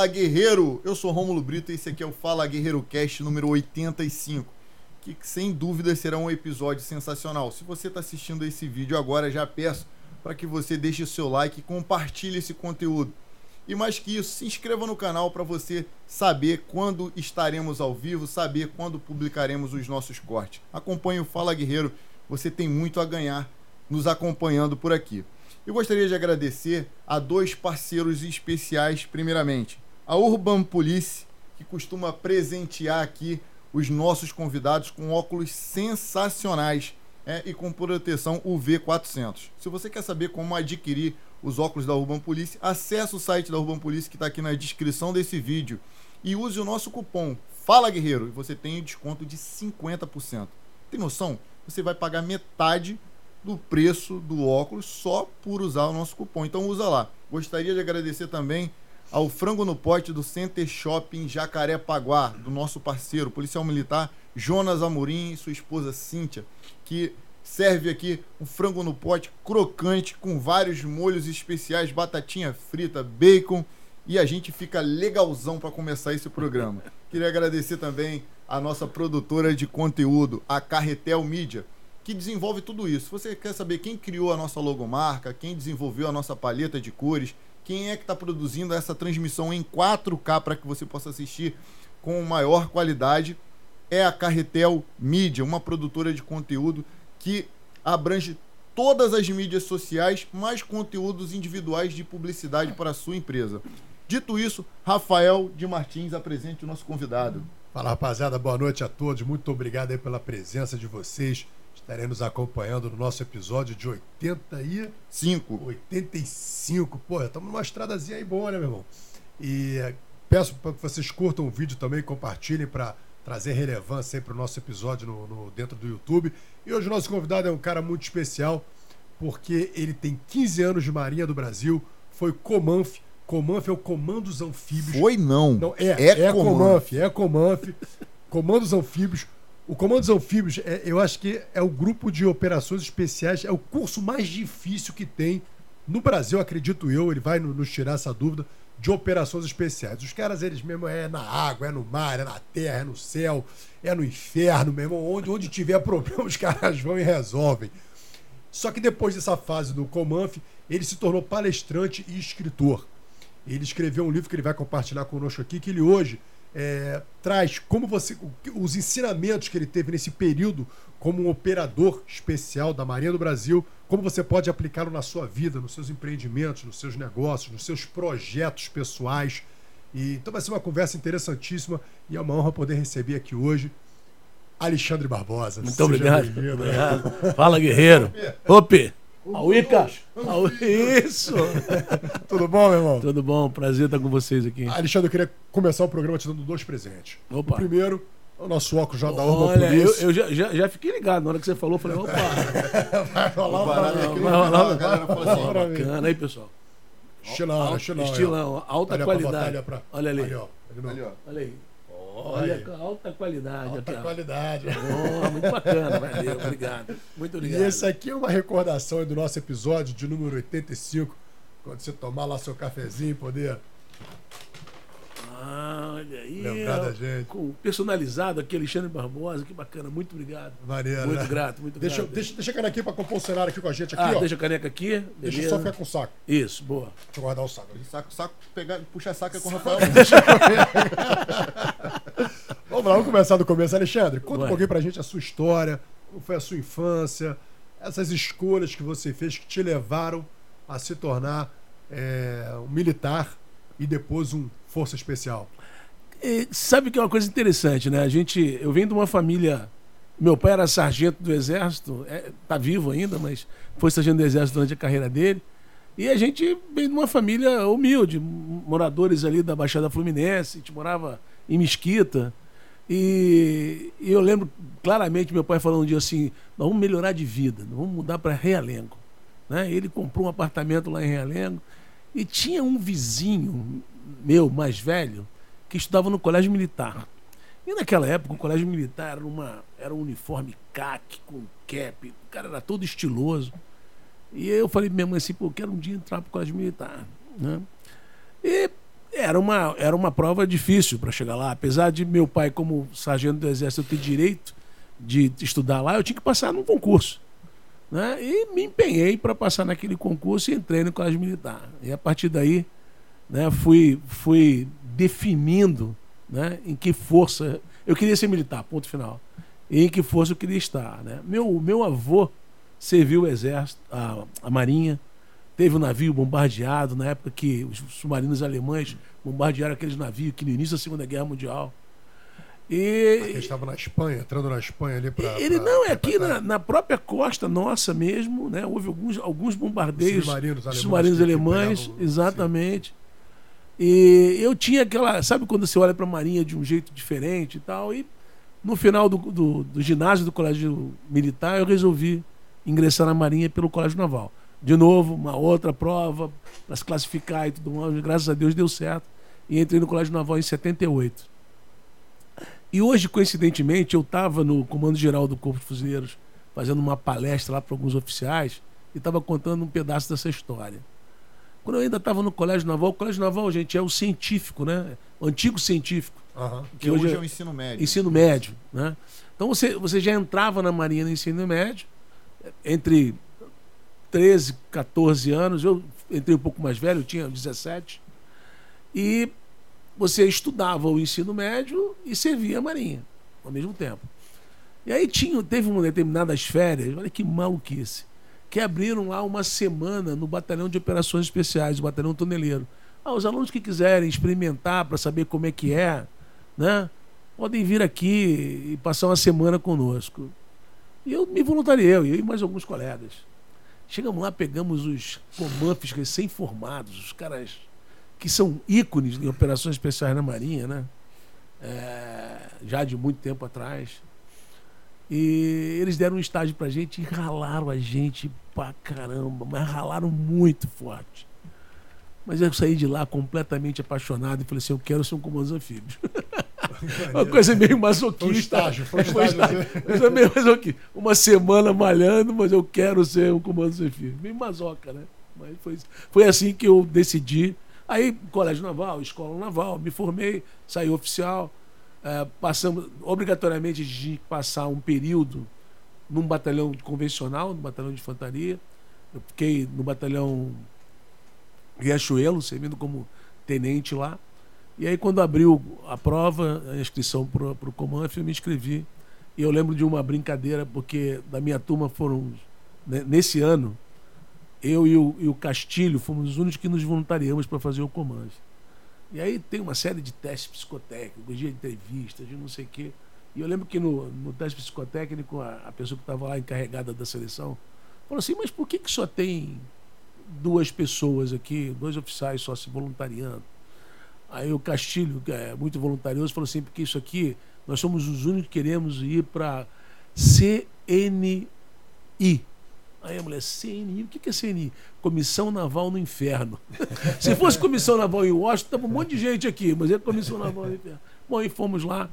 Fala Guerreiro! Eu sou Rômulo Brito e esse aqui é o Fala Guerreiro Cast número 85, que sem dúvida será um episódio sensacional. Se você está assistindo esse vídeo agora, já peço para que você deixe o seu like e compartilhe esse conteúdo. E mais que isso, se inscreva no canal para você saber quando estaremos ao vivo, saber quando publicaremos os nossos cortes. Acompanhe o Fala Guerreiro, você tem muito a ganhar nos acompanhando por aqui. Eu gostaria de agradecer a dois parceiros especiais, primeiramente, a Urban Police, que costuma presentear aqui os nossos convidados com óculos sensacionais é, e com proteção UV400. Se você quer saber como adquirir os óculos da Urban Police, acesse o site da Urban Police que está aqui na descrição desse vídeo e use o nosso cupom Fala Guerreiro e você tem desconto de 50%. Tem noção? Você vai pagar metade do preço do óculos só por usar o nosso cupom. Então usa lá. Gostaria de agradecer também ao Frango no Pote do Center Shopping Jacarepaguá, do nosso parceiro, policial militar Jonas Amorim e sua esposa Cíntia, que serve aqui um frango no pote crocante com vários molhos especiais, batatinha frita, bacon e a gente fica legalzão para começar esse programa. Queria agradecer também a nossa produtora de conteúdo, a Carretel Mídia que desenvolve tudo isso. Você quer saber quem criou a nossa logomarca, quem desenvolveu a nossa paleta de cores, quem é que está produzindo essa transmissão em 4K para que você possa assistir com maior qualidade, é a Carretel Mídia, uma produtora de conteúdo que abrange todas as mídias sociais, mais conteúdos individuais de publicidade para a sua empresa. Dito isso, Rafael de Martins apresente o nosso convidado. Fala rapaziada, boa noite a todos. Muito obrigado pela presença de vocês estarei nos acompanhando no nosso episódio de 85. 85. Pô, estamos numa estradazinha aí boa, né, meu irmão? E eh, peço para que vocês curtam o vídeo também, compartilhem para trazer relevância para o nosso episódio no, no, dentro do YouTube. E hoje o nosso convidado é um cara muito especial, porque ele tem 15 anos de Marinha do Brasil, foi Comanf. Comanf é o Comandos Anfíbios. Foi não. Não, é, é, é Comanf, é Comanf. Comandos Anfíbios o Comandos Anfíbios, é, eu acho que é o grupo de operações especiais, é o curso mais difícil que tem no Brasil, acredito eu, ele vai nos tirar essa dúvida, de operações especiais. Os caras, eles mesmo, é na água, é no mar, é na terra, é no céu, é no inferno mesmo, onde, onde tiver problema, os caras vão e resolvem. Só que depois dessa fase do Comanf, ele se tornou palestrante e escritor. Ele escreveu um livro que ele vai compartilhar conosco aqui, que ele hoje é, traz como você os ensinamentos que ele teve nesse período como um operador especial da Marinha do Brasil, como você pode aplicá-lo na sua vida, nos seus empreendimentos, nos seus negócios, nos seus projetos pessoais. E, então vai ser uma conversa interessantíssima e é uma honra poder receber aqui hoje Alexandre Barbosa. Muito obrigado. obrigado. Fala, guerreiro. Ope! Auíca! Isso! Tudo bom, meu irmão? Tudo bom, prazer estar com vocês aqui. Alexandre, eu queria começar o programa te dando dois presentes. Opa. O primeiro, o nosso óculos já da Urban Olha, eu, eu já, já, já, fiquei ligado. Na hora que você falou, eu falei, opa! vai rolar vai, vai, vai, vai rolar. Assim, bacana aí, pessoal. Estilão, estilão. Estilão, alta olha qualidade. Pra, olha ali. Ali, ó. Olha aí. Olha, aí. alta qualidade. Alta qualidade. Oh, muito bacana, valeu, obrigado. Muito obrigado. E esse aqui é uma recordação do nosso episódio de número 85, quando você tomar lá seu cafezinho, poder ah, olha aí. Lembrar da gente. Com, personalizado aqui, Alexandre Barbosa, que bacana, muito obrigado. Maneiro, Muito né? grato, muito deixa, grato. Deixa, deixa a caneca aqui pra compor o cenário aqui com a gente aqui, ah, ó. Deixa a caneca aqui. Beleza. Deixa eu só ficar com o saco. Isso, boa. Deixa eu guardar o saco. Saco, saco, pegar, puxa saco é com o Rafael. vamos lá, vamos começar do começo. Alexandre, conta Ué. um pouquinho pra gente a sua história, como foi a sua infância, essas escolhas que você fez que te levaram a se tornar é, um militar e depois um força especial. E sabe que é uma coisa interessante, né? A gente, eu venho de uma família. Meu pai era sargento do exército, é, tá vivo ainda, mas foi sargento do exército durante a carreira dele. E a gente vem de uma família humilde, moradores ali da Baixada Fluminense, a gente morava em Mesquita. E, e eu lembro claramente meu pai falando um dia assim: nós vamos melhorar de vida, vamos mudar para Realengo. Né? Ele comprou um apartamento lá em Realengo e tinha um vizinho meu mais velho que estudava no colégio militar. E naquela época o colégio militar era, uma, era um uniforme caque com cap, o cara era todo estiloso. E eu falei pra minha mãe assim, pô, eu quero um dia entrar pro colégio militar. Né? E era uma, era uma prova difícil para chegar lá. Apesar de meu pai, como sargento do Exército, ter direito de estudar lá, eu tinha que passar num concurso. Né? E me empenhei para passar naquele concurso e entrei no colégio militar. E a partir daí né, fui, fui definindo né, em que força. Eu queria ser militar, ponto final. E em que força eu queria estar. Né? Meu, meu avô serviu o exército, a, a marinha, teve um navio bombardeado na época que os submarinos alemães bombardearam aqueles navios que no início da Segunda Guerra Mundial. E ele estava na Espanha, entrando na Espanha ali para. Ele pra, não, é aqui na, na, própria costa nossa mesmo, né? Houve alguns, alguns bombardeios. Submarinos alemães. Submarinos alemães, pegavam, exatamente. Sim. E eu tinha aquela. Sabe quando você olha para a Marinha de um jeito diferente e tal? E no final do, do, do ginásio do Colégio Militar, eu resolvi ingressar na Marinha pelo Colégio Naval. De novo, uma outra prova para se classificar e tudo mais. Graças a Deus deu certo. E entrei no Colégio Naval em 78. E hoje, coincidentemente, eu estava no Comando Geral do Corpo de Fuzileiros fazendo uma palestra lá para alguns oficiais e estava contando um pedaço dessa história. Quando eu ainda estava no Colégio Naval, o Colégio Naval, gente, é o científico, né? O antigo científico. Uhum. Que, que, hoje, hoje é, é o ensino médio. Ensino médio, né? Então você, você já entrava na Marinha no ensino médio, entre 13, 14 anos, eu entrei um pouco mais velho, eu tinha 17, e você estudava o ensino médio e servia a Marinha ao mesmo tempo. E aí tinha, teve uma determinadas férias, olha que maluquice, que abriram lá uma semana no Batalhão de Operações Especiais, o Batalhão Toneleiro. Ah, os alunos que quiserem experimentar para saber como é que é, né, podem vir aqui e passar uma semana conosco. E eu me voluntariei, eu e mais alguns colegas. Chegamos lá, pegamos os comanfes recém-formados, os caras que são ícones em operações especiais na Marinha, né? É, já de muito tempo atrás. E eles deram um estágio pra gente e ralaram a gente pra caramba, mas ralaram muito forte. Mas eu saí de lá completamente apaixonado e falei assim: eu quero ser um comando anfíbio. Uma coisa meio masoquista. Foi um estágio, foi um estágio. Foi um meio masoquista. Uma semana malhando, mas eu quero ser um comando anfíbio. Meio masoca, né? Mas foi, foi assim que eu decidi Aí, colégio naval, escola naval, me formei, saí oficial. É, passamos, obrigatoriamente, de passar um período num batalhão convencional, no batalhão de infantaria. Eu fiquei no batalhão Riachuelo, servindo como tenente lá. E aí, quando abriu a prova, a inscrição para o Comanf, eu me inscrevi. E eu lembro de uma brincadeira, porque da minha turma foram, né, nesse ano, eu e o, e o Castilho fomos os únicos que nos voluntariamos para fazer o comando. E aí tem uma série de testes psicotécnicos, de entrevistas, de não sei o quê. E eu lembro que no, no teste psicotécnico, a, a pessoa que estava lá encarregada da seleção falou assim: Mas por que, que só tem duas pessoas aqui, dois oficiais só se voluntariando? Aí o Castilho, que é muito voluntarioso, falou assim: Porque isso aqui, nós somos os únicos que queremos ir para CNI Aí a mulher, CNI, o que é CNI? Comissão Naval no Inferno. Se fosse Comissão Naval em Washington, tava um monte de gente aqui, mas é Comissão Naval no Inferno. Bom, e fomos lá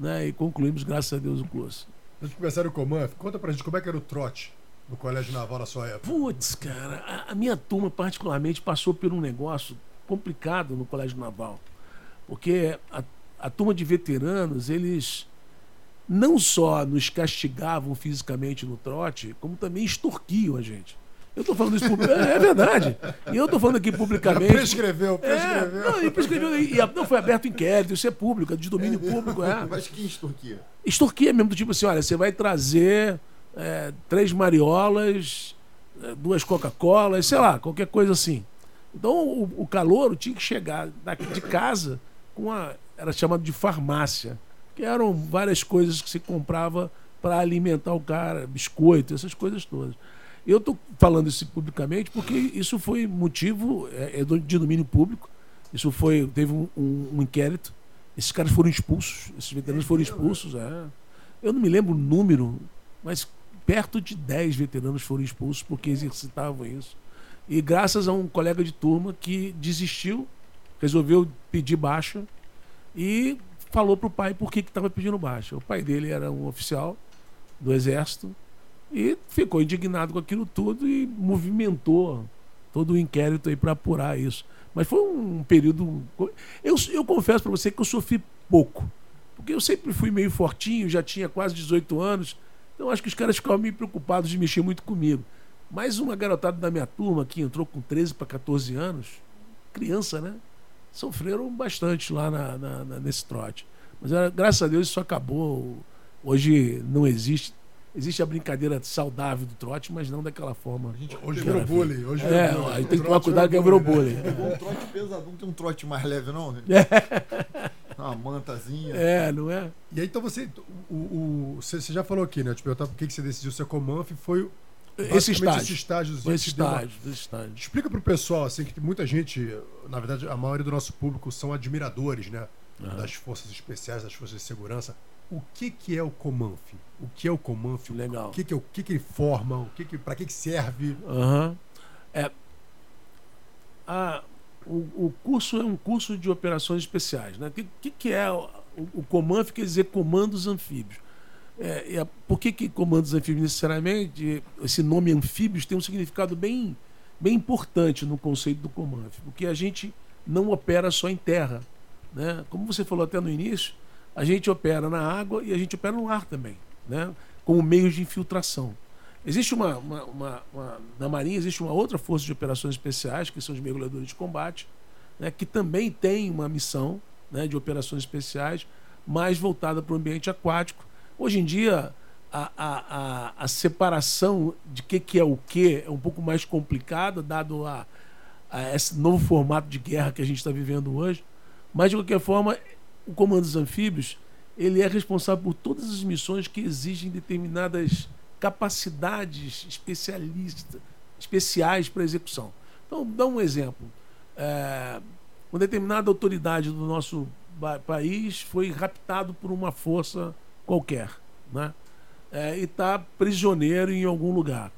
né, e concluímos, graças a Deus, o curso. Antes de começar o comando, conta pra gente como é que era o trote no Colégio Naval na sua época. Putz, cara, a, a minha turma, particularmente, passou por um negócio complicado no Colégio Naval. Porque a, a turma de veteranos, eles não só nos castigavam fisicamente no trote, como também extorquiam a gente. Eu estou falando isso publicamente. É, é, verdade. E eu estou falando aqui publicamente. prescreveu, prescreveu. É, não, e prescreveu. E, não foi aberto inquérito, isso é público, é de domínio é público. É. Mas que extorquia? Extorquia mesmo, do tipo assim: olha, você vai trazer é, três mariolas, duas Coca-Colas, sei lá, qualquer coisa assim. Então o, o calouro tinha que chegar de casa com a. Era chamado de farmácia que eram várias coisas que se comprava para alimentar o cara, biscoito, essas coisas todas. Eu estou falando isso publicamente porque isso foi motivo é, é de domínio público. Isso foi teve um, um, um, inquérito. Esses caras foram expulsos, esses veteranos foram expulsos. É. Eu não me lembro o número, mas perto de 10 veteranos foram expulsos porque exercitavam isso. E graças a um colega de turma que desistiu, resolveu pedir baixa e falou para o pai por que estava pedindo baixa. O pai dele era um oficial do exército e ficou indignado com aquilo tudo e movimentou todo o inquérito aí para apurar isso. Mas foi um período. Eu, eu confesso para você que eu sofri pouco. Porque eu sempre fui meio fortinho, já tinha quase 18 anos. Então acho que os caras ficavam meio preocupados de mexer muito comigo. Mas uma garotada da minha turma que entrou com 13 para 14 anos, criança, né? Sofreram bastante lá na, na, na, nesse trote. Mas graças a Deus isso acabou. Hoje não existe Existe a brincadeira saudável do trote, mas não daquela forma. hoje virou bullying. Hoje é, bullying. aí tem que tomar cuidado que é virou bullying. um trote pesadão, tem um trote mais leve, não? É. Uma mantazinha. É, não é? E aí, então você. O, o, você, você já falou aqui, né? Te perguntar por que você decidiu ser Comanf foi esse estágio. Esse estágio, esse estágio, uma... esse estágio. Explica pro pessoal, assim, que muita gente, na verdade, a maioria do nosso público são admiradores, né? Uhum. Das forças especiais, das forças de segurança o que, que é o Comanf? O que é o Comanf? Legal. O que, que, é, o que, que ele forma? O que que, para que, que serve? Uhum. É, a, o, o, curso é um curso de operações especiais. Né? O que, que, que é o, o Comanf? Quer dizer comandos anfíbios. É, é, por que, que comandos anfíbios necessariamente? Esse nome anfíbios tem um significado bem, bem importante no conceito do Comanf, porque a gente não opera só em terra. Né? Como você falou até no início, a gente opera na água e a gente opera no ar também, né? como meios de infiltração. Existe uma, uma, uma, uma, Na Marinha existe uma outra força de operações especiais, que são os mergulhadores de combate, né, que também tem uma missão né, de operações especiais, mais voltada para o ambiente aquático. Hoje em dia, a, a, a, a separação de que, que é o que é um pouco mais complicada, dado a, a esse novo formato de guerra que a gente está vivendo hoje. Mas, de qualquer forma, o Comando dos Anfíbios ele é responsável por todas as missões que exigem determinadas capacidades especialistas, especiais para execução. Então, dá um exemplo. É, uma determinada autoridade do nosso país foi raptado por uma força qualquer, né? É, e está prisioneiro em algum lugar.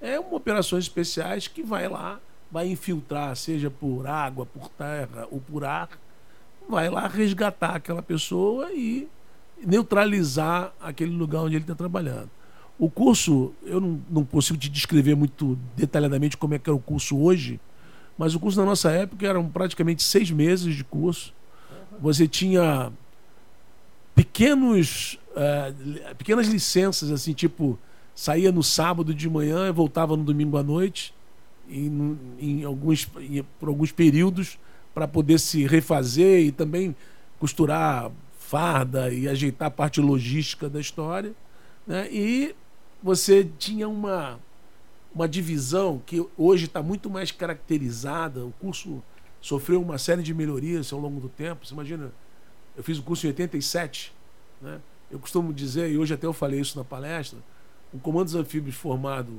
É uma operações especiais que vai lá, vai infiltrar, seja por água, por terra ou por ar, vai lá resgatar aquela pessoa e neutralizar aquele lugar onde ele está trabalhando. O curso, eu não, não, consigo te descrever muito detalhadamente como é que era o curso hoje, mas o curso na nossa época eram praticamente seis meses de curso. Você tinha pequenos, uh, pequenas licenças, assim, tipo, saía no sábado de manhã e voltava no domingo à noite, em, em alguns, em, por alguns períodos para poder se refazer e também costurar farda e ajeitar a parte logística da história. Né? E você tinha uma, uma divisão que hoje está muito mais caracterizada. O curso sofreu uma série de melhorias ao longo do tempo. Você imagina, eu fiz o curso em 87. Né? Eu costumo dizer, e hoje até eu falei isso na palestra, o Comandos Anfíbios formado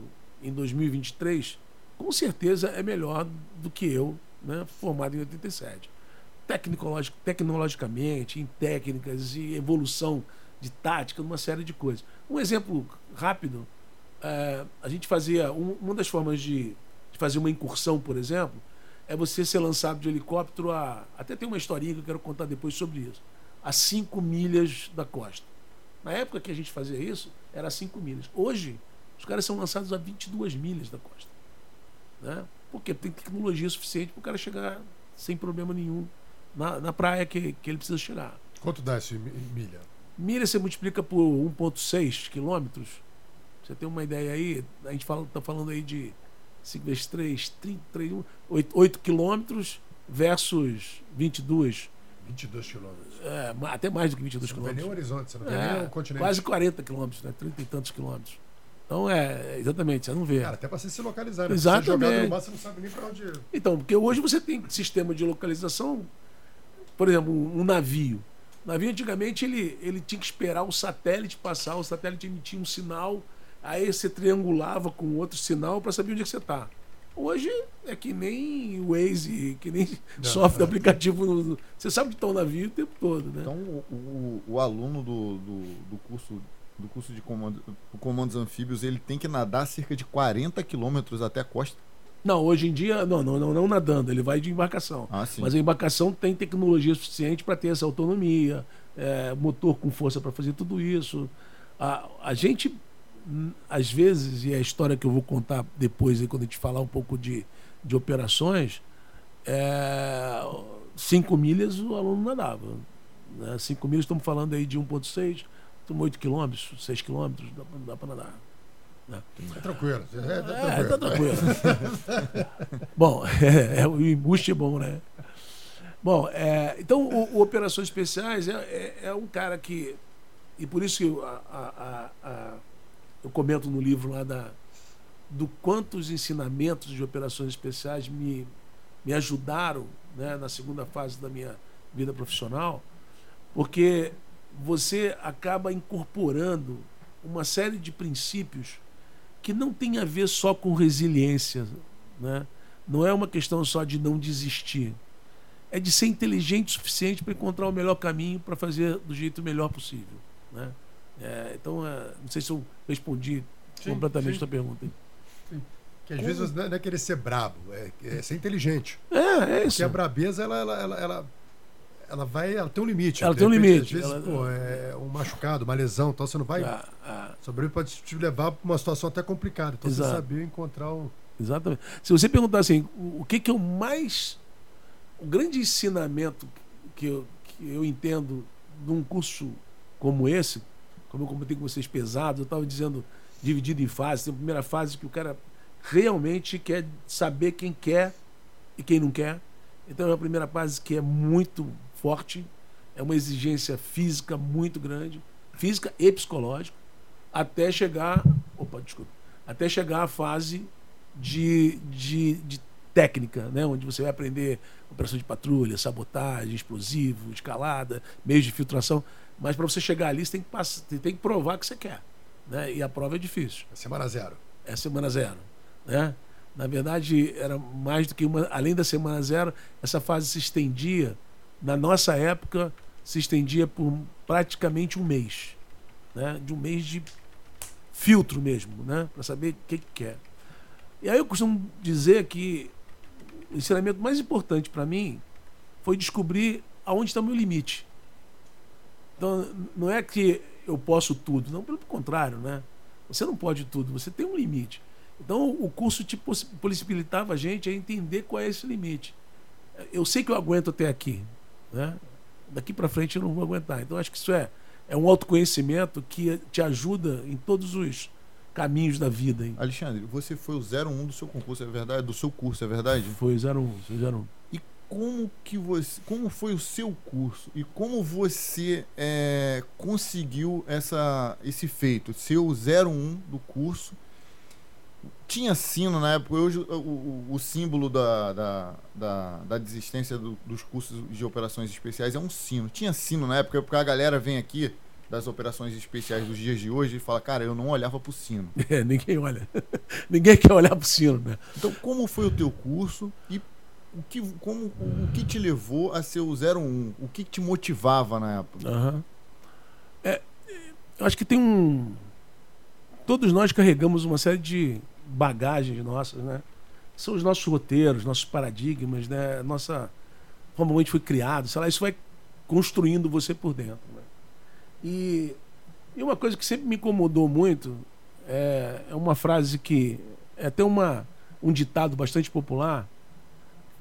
em 2023 com certeza é melhor do que eu né, formado em 87. Tecnologic, tecnologicamente, em técnicas e evolução de tática, uma série de coisas. Um exemplo rápido, é, a gente fazia, um, uma das formas de, de, fazer uma incursão, por exemplo, é você ser lançado de helicóptero a. Até tem uma historinha que eu quero contar depois sobre isso. A 5 milhas da costa. Na época que a gente fazia isso, era 5 milhas. Hoje, os caras são lançados a 22 milhas da costa. Né? Porque tem tecnologia suficiente para o cara chegar sem problema nenhum na, na praia que, que ele precisa chegar. Quanto dá esse milha? Milha você multiplica por 1,6 quilômetros. Você tem uma ideia aí? A gente está tá falando aí de 5 vezes 3, 31, 8, 8 quilômetros versus 22. 22 quilômetros. É, até mais do que 22 quilômetros. Não tem nem o horizonte, você não tem é, nem o continente. Quase 40 quilômetros, né? 30 e tantos quilômetros. Então é, exatamente, você não vê. Cara, até para você se localizar, né? Exatamente. Você jogar no mar, você não sabe nem para onde ir. Então, porque hoje você tem sistema de localização, por exemplo, um, um navio. O navio antigamente ele, ele tinha que esperar o satélite passar, o satélite emitia um sinal, aí você triangulava com outro sinal para saber onde é que você está. Hoje é que nem o Waze, que nem não, software não. aplicativo. Você sabe que está o navio o tempo todo, né? Então o, o, o aluno do, do, do curso do curso de comando, comandos anfíbios, ele tem que nadar cerca de 40 quilômetros até a costa. Não, hoje em dia, não, não, não, não nadando, ele vai de embarcação. Ah. Mas a embarcação tem tecnologia suficiente para ter essa autonomia, é, motor com força para fazer tudo isso. A, a gente, às vezes, e é a história que eu vou contar depois, quando a gente falar um pouco de, de operações, é, 5 milhas o aluno nadava. Né? 5 milhas, estamos falando aí de 1,6, 8 quilômetros, 6 quilômetros, dá, dá para nadar. Né? É tranquilo. É, tá é, tá tranquilo. bom, é, é, o embuste é bom, né? Bom, é, então o, o, Operações Especiais é, é, um cara que. E por isso que eu, a, a, a, eu comento no livro lá da, do quanto os ensinamentos de operações especiais me, me ajudaram né, na segunda fase da minha vida profissional, porque você acaba incorporando uma série de princípios que não tem a ver só com resiliência, né? não é uma questão só de não desistir, é de ser inteligente o suficiente para encontrar o melhor caminho para fazer do jeito melhor possível. Né? É, então, é, não sei se eu respondi sim, completamente sim. a sua pergunta. Sim. Que às Como? vezes não é querer ser brabo, é, é ser inteligente. É, é isso. Porque a brabeza, ela, ela, ela, ela, ela vai, ela tem um limite. Ela tem um limite. Às vezes, ela... pô, é um machucado, uma lesão, então você não vai. Ah, ah. Sobreviver pode te levar para uma situação até complicada. Então Exato. você saber encontrar o. Exatamente. Se você perguntar assim, o que, que eu mais. O grande ensinamento que eu, que eu entendo num curso como esse, como eu comentei com vocês pesado, eu estava dizendo dividido em fases. Tem a primeira fase que o cara realmente quer saber quem quer e quem não quer. Então é a primeira fase que é muito forte, é uma exigência física muito grande, física e psicológica, até chegar, opa, desculpa, até chegar à fase de, de, de técnica, né? onde você vai aprender operação de patrulha, sabotagem, explosivo, escalada, meios de filtração. Mas para você chegar ali, você tem que, passar, tem que provar que você quer. Né? E a prova é difícil. É semana zero. É semana zero. Né? Na verdade, era mais do que uma. Além da semana zero, essa fase se estendia, na nossa época, se estendia por praticamente um mês. Né? De um mês de filtro mesmo, né? para saber o que, que quer. E aí eu costumo dizer que o ensinamento mais importante para mim foi descobrir aonde está o meu limite. Então, não é que eu posso tudo, não, pelo contrário, né? Você não pode tudo, você tem um limite. Então o curso te possibilitava a gente a entender qual é esse limite. Eu sei que eu aguento até aqui, né? Daqui para frente eu não vou aguentar. Então acho que isso é é um autoconhecimento que te ajuda em todos os caminhos da vida. Hein? Alexandre, você foi o 01 do seu concurso, é verdade? Do seu curso, é verdade? Foi o 01, foi 01. E como que você, como foi o seu curso e como você é, conseguiu essa, esse feito, ser o 01 do curso tinha sino na época, hoje o, o, o símbolo da, da, da, da desistência do, dos cursos de operações especiais é um sino. Tinha sino na época, porque a galera vem aqui das operações especiais dos dias de hoje e fala, cara, eu não olhava pro sino. É, ninguém olha. ninguém quer olhar pro sino, né? Então, como foi o teu curso e o que, como, o, que te levou a ser o 01? O que te motivava na época? Uhum. É, eu acho que tem um. Todos nós carregamos uma série de bagagens nossas, né? São os nossos roteiros, nossos paradigmas, né? Nossa como a gente foi criado, sei lá, isso vai construindo você por dentro. Né? E, e uma coisa que sempre me incomodou muito é, é uma frase que é até uma, um ditado bastante popular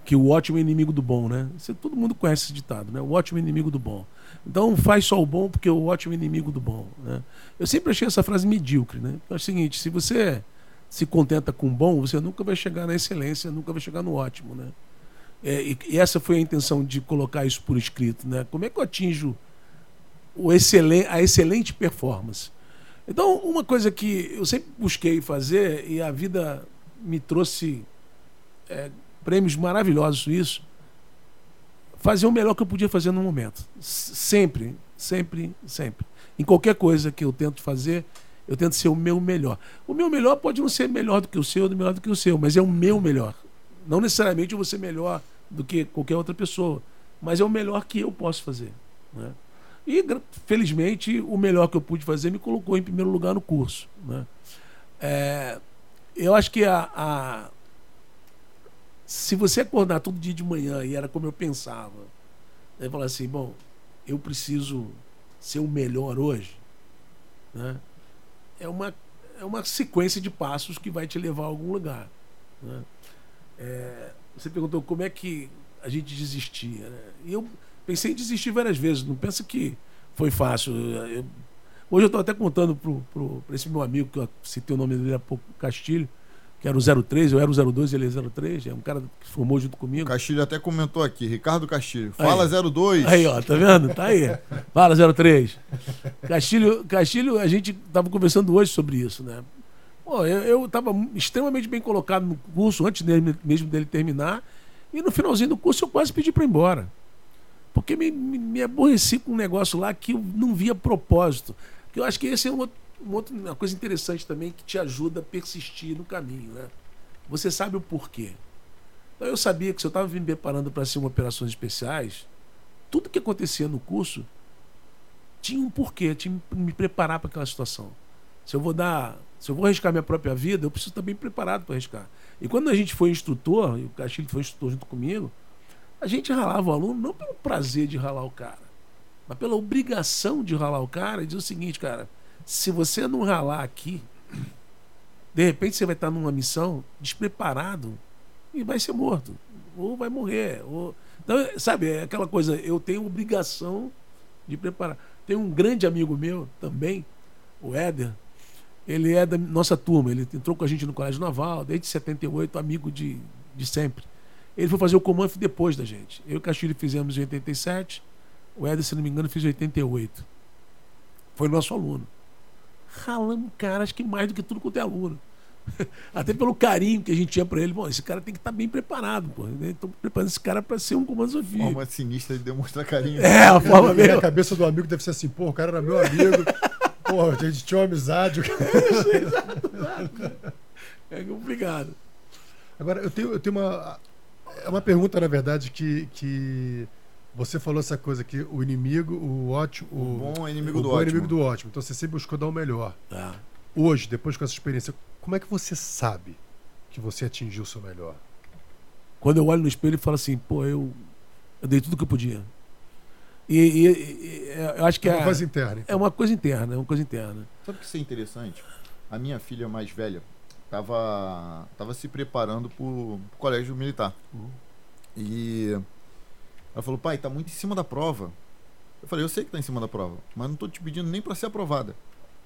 que o ótimo é inimigo do bom, né? Você, todo mundo conhece esse ditado, né? O ótimo é inimigo do bom. Então faz só o bom porque o ótimo é inimigo do bom, né? Eu sempre achei essa frase medíocre, né? É o seguinte, se você se contenta com o bom, você nunca vai chegar na excelência, nunca vai chegar no ótimo, né? É, e, e, essa foi a intenção de colocar isso por escrito, né? Como é que eu atinjo o excelente, a excelente performance? Então, uma coisa que eu sempre busquei fazer e a vida me trouxe é, prêmios maravilhosos isso, fazer o melhor que eu podia fazer no momento. Sempre, sempre, sempre. Em qualquer coisa que eu tento fazer, eu tento ser o meu melhor. O meu melhor pode não ser melhor do que o seu, melhor do que o seu, mas é o meu melhor. Não necessariamente eu vou ser melhor do que qualquer outra pessoa, mas é o melhor que eu posso fazer. Né? E, felizmente, o melhor que eu pude fazer me colocou em primeiro lugar no curso. Né? É, eu acho que a, a, se você acordar todo dia de manhã e era como eu pensava, né, falar assim, bom, eu preciso ser o melhor hoje, né? É uma, é uma sequência de passos que vai te levar a algum lugar. Né? É, você perguntou como é que a gente desistia. Né? E eu pensei em desistir várias vezes. Não pensa que foi fácil. Eu, hoje eu estou até contando para esse meu amigo, que eu citei o nome dele há pouco, Castilho, que era o 03, eu era o 02, ele é 03, é um cara que formou junto comigo. Castilho até comentou aqui, Ricardo Castilho. Fala aí. 02. Aí, ó, tá vendo? Tá aí. Fala 03. Castilho, Castilho, a gente tava conversando hoje sobre isso, né? Pô, eu, estava extremamente bem colocado no curso, antes dele, mesmo dele terminar, e no finalzinho do curso eu quase pedi para ir embora. Porque me, me, me, aborreci com um negócio lá que eu não via propósito. Que eu acho que esse é um outro uma, coisa interessante também que te ajuda a persistir no caminho, né? Você sabe o porquê. Então eu sabia que se eu estava me preparando para ser uma operações especiais, tudo que acontecia no curso tinha um porquê, tinha que me preparar para aquela situação. Se eu vou dar, se eu vou arriscar minha própria vida, eu preciso estar bem preparado para arriscar. E quando a gente foi instrutor, e o Castilho foi instrutor junto comigo, a gente ralava o aluno não pelo prazer de ralar o cara, mas pela obrigação de ralar o cara e dizer o seguinte, cara, se você não ralar aqui, de repente você vai estar numa missão despreparado e vai ser morto. Ou vai morrer. Ou... Então, sabe, é aquela coisa, eu tenho obrigação de preparar. Tem um grande amigo meu também, o Éder, ele é da nossa turma, ele entrou com a gente no Colégio Naval, desde 78, amigo de, de sempre. Ele foi fazer o comando depois da gente. Eu e o Castilho fizemos em 87, o Éder, se não me engano, fez em 88. Foi nosso aluno ralamos cara, acho que mais do que tudo quanto é aluno. Até pelo carinho que a gente tinha para ele. Bom, esse cara tem que estar tá bem preparado, pô. Estou preparando esse cara para ser um comando Sofia. Forma sinistra de demonstrar carinho. É, a forma mesmo. A cabeça do amigo deve ser assim, pô, o cara era meu amigo. pô, a gente tinha uma amizade. É, exato, exato. É complicado. Agora, eu tenho, eu tenho uma. É uma pergunta, na verdade, que, que você falou essa coisa que o inimigo, o ótimo. O, o bom é inimigo o do bom é ótimo. inimigo do ótimo. Então você sempre buscou dar o melhor. Tá. Hoje, depois com essa experiência, como é que você sabe que você atingiu o seu melhor? Quando eu olho no espelho e falo assim, pô, eu, eu dei tudo que eu podia. E, e, e eu acho que é uma coisa interna. Então. É uma coisa interna, é uma coisa interna. Sabe o que isso é interessante? A minha filha mais velha estava tava se preparando para o colégio militar. Uhum. E ela falou, pai, tá muito em cima da prova. Eu falei, eu sei que tá em cima da prova, mas não tô te pedindo nem para ser aprovada.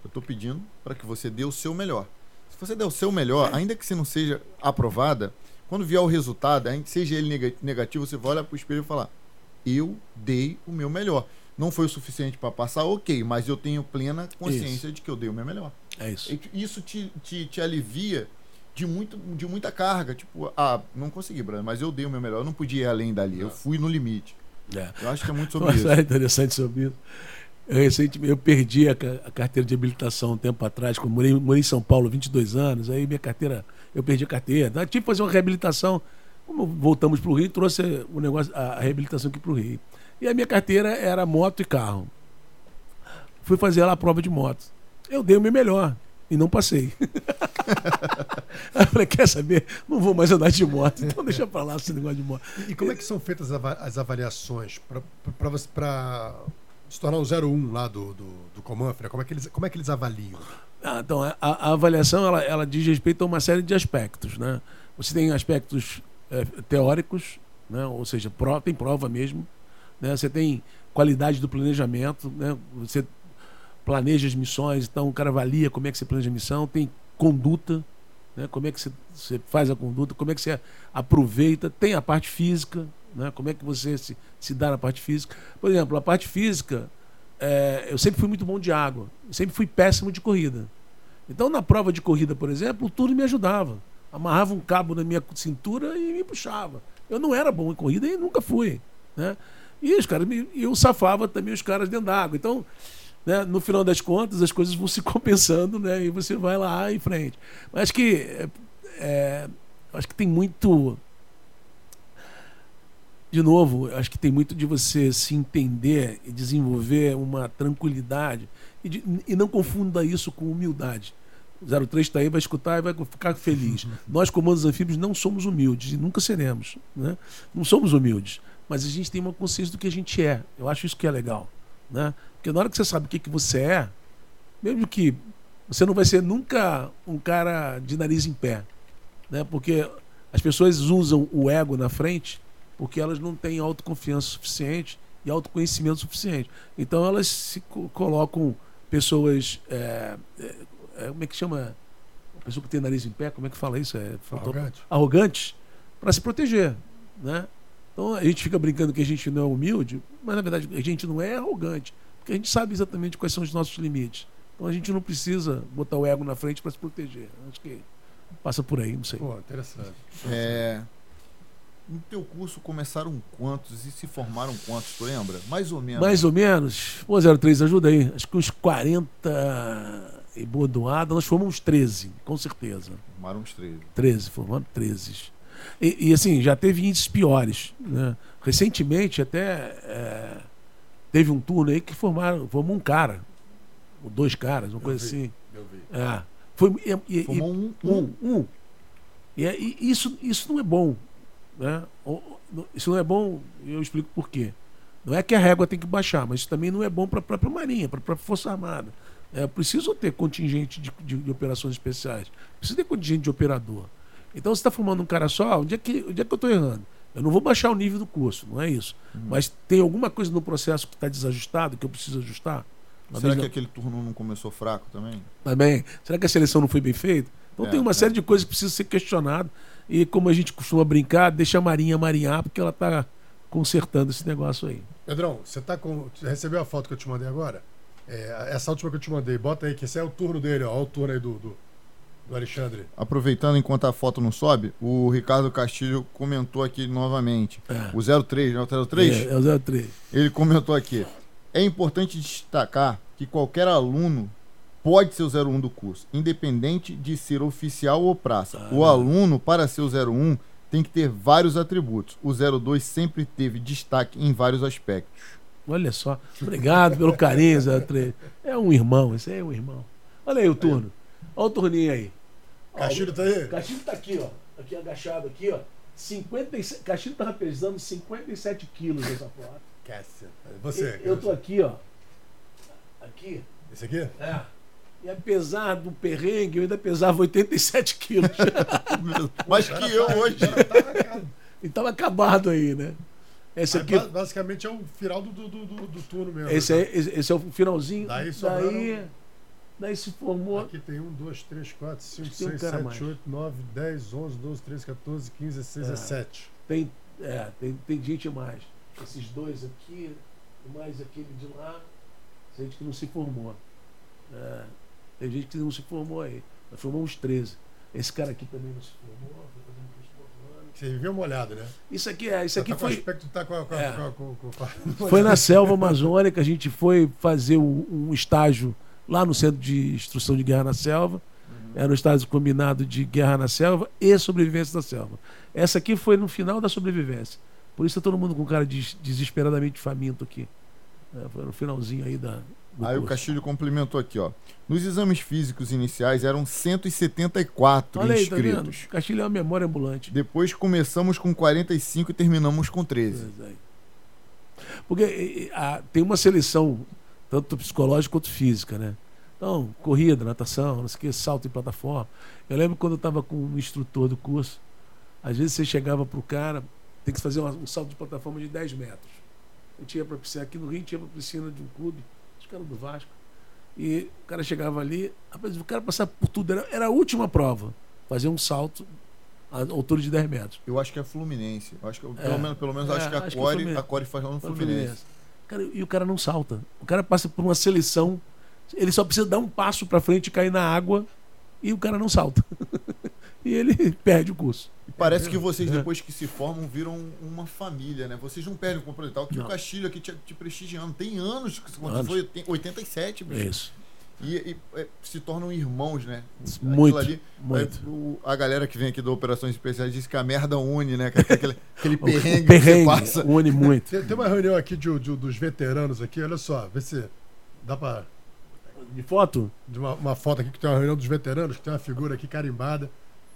Eu tô pedindo para que você dê o seu melhor. Se você der o seu melhor, ainda que você não seja aprovada, quando vier o resultado, seja ele negativo, você vai olhar pro espelho e falar: Eu dei o meu melhor. Não foi o suficiente para passar, ok, mas eu tenho plena consciência isso. de que eu dei o meu melhor. É isso. Isso te, te, te alivia de, muito, de muita carga. Tipo, ah, não consegui, Bruno, mas eu dei o meu melhor. Eu não podia ir além dali. Eu fui no limite. É. Eu acho que é muito sobre isso. É interessante sobre isso. Eu, recentemente, eu perdi a, a, carteira de habilitação um tempo atrás, quando morei, morei em São Paulo 22 anos, aí minha carteira, eu perdi a carteira. Tive que fazer uma reabilitação. Como voltamos para o Rio, trouxe o negócio, a, a reabilitação aqui para o Rio. E a minha carteira era moto e carro. Fui fazer lá a prova de moto. Eu dei o meu melhor e não passei. Aí eu falei, quer saber? Não vou mais andar de moto, então deixa pra lá esse negócio de moto. E como é que são feitas as avaliações para se tornar o 01 lá do, do, do Comanfre? Como é, que eles, como é que eles avaliam? Ah, então, a, a, avaliação ela, ela diz respeito a uma série de aspectos. Né? Você tem aspectos é, teóricos, né? ou seja, prova, tem prova mesmo. Né? Você tem qualidade do planejamento, né? você planeja as missões, então o cara avalia como é que você planeja a missão, tem conduta, né? como é que você, você faz a conduta, como é que você aproveita, tem a parte física, né? como é que você se, se dá na parte física. Por exemplo, a parte física, é, eu sempre fui muito bom de água, sempre fui péssimo de corrida. Então, na prova de corrida, por exemplo, tudo me ajudava. Amarrava um cabo na minha cintura e me puxava. Eu não era bom em corrida e nunca fui. Né? E os caras me, eu safava também os caras dentro da água. Então, né, no final das contas as coisas vão se compensando né, e você vai lá em frente. Mas acho que, é, é, acho que tem muito. De novo, acho que tem muito de você se entender e desenvolver uma tranquilidade e, de, e não confunda isso com humildade. O 03 está aí, vai escutar e vai ficar feliz. Nós, comandos anfíbios, não somos humildes e nunca seremos. Né? Não somos humildes, mas a gente tem uma consciência do que a gente é. Eu acho isso que é legal. Né? Porque na hora que você sabe o que, que você é, mesmo que você não vai ser nunca um cara de nariz em pé. Né? Porque As pessoas usam o ego na frente porque elas não têm autoconfiança suficiente e autoconhecimento suficiente. Então elas se co- colocam pessoas. é, é, é, como é que chama? A pessoa que tem nariz em pé, como é que fala isso? É, Arrogante. arrogantes para se proteger, né? Então a gente fica brincando que a gente não é humilde, mas na verdade a gente não é arrogante, porque a gente sabe exatamente quais são os nossos limites. Então a gente não precisa botar o ego na frente para se proteger. Acho que passa por aí, não sei. Pô, interessante. É, no teu curso começaram quantos e se formaram quantos, tu lembra? Mais ou menos. Mais ou menos, pô, 03, ajuda aí. Acho que uns 40 e bordoada, nós uns 13, com certeza. Formaram uns 13. 13, formando 13. E, e, assim, já teve índices piores. Né? Recentemente, até é, teve um turno aí que formaram, formou um cara, ou dois caras, uma coisa vi. assim. Eu vi. É. Foi, e, e- Formou um, e- um, um. E, é- e isso, isso não é bom. Né? Isso não é bom, eu explico por quê. Não é que a régua tem que baixar, mas isso também não é bom para a própria Marinha, para a própria Força Armada. É preciso ter contingente de, de- de operações especiais, precisa ter contingente de operador. Então, você está formando um cara só, onde é que, onde é que eu estou errando? Eu não vou baixar o nível do curso, não é isso. Mas tem alguma coisa no processo que está desajustado, que eu preciso ajustar? Uma Será que na- aquele turno não começou fraco também? também. Será que a seleção não foi bem feita? Então É, tem uma é. série de coisas que precisam ser questionadas. E como a gente costuma brincar, deixa a Marinha marinhar, porque ela está consertando esse negócio aí. Pedrão, você tá com. você recebeu a foto que eu te mandei agora? É, essa última que eu te mandei, bota aí, que esse é o turno dele, ó. Olha o turno aí do, do, do Alexandre. Aproveitando enquanto a foto não sobe, o Ricardo Castilho comentou aqui novamente. É. O 03, né? O 03? É, é o 03. Ele comentou aqui. É importante destacar que qualquer aluno pode ser o 01 do curso, independente de ser oficial ou praça. Ah, o aluno, para ser o 01, tem que ter vários atributos. O 02 sempre teve destaque em vários aspectos. Olha só. Obrigado pelo carinho, 03. É um irmão, esse aí é um irmão. Olha aí o turno. Olha o turninho aí. Castilho tá aí? Castilho tá aqui, ó. Aqui agachado aqui, ó. 57, Castilho tava pesando 57 quilos nessa foto. Cássia. Você. eu tô aqui, ó. Aqui. Esse aqui? É. E apesar do perrengue, eu ainda pesava 87 quilos. Mas que eu hoje. e tava acabado aí, né? Esse aqui. ba- basicamente é o final do, do, do, do turno mesmo. Esse, né? é, esse, esse é o finalzinho. Daí Daí, daí, se formou. Aqui tem 1, 2, 3, 4, 5, Tem um 6, cara 7, mais. 8, 9, 10, 11, 12, 13, 14, 15, 16, É. 17. Tem, é, tem, tem gente mais. Esses dois aqui, mais aquele de lá, gente que não se formou. É, tem gente que não se formou aí. Nós formamos 13. Esse cara aqui também não se formou, foi fazendo. Você viu uma olhada, né? Isso aqui é, isso aqui tá com foi. aspecto tá com É. Foi na selva amazônica, a gente foi fazer um, um estágio lá no Centro de Instrução de Guerra na Selva. Era um estágio combinado de guerra na selva e sobrevivência da selva. Essa aqui foi no final da sobrevivência. Por isso tá todo mundo com cara de, desesperadamente faminto aqui. É, foi no finalzinho aí da. Aí o. Castilho complementou aqui, ó. Nos exames físicos iniciais eram 174 Olha aí, tá inscritos. Castilho é uma memória ambulante. Depois começamos com 45 e terminamos com 13. Pois é. Porque a- tem uma seleção, tanto psicológica quanto física, né? Então, corrida, natação, não sei o que, salto em plataforma. Eu lembro quando eu estava com um instrutor do curso, às vezes você chegava pro cara, tem que fazer um salto de plataforma de 10 metros. Eu tinha para piscina, aqui no Rio tinha para piscina de um clube, acho que era do Vasco. E o cara chegava ali, rapaz, o cara passava por tudo, era, era a última prova, fazer um salto a altura de 10 metros. Eu acho que é Fluminense. Eu acho que, pelo É. menos, pelo menos É, acho que a acho que é Core, Fluminense. a Core faz lá no Fluminense. Fluminense. Cara, e o cara não salta. O cara passa por uma seleção, ele só precisa dar um passo para frente cair na água e o cara não salta. e ele perde o curso. E parece que vocês, É. depois que se formam, viram uma família, né? Vocês não perdem o compromisso. Que o. Castilho aqui te, te prestigiando. Tem anos que quando Anos. foi tem 87, bicho. É isso. E, e, é, se tornam irmãos, né? Muito, Aquilo ali, muito. é, o- a galera que vem aqui do Operações Especiais diz que a merda une, né? Que é Aquele, aquele perrengue, perrengue que você passa. une muito. Tem, tem uma reunião aqui de, de- dos veteranos aqui, olha só, vê se dá pra. De foto? De uma, uma foto aqui que tem uma reunião dos veteranos, que tem uma figura aqui carimbada.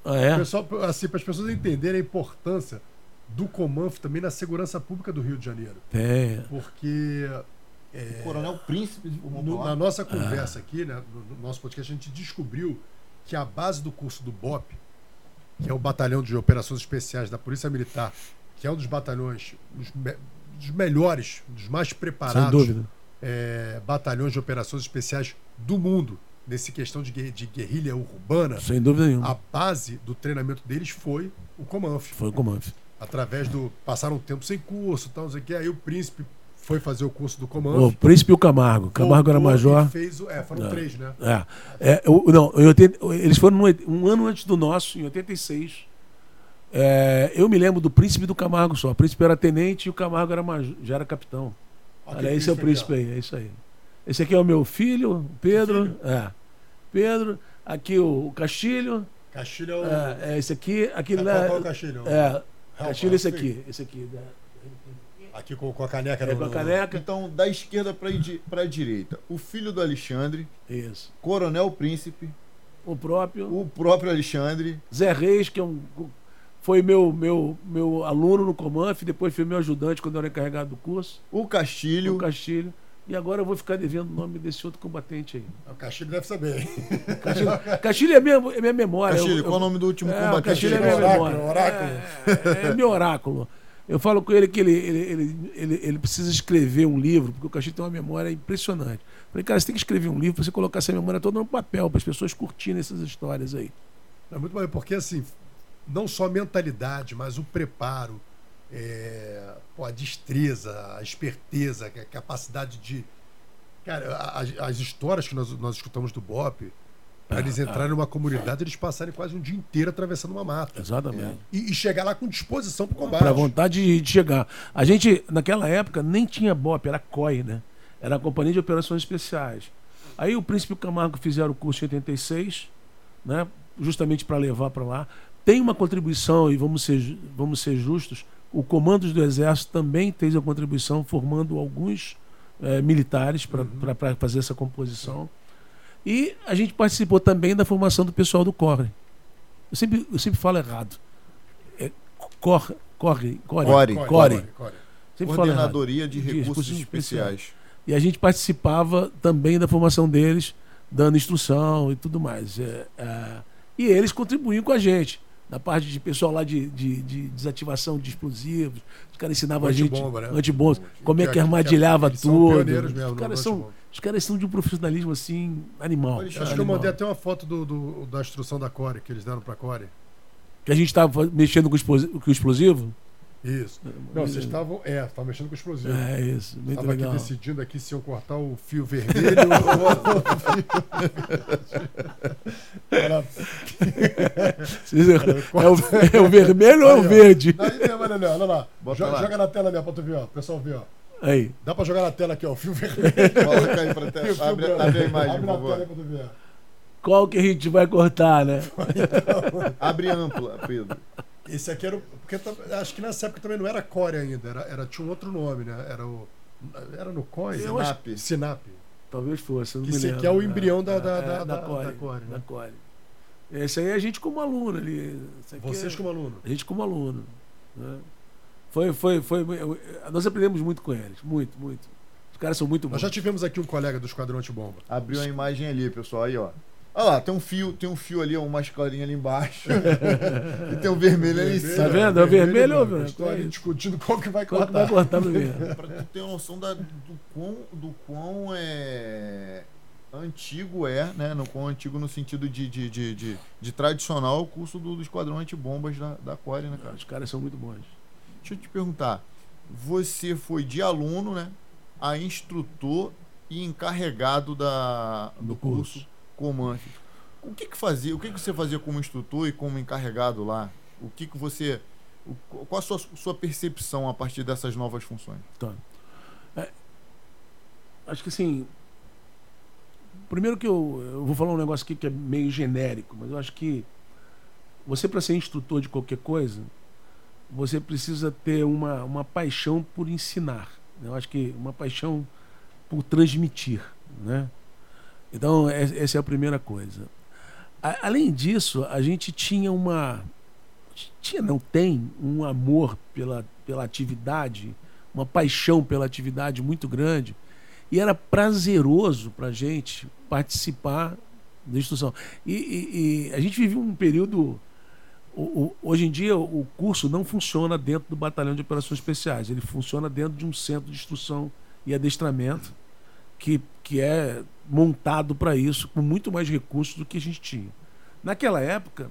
Ah, é? Pessoal, assim, para as pessoas entenderem a importância do Comanf também na segurança pública do Rio de Janeiro. Tem. Porque é, O Coronel Príncipe de no- na nossa conversa aqui, né, no, no nosso podcast, a gente descobriu que a base do curso do BOP que é o batalhão de operações especiais da Polícia Militar, que é um dos batalhões dos, me- dos melhores, dos mais Sem preparados dúvida. é, batalhões de operações especiais do mundo, nesse questão de, de guerrilha urbana, Sem dúvida nenhuma. a base do treinamento deles foi o Comanf. Foi o comando. Através do. Passaram um tempo sem curso, tal, não sei o que. Aí o príncipe foi fazer o curso do Comanf. O Príncipe e o Camargo. Camargo era major. Fez o, é, foram É. três, né? É. É, eu- não, 80 eles foram no um ano antes do nosso, em 86. É, eu me lembro do príncipe e do Camargo só. O príncipe era tenente e o Camargo era maj- já era capitão. Olha esse é o príncipe aí, é isso aí. Esse aqui é o meu filho, o Pedro. É. Pedro. Aqui o, o Castilho. Castilho é o. É, é esse aqui. Aquele qual, lá. qual é o Castilho? É. É o Castilho esse Castilho. aqui. Esse aqui. né? Aqui com, com a caneca. É no- com a caneca. Então, da esquerda para a direita, o filho do Alexandre, Isso. Coronel Príncipe, O próprio. o próprio Alexandre, Zé Reis, que é um, foi meu, meu, meu aluno no Comanf, depois foi meu ajudante quando eu era encarregado do curso, o Castilho, o Castilho. E agora eu vou ficar devendo o nome desse outro combatente aí. O Castilho deve saber. hein? Castilho, Castilho é, minha, é minha memória. Castilho, Eu- qual é o nome do último É, combatente? Castilho é é memória. oráculo, oráculo. É, é, é meu oráculo. Eu falo com ele que ele, ele, ele, ele, precisa escrever um livro, porque o Castilho tem uma memória impressionante. Falei, cara, você tem que escrever um livro para você colocar essa memória toda no papel, para as pessoas curtirem essas histórias aí. É muito bom, porque assim, não só a mentalidade, mas o preparo, é, a destreza, a esperteza, a capacidade de. Cara, as, as histórias que nós, nós escutamos do Bop, para eles entrarem numa comunidade, eles passarem quase um dia inteiro atravessando uma mata. Exatamente. E, e chegar lá com disposição para o combate. Para vontade de, chegar. A gente, naquela época, nem tinha BOP, era COI, né? Era a Companhia de Operações Especiais. Aí o Príncipe Camargo fizeram o curso em 86, né? justamente para levar para lá. Tem uma contribuição, e vamos ser, vamos ser justos, o Comandos do Exército também fez a contribuição, formando alguns eh, militares para fazer essa composição. E a gente participou também da formação do pessoal do CORE. Eu sempre, eu sempre falo errado. É CORE, CORE, CORE. Core. Core, Core. core. Sempre. Coordenadoria de De Recursos Recursos Especiais. E a gente participava também da formação deles, dando instrução e tudo mais. É, é, e eles contribuíam com a gente. Na parte de pessoal lá de, de- de desativação de explosivos. Os caras ensinavam a gente. Né? Antibombas. Como é que Que- armadilhava são tudo. mesmo os, caras são, os caras são de um profissionalismo assim, animal. Olha, acho que eu animal. mandei até uma foto do, do- da instrução da Core, que eles deram para a Core. Que a gente estava mexendo com o explosivo. Isso. Não, vocês estavam. É, estavam mexendo com explosivo. É isso, muito Estava aqui decidindo aqui se iam cortar o fio vermelho ou o fio. Era- É o, é o vermelho ou é o Aí, verde? Aí mesmo, olha, lá. Joga, lá. joga na tela ali, ó, pra tu ver, ó. O pessoal ver, ó. Aí. Dá pra jogar na tela aqui, ó. O fio vermelho. Coloca aí pra o te... fio abre, abre a imagem, Abre por na tela aí pra tu ver. Qual que a gente vai cortar, né? Abre ampla, Pedro. Esse aqui era o. Porque acho que nessa época também não era Core ainda, era, era, tinha um outro nome, né? Era o. Era no COI? Eu acho- Sinap. Sinap. Talvez fosse. eu não esse lembro. aqui é o embrião da- É, da- é, da- da- Core, da Core, né? da Core. Esse aí é a gente como aluno ali. Vocês é- como aluno. A gente como aluno. né? Foi, foi, foi. Nós aprendemos muito com eles. Muito, muito. Os caras são muito bons. Nós já tivemos aqui um colega do Esquadrão Antibomba. Abriu a imagem ali, pessoal. Aí, ó. Olha lá, tem um fio, tem um fio ali, ó, uma escolinha ali embaixo. e tem um vermelho ali em Tá cima. vendo? É o vermelho ou o mano. Estou ali discutindo qual que vai Qual que cortar. vai cortar primeiro? Pra tu ter uma noção da, do quão, do quão é, antigo é, né? No quão antigo no sentido de, de, de, de, de tradicional o curso do, do Esquadrão Antibombas da, da Core, né, cara? Os caras são muito bons. Deixa eu te perguntar. Você foi de aluno, né? A instrutor e encarregado da, do, Do curso, curso. Comanf. O que que fazia? O que que você fazia como instrutor e como encarregado lá? O que que você o- qual a sua, sua percepção a partir dessas novas funções? Tá. É, acho que assim. Primeiro que eu, eu vou falar um negócio aqui que é meio genérico, mas eu acho que você, para ser instrutor de qualquer coisa, você precisa ter uma, uma paixão por ensinar. né? Eu acho que uma paixão por transmitir. Né? Então, es- essa é a primeira coisa. A- além disso, a gente tinha uma. Tinha, não tem um amor pela, pela atividade, uma paixão pela atividade muito grande. E era prazeroso para a gente participar da instrução. E, e- e a gente vivia um período o, o, hoje em dia o curso não funciona dentro do batalhão de operações especiais, ele funciona dentro de um centro de instrução e adestramento que, que é montado para isso, com muito mais recursos do que a gente tinha. Naquela época,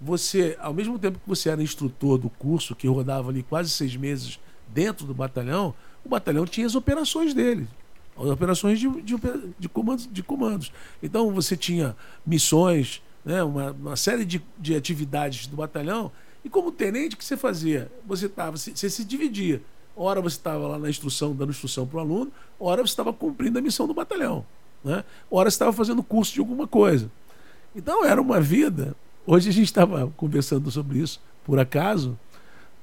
você, ao mesmo tempo que você era instrutor do curso, que rodava ali quase seis meses dentro do batalhão, o batalhão tinha as operações dele. As operações de, de, de, comandos, de comandos. Então você tinha missões, né, uma, uma série de, de atividades do batalhão. E como tenente, o que você fazia? Você, tava, você, você se dividia. Ora você estava lá na instrução, dando instrução para o aluno, ora você estava cumprindo a missão do batalhão. Né? Ora você estava fazendo curso de alguma coisa. Então era uma vida. Hoje a gente estava conversando sobre isso, por acaso.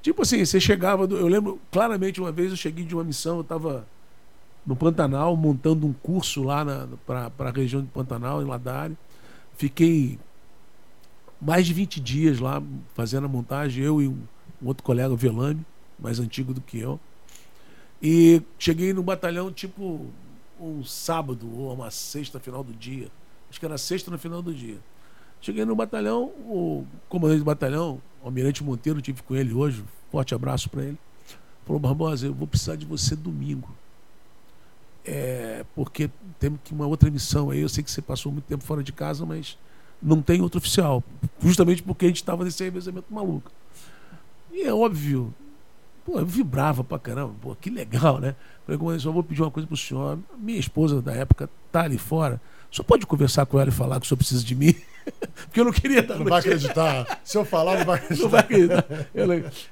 Tipo assim, você chegava. Do, eu lembro claramente uma vez eu cheguei de uma missão, eu estava no Pantanal, montando um curso lá para a região de Pantanal, em Ladari. Fiquei mais de 20 dias lá fazendo a montagem, eu e um, um outro colega, o Velame, mais antigo do que eu. E cheguei no batalhão tipo um sábado ou uma sexta final do dia. Acho que era sexta no final do dia. Cheguei no batalhão, o comandante do batalhão, o Almirante Monteiro, tive com ele hoje, forte abraço para ele. Falou, Barbosa, eu vou precisar de você domingo. É, porque temos que uma outra missão aí. Eu sei que você passou muito tempo fora de casa, mas não tem outro oficial. Justamente porque a gente estava nesse revezamento maluco. E é óbvio, pô, eu vibrava pra caramba, pô, que legal, né? Falei, como só vou pedir uma coisa pro senhor. Minha esposa da época tá ali fora. Só pode conversar com ela e falar que o senhor precisa de mim? Porque eu não queria estar Não vai acreditar. Se eu falar, não vai acreditar. Não vai acreditar.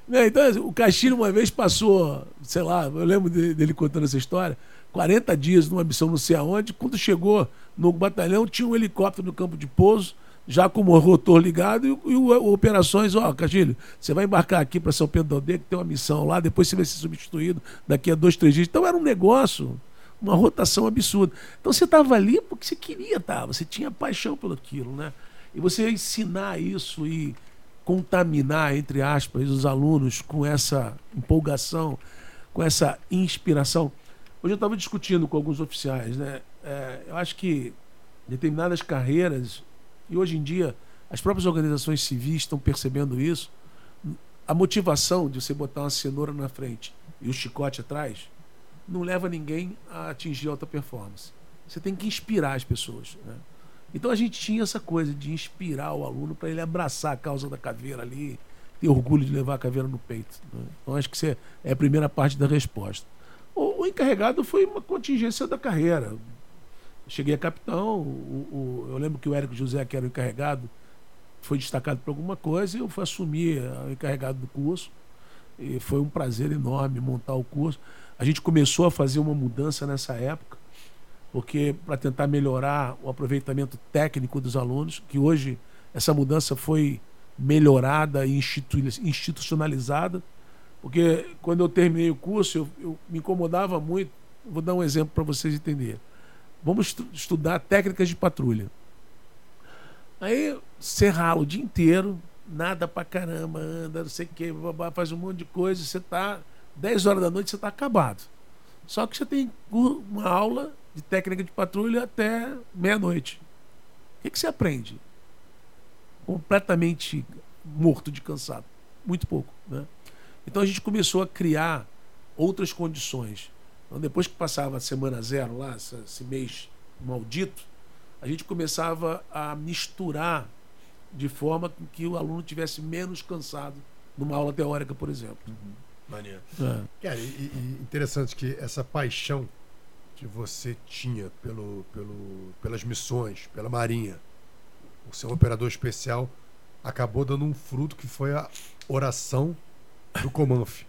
Não, então, assim, o Castilho uma vez passou, sei lá, eu lembro dele contando essa história, 40 dias numa missão não sei aonde. Quando chegou no batalhão, tinha um helicóptero no campo de pouso já com o rotor ligado e, e o, operações, ó, Castilho, você vai embarcar aqui para São Pedro Aldeia, que tem uma missão lá, depois você vai ser substituído daqui a dois, três dias. Então era um negócio, uma rotação absurda. Então você estava ali porque você queria estar, tá, você tinha paixão pelo aquilo, né? E você ensinar isso e contaminar, entre aspas, os alunos com essa empolgação, com essa inspiração. Hoje eu estava discutindo com alguns oficiais, né? É, eu acho que determinadas carreiras e hoje em dia as próprias organizações civis estão percebendo isso. A motivação de você botar uma cenoura na frente e o chicote atrás não leva ninguém a atingir alta performance. Você tem que inspirar as pessoas. Né? Então a gente tinha essa coisa de inspirar o aluno para ele abraçar a causa da caveira ali, ter orgulho de levar a caveira no peito. Né? Então acho que isso é, é a primeira parte da resposta. O, o encarregado foi uma contingência da carreira cheguei a capitão, o, o, eu lembro que o Érico José, que era o encarregado, foi destacado por alguma coisa e eu fui assumir o encarregado do curso. E foi um prazer enorme montar o curso. A gente começou a fazer uma mudança nessa época, porque para tentar melhorar o aproveitamento técnico dos alunos, que hoje essa mudança foi melhorada e institucionalizada, porque quando eu terminei o curso, eu, eu me incomodava muito. Vou dar um exemplo para vocês entenderem. Vamos estu estudar técnicas de patrulha. Aí rala o dia inteiro, nada pra caramba, anda, não sei o que, faz um monte de coisa, você tá 10 horas da noite, você tá acabado. Só que você tem uma aula de técnica de patrulha até meia-noite. O que, que você aprende? Completamente morto de cansado. Muito pouco. Né? Então a gente começou a criar outras condições. Então, depois que passava a semana zero lá, esse mês maldito, a gente começava a misturar de forma que o aluno tivesse menos cansado numa aula teórica, por exemplo. Uhum. Maneiro. É. Cara, e, e interessante que essa paixão que você tinha pelo, pelo, pelas missões, pela Marinha, o seu operador especial, acabou dando um fruto que foi a oração do Comanf.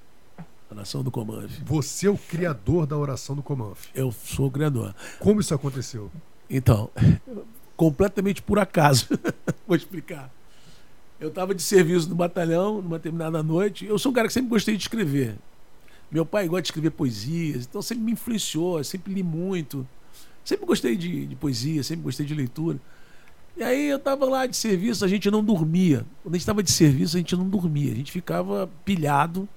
A nação do Comanf. Você é o criador da oração do Comanf. Eu sou o criador. Como isso aconteceu? Então, completamente por acaso. Vou explicar. Eu estava de serviço no batalhão, numa determinada noite. Eu sou um cara que sempre gostei de escrever. Meu pai gosta de escrever poesias, então sempre me influenciou, sempre li muito. Sempre gostei de, de poesia, sempre gostei de leitura. E aí eu estava lá de serviço, a gente não dormia. Quando a gente estava de serviço, a gente não dormia. A gente ficava pilhado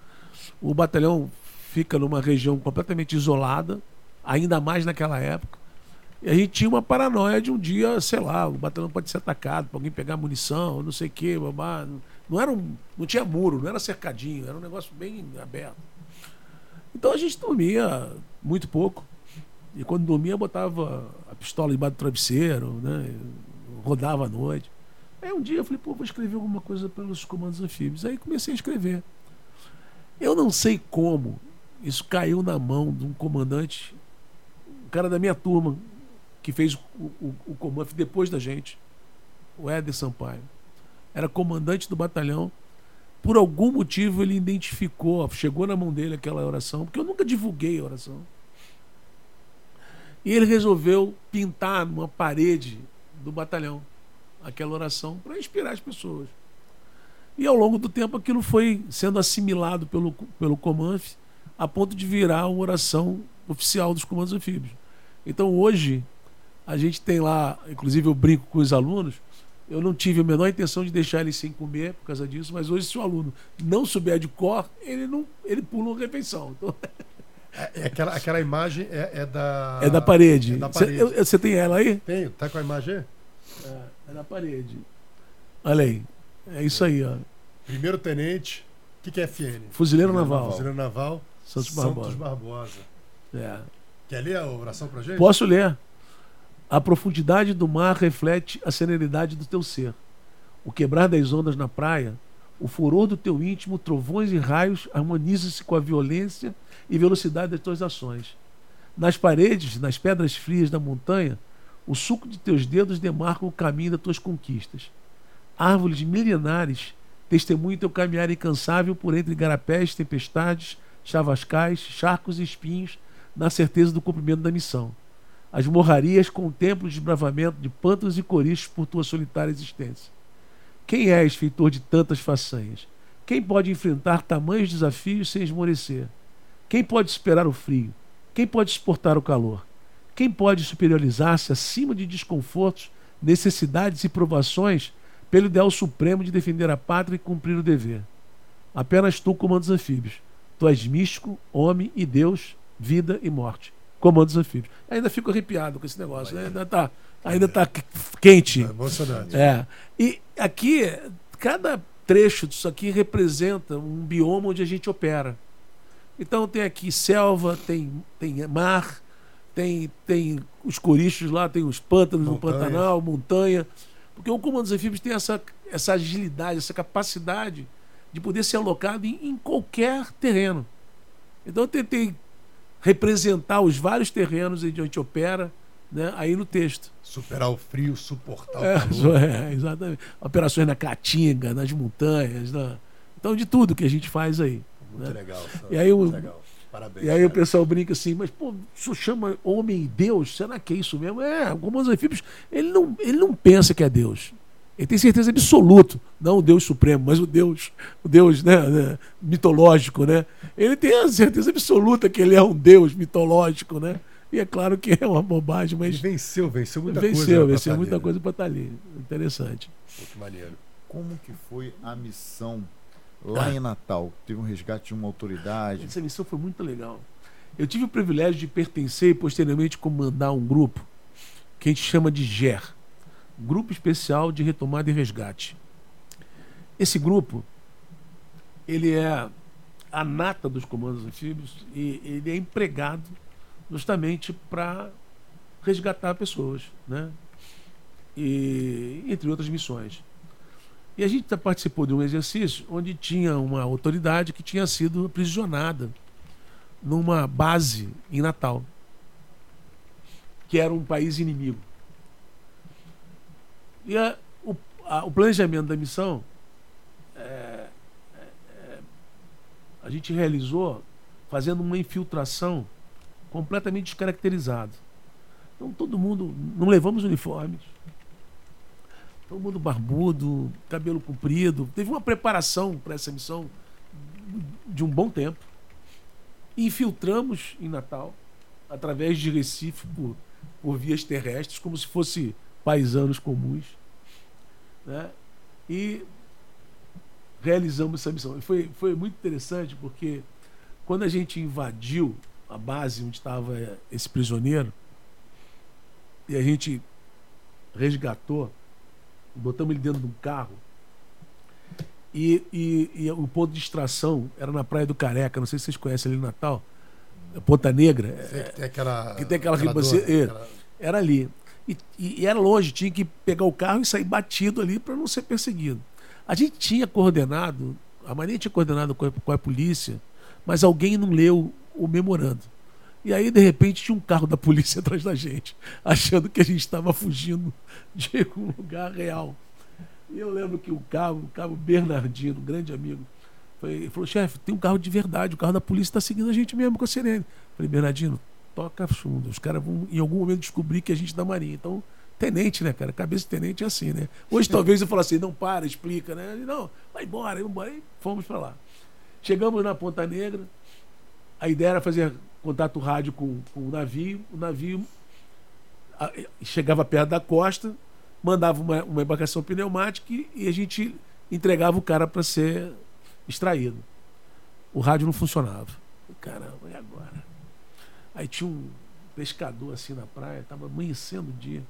o batalhão fica numa região completamente isolada, ainda mais naquela época. E a gente tinha uma paranoia de um dia, sei lá, o batalhão pode ser atacado, para alguém pegar munição, não sei o quê, babá. Não, era um, não tinha muro, não era cercadinho, era um negócio bem aberto. Então a gente dormia muito pouco. E quando dormia, botava a pistola embaixo do travesseiro, né? rodava à noite. Aí um dia eu falei, pô, vou escrever alguma coisa pelos comandos anfíbios. Aí comecei a escrever. Eu não sei como isso caiu na mão de um comandante, um cara da minha turma, que fez o, o, o comando depois da gente, o Éder Sampaio. Era comandante do batalhão. Por algum motivo ele identificou, chegou na mão dele aquela oração, porque eu nunca divulguei a oração. E ele resolveu pintar numa parede do batalhão aquela oração para inspirar as pessoas. E ao longo do tempo aquilo foi sendo assimilado pelo, pelo Comanf a ponto de virar uma oração oficial dos comandos anfíbios. Então hoje a gente tem lá, inclusive eu brinco com os alunos, eu não tive a menor intenção de deixar eles sem comer por causa disso, mas hoje se o aluno não souber de cor, ele não ele pula uma refeição. Então... É, é, aquela, aquela imagem é, é, da. É da parede. Você tem ela aí? Tenho. Tá com a imagem? É, é da parede. Olha aí. É isso aí, ó. Primeiro tenente. O que, que é FN? Fuzileiro Naval. Fuzileiro Naval. Santos Barbosa. Santos Barbosa. É. Quer ler a oração pra gente? Posso ler. A profundidade do mar reflete a serenidade do teu ser. O quebrar das ondas na praia, o furor do teu íntimo, trovões e raios harmonizam-se com a violência e velocidade das tuas ações. Nas paredes, nas pedras frias da montanha, o suco de teus dedos demarca o caminho das tuas conquistas. Árvores milenares testemunham teu caminhar incansável por entre garapés, tempestades, chavascais, charcos e espinhos, na certeza do cumprimento da missão. As morrarias contemplam o desbravamento de pântanos e corichos por tua solitária existência. Quem és, feitor de tantas façanhas? Quem pode enfrentar tamanhos desafios sem esmorecer? Quem pode superar o frio? Quem pode suportar o calor? Quem pode superiorizar-se acima de desconfortos, necessidades e provações pelo ideal supremo de defender a pátria e cumprir o dever? Apenas tu comandos anfíbios. Tu és místico, homem e Deus, vida e morte comandos anfíbios. Ainda fico arrepiado com esse negócio, né? ainda está ainda tá quente. É emocionante. É. E aqui, cada trecho disso aqui representa um bioma onde a gente opera. Então tem aqui selva, tem, tem mar, tem, tem os corichos lá, tem os pântanos montanha. no Pantanal, montanha. Porque o comando dos anfíbios tem essa, essa agilidade, essa capacidade de poder ser alocado em, em qualquer terreno. Então eu tentei representar os vários terrenos onde a gente opera né, aí no texto. Superar o frio, suportar o é, calor. É, exatamente. Operações na Caatinga, nas montanhas. Na... Então, de tudo que a gente faz aí. Muito né? legal. E aí, o... legal. Parabéns, e aí cara. o pessoal brinca assim, mas pô, isso chama homem Deus? Será que é isso mesmo? É, como os anfíbios, ele não, ele não pensa que é Deus. Ele tem certeza absoluta, não o Deus supremo, mas o Deus, o Deus né, né, mitológico, né? Ele tem a certeza absoluta que ele é um Deus mitológico, né? E é claro que é uma bobagem, mas. Ele venceu, venceu muita venceu, coisa. Venceu, muita coisa para estar ali. Interessante. Muito maneiro. Como que foi a missão lá ah. em Natal? Teve um resgate de uma autoridade? Essa missão foi muito legal. Eu tive o privilégio de pertencer e posteriormente comandar um grupo que a gente chama de GER Grupo Especial de Retomada e Resgate. Esse grupo, ele é a nata dos comandos anfíbios e ele é empregado justamente para resgatar pessoas, né? E entre outras missões. E a gente participou de um exercício onde tinha uma autoridade que tinha sido aprisionada numa base em Natal, que era um país inimigo. E a, o, a, o, planejamento da missão é, é, é, a gente realizou fazendo uma infiltração completamente descaracterizada. Então todo mundo, não levamos uniformes, todo mundo barbudo, cabelo comprido. Teve uma preparação para essa missão de um bom tempo. Infiltramos em Natal, através de Recife, por, por vias terrestres, como se fosse paisanos comuns, né? e realizamos essa missão. E foi, foi muito interessante porque quando a gente invadiu a base onde estava esse prisioneiro e a gente resgatou, botamos ele dentro de um carro, E, e, e o ponto de extração era na Praia do Careca, não sei se vocês conhecem ali no Natal. Ponta Negra. Sei que tem aquela. Que tem aquela que aquela você- dor, é. aquela- Era ali. E, e- e era longe, tinha que pegar o carro e sair batido ali para não ser perseguido. A gente tinha coordenado, a Marinha tinha coordenado com a, com a polícia, mas alguém não leu o memorando. E aí, de repente, tinha um carro da polícia atrás da gente, achando que a gente estava fugindo de um lugar real. E eu lembro que o cabo, o cabo Bernardino, um grande amigo, foi, ele falou: chefe, tem um carro de verdade, o carro da polícia está seguindo a gente mesmo com a sirene. Falei, Bernardino, toca fundo. Os caras vão em algum momento descobrir que a gente é da Marinha. Então, tenente, né, cara? Cabeça de tenente é assim, né? Hoje talvez eu fale assim, não para, explica, né? Ele, não, vai embora, vai embora. E fomos para lá. Chegamos na Ponta Negra, a ideia era fazer contato rádio com, com o navio. O navio a- chegava perto da costa, mandava uma, uma embarcação pneumática e, e a gente entregava o cara para ser extraído. O rádio não funcionava. Caramba, e agora? Aí tinha um pescador assim na praia, estava amanhecendo o dia.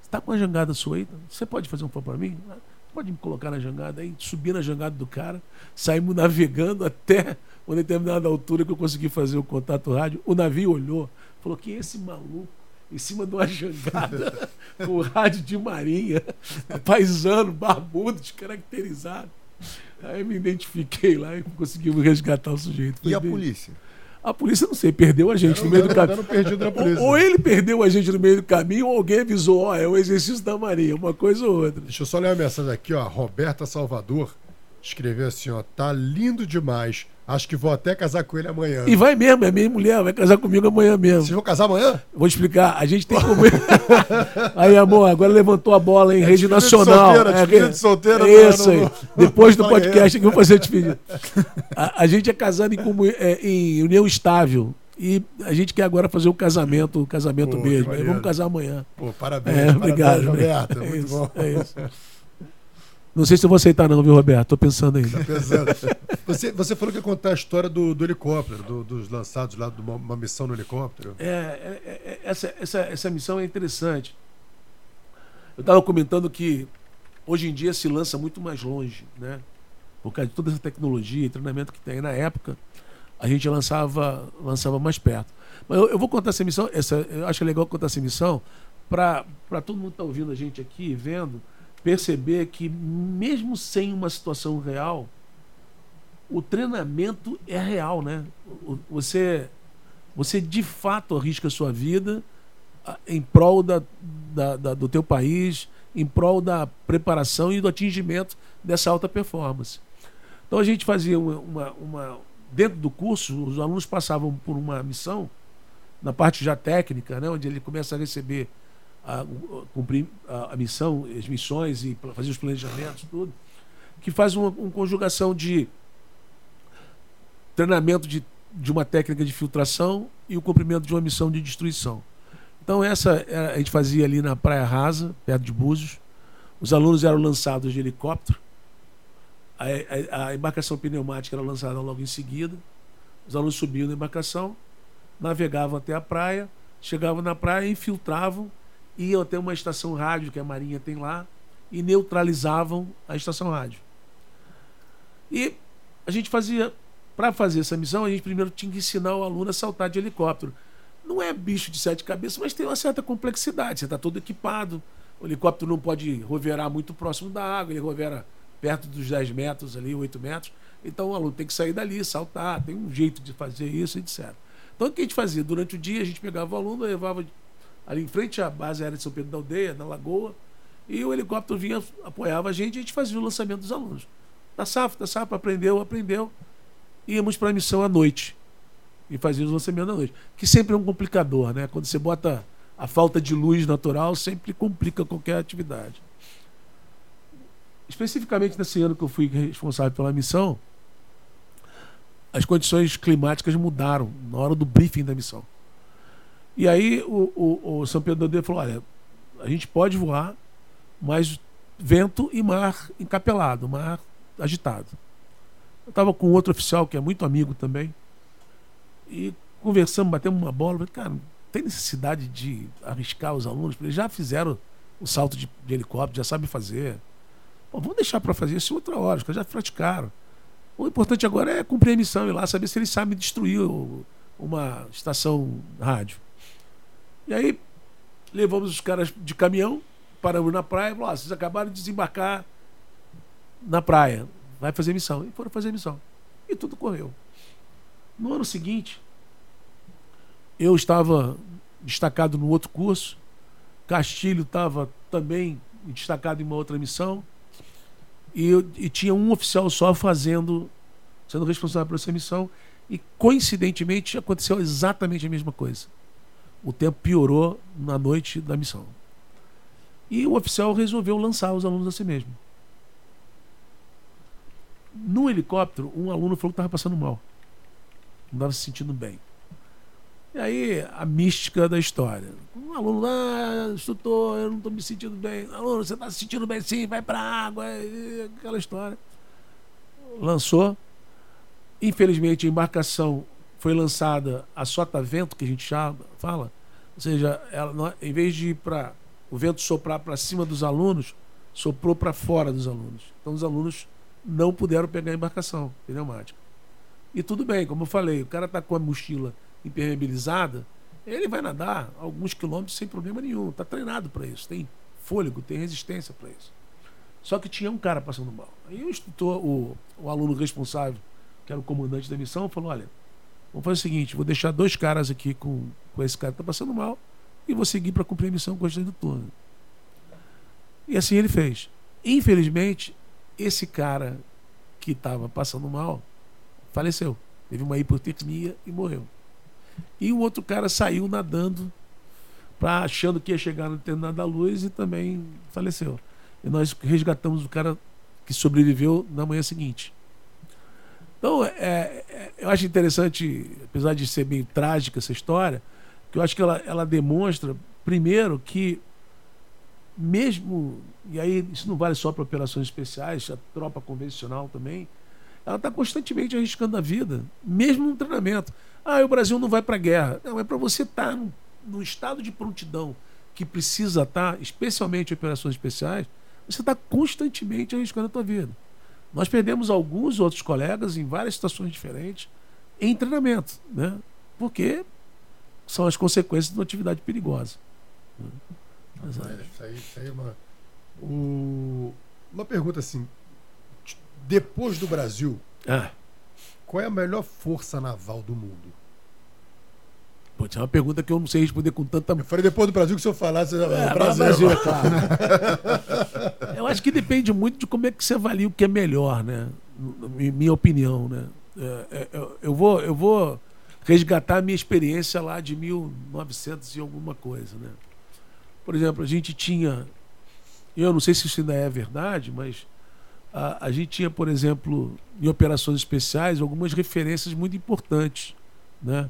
Você tá com uma jangada sua aí? Você pode fazer um favor para mim? "Ah, Pode me colocar na jangada aí, subi na jangada do cara, saímos navegando até uma determinada altura que eu consegui fazer o contato rádio. O navio olhou, falou que esse maluco em cima de uma jangada com o rádio de marinha, paisano, barbudo, descaracterizado. Aí me identifiquei lá e conseguimos resgatar o sujeito. Foi E a polícia? A polícia, não sei, perdeu a gente no meio do caminho. Ou, ou ele perdeu a gente no meio do caminho, ou alguém avisou, ó, é o exercício da Marinha, uma coisa ou outra. Deixa eu só ler uma mensagem aqui, ó. Roberta Salvador escreveu assim, ó. Tá lindo demais. Acho que vou até casar com ele amanhã. E vai mesmo, é minha mulher, vai casar comigo amanhã mesmo. Vocês vão casar amanhã? Vou explicar, a gente tem como. aí, amor, agora levantou a bola em rede despedida de nacional. solteira, despedida de solteira, É não, isso aí. Depois do aí. podcast que eu vou fazer despedida. A, a gente é casado em, é, em união estável. E a gente quer agora fazer o casamento, o casamento Pô, mesmo. Vamos casar amanhã. Pô, parabéns. É, parabéns, obrigado. Roberta. é Muito isso, bom. é isso. Não sei se eu vou aceitar, não, viu, Roberto? Tô pensando ainda. Pesado. Você, você falou que ia contar a história do, do helicóptero, do- dos lançados lá de uma, uma missão no helicóptero. É, é, é, essa, essa, essa missão é interessante. Eu estava comentando que hoje em dia se lança muito mais longe, né? Por causa de toda essa tecnologia e treinamento que tem. Na época, a gente lançava, lançava mais perto. Mas eu, eu vou contar essa missão, essa, eu acho legal contar essa missão para todo mundo que está ouvindo a gente aqui, vendo, perceber que mesmo sem uma situação real, o treinamento é real, né? Você, você de fato arrisca a sua vida em prol da, da- da- do teu país, em prol da preparação e do atingimento dessa alta performance. Então a gente fazia uma, uma- uma- dentro do curso, os alunos passavam por uma missão na parte já técnica, né, onde ele começa a receber a, o- cumprir a, a missão, as missões e fazer os planejamentos, tudo, que faz uma, uma conjugação de treinamento de, de uma técnica de filtração e o cumprimento de uma missão de destruição. Então essa eh, a gente fazia ali na Praia Rasa, perto de Búzios. Os alunos eram lançados de helicóptero. A, a- a embarcação pneumática era lançada logo em seguida. Os alunos subiam na embarcação, navegavam até a praia, chegavam na praia, infiltravam, iam até uma estação rádio que a Marinha tem lá e neutralizavam a estação rádio. E a gente fazia, para fazer essa missão, a gente primeiro tinha que ensinar o aluno a saltar de helicóptero. Não é bicho de sete cabeças, mas tem uma certa complexidade. Você está todo equipado, o helicóptero não pode roverar muito próximo da água, ele rovera perto dos 10 metros ali, 8 metros. Então o aluno tem que sair dali, saltar, tem um jeito de fazer isso, etc. Então o que a gente fazia? Durante o dia a gente pegava o aluno, levava ali em frente à base aérea de São Pedro da Aldeia, na Lagoa, e o helicóptero vinha, apoiava a gente e a gente fazia o lançamento dos alunos. Da safra, da safra, aprendeu, aprendeu. Íamos para a missão à noite e fazia os lançamentos à noite. Que sempre é um complicador, né? Quando você bota a falta de luz natural, sempre complica qualquer atividade. Especificamente nesse ano que eu fui responsável pela missão, as condições climáticas mudaram na hora do briefing da missão. E aí o, o, o São Pedro do falou: olha, a gente pode voar, mas vento e mar encapelado, mar agitado. Eu estava com outro oficial que é muito amigo também, e conversamos, batemos uma bola. Falei, cara, tem necessidade de arriscar os alunos? Eles já fizeram o salto de, de helicóptero, já sabem fazer. Vamos deixar para fazer isso outra hora, os já praticaram. O importante agora é cumprir a missão e lá saber se eles sabem destruir uma estação rádio. E aí levamos os caras de caminhão, paramos na praia, falou, ah, vocês acabaram de desembarcar na praia, vai fazer missão. E foram fazer missão. E tudo correu. No ano seguinte, eu estava destacado no outro curso, Castilho estava também destacado em uma outra missão, e, eu, e tinha um oficial só fazendo, sendo responsável por essa missão, e coincidentemente aconteceu exatamente a mesma coisa. O tempo piorou na noite da missão. E o oficial resolveu lançar os alunos a si mesmo. No helicóptero, um aluno falou que estava passando mal. Não estava se sentindo bem. E aí, a mística da história. Um aluno, ah, instrutor, eu não estou me sentindo bem. Aluno, você está se sentindo bem sim, vai para a água. Aquela história. Lançou. Infelizmente, a embarcação foi lançada a sota-vento, que a gente chama, fala. Ou seja, ela, em vez de ir para o vento soprar para cima dos alunos, soprou para fora dos alunos. Então, os alunos não puderam pegar a embarcação pneumática. E tudo bem, como eu falei, o cara está com a mochila impermeabilizada, ele vai nadar alguns quilômetros sem problema nenhum. Está treinado para isso, tem fôlego, tem resistência para isso. Só que tinha um cara passando mal. Aí o instrutor, o, o aluno responsável, que era o comandante da missão, falou: olha, vamos fazer o seguinte, vou deixar dois caras aqui com, com esse cara que está passando mal e vou seguir para cumprir a missão com o do turno. E assim ele fez. Infelizmente, esse cara que estava passando mal faleceu. Teve uma hipotermia e morreu. E o outro cara saiu nadando, pra, achando que ia chegar no da luz e também faleceu. E nós resgatamos o cara que sobreviveu na manhã seguinte. Então, é, é, eu acho interessante, apesar de ser bem trágica essa história, que eu acho que ela, ela demonstra, primeiro, que mesmo, e aí isso não vale só para operações especiais, a tropa convencional também, ela está constantemente arriscando a vida, mesmo no treinamento. Ah, o Brasil não vai para a guerra. Não, é para você estar tá no, no, estado de prontidão que precisa estar, tá, especialmente em operações especiais, você está constantemente arriscando a tua vida. Nós perdemos alguns outros colegas em várias situações diferentes em treinamento, né? porque são as consequências de uma atividade perigosa. Mas, é, isso aí, isso aí é uma. O... Uma pergunta assim. Depois do Brasil, ah. qual é a melhor força naval do mundo? Pô, é uma pergunta que eu não sei responder com tanta. Eu falei depois do Brasil que se eu falasse. É, Brasil, Brasil é claro. eu acho que depende muito de como é que você avalia o que é melhor, né? Minha opinião, né? É, é, eu, vou, eu vou resgatar a minha experiência lá de 1900 e alguma coisa, né? Por exemplo, a gente tinha. Eu não sei se isso ainda é verdade, mas a, a gente tinha, por exemplo, em operações especiais, algumas referências muito importantes. Né?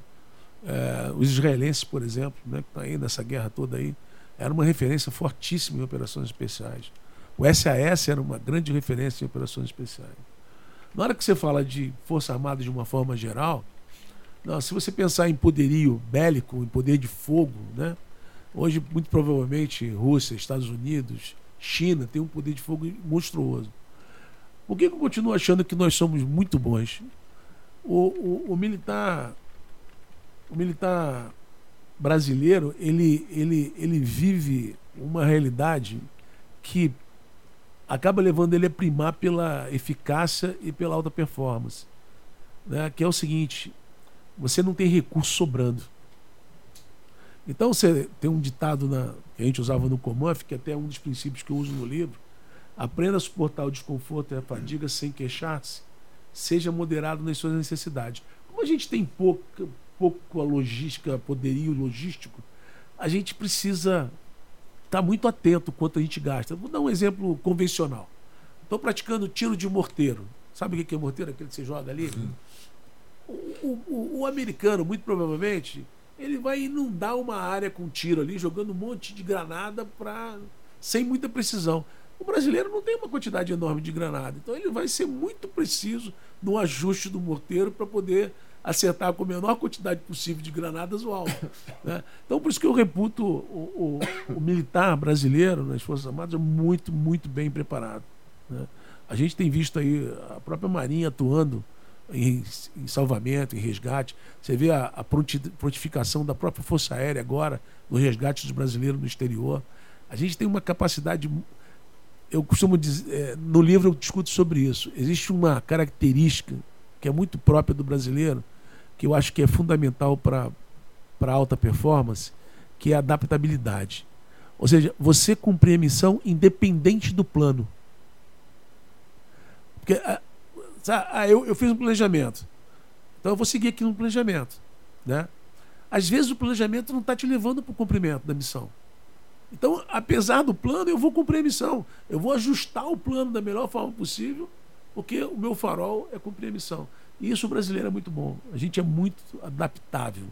É, os israelenses, por exemplo, né, que estão tá aí nessa guerra toda aí, era uma referência fortíssima em operações especiais. O SAS era uma grande referência em operações especiais. Na hora que você fala de Força Armada de uma forma geral, não, se você pensar em poderio bélico, em poder de fogo, né? Hoje, muito provavelmente, Rússia, Estados Unidos, China tem um poder de fogo monstruoso. Por que eu continuo achando que nós somos muito bons? O, o, o militar, o militar brasileiro, ele, ele, ele vive uma realidade que acaba levando ele a primar pela eficácia e pela alta performance. Né? Que é o seguinte: você não tem recurso sobrando. Então você tem um ditado na, que a gente usava no Comanf, que é até é um dos princípios que eu uso no livro. Aprenda a suportar o desconforto e a fadiga sem queixar-se. Seja moderado nas suas necessidades. Como a gente tem pouca, pouco a logística, poderio logístico, a gente precisa estar muito atento quanto a gente gasta. Vou dar um exemplo convencional. Estou praticando tiro de morteiro. Sabe o que é morteiro? Aquele que você joga ali? O, o, o, o americano, muito provavelmente, ele vai inundar uma área com tiro ali, jogando um monte de granada para sem muita precisão. O brasileiro não tem uma quantidade enorme de granada, então ele vai ser muito preciso no ajuste do morteiro para poder acertar com a menor quantidade possível de granadas o alvo. Né? Então, por isso que eu reputo o, o, o, militar brasileiro nas Forças Armadas muito, muito bem preparado. Né? A gente tem visto aí a própria Marinha atuando em, em salvamento, em resgate. Você vê a, a prontificação da própria Força Aérea agora no resgate dos brasileiros no exterior. A gente tem uma capacidade. Eu costumo dizer, é, no livro eu discuto sobre isso. Existe uma característica que é muito própria do brasileiro, que eu acho que é fundamental para alta performance, que é a adaptabilidade. Ou seja, você cumprir a missão independente do plano. Porque ah, ah, eu, eu fiz um planejamento. Então eu vou seguir aqui no planejamento. Né? Às vezes o planejamento não está te levando para o cumprimento da missão. Então, apesar do plano, eu vou cumprir a missão. Eu vou ajustar o plano da melhor forma possível, porque o meu farol é cumprir a missão. E isso o brasileiro é muito bom. A gente é muito adaptável.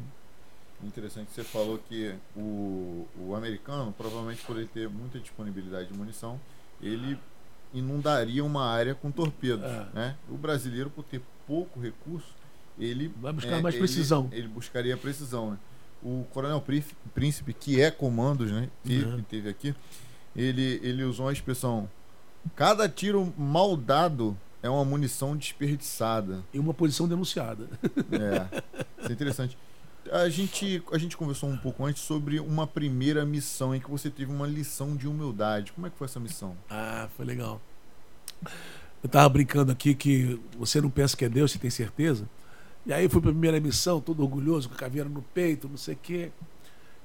Interessante, você falou que o, o americano, provavelmente por ele ter muita disponibilidade de munição, ele inundaria uma área com torpedos. É. Né? O brasileiro, por ter pouco recurso, ele. Vai buscar é, mais precisão. Ele, ele, buscaria precisão. Né? O Coronel Príncipe, que é comandos, né? Que, uhum. que teve aqui, ele, ele usou uma expressão: cada tiro mal dado é uma munição desperdiçada. E uma posição denunciada. É. Isso é interessante. A gente, a gente conversou um pouco antes sobre uma primeira missão em que você teve uma lição de humildade. Como é que foi essa missão? Ah, foi legal. Eu tava brincando aqui que você não pensa que é Deus, você tem certeza? E aí fui para a primeira missão, todo orgulhoso, com a caveira no peito, não sei o quê.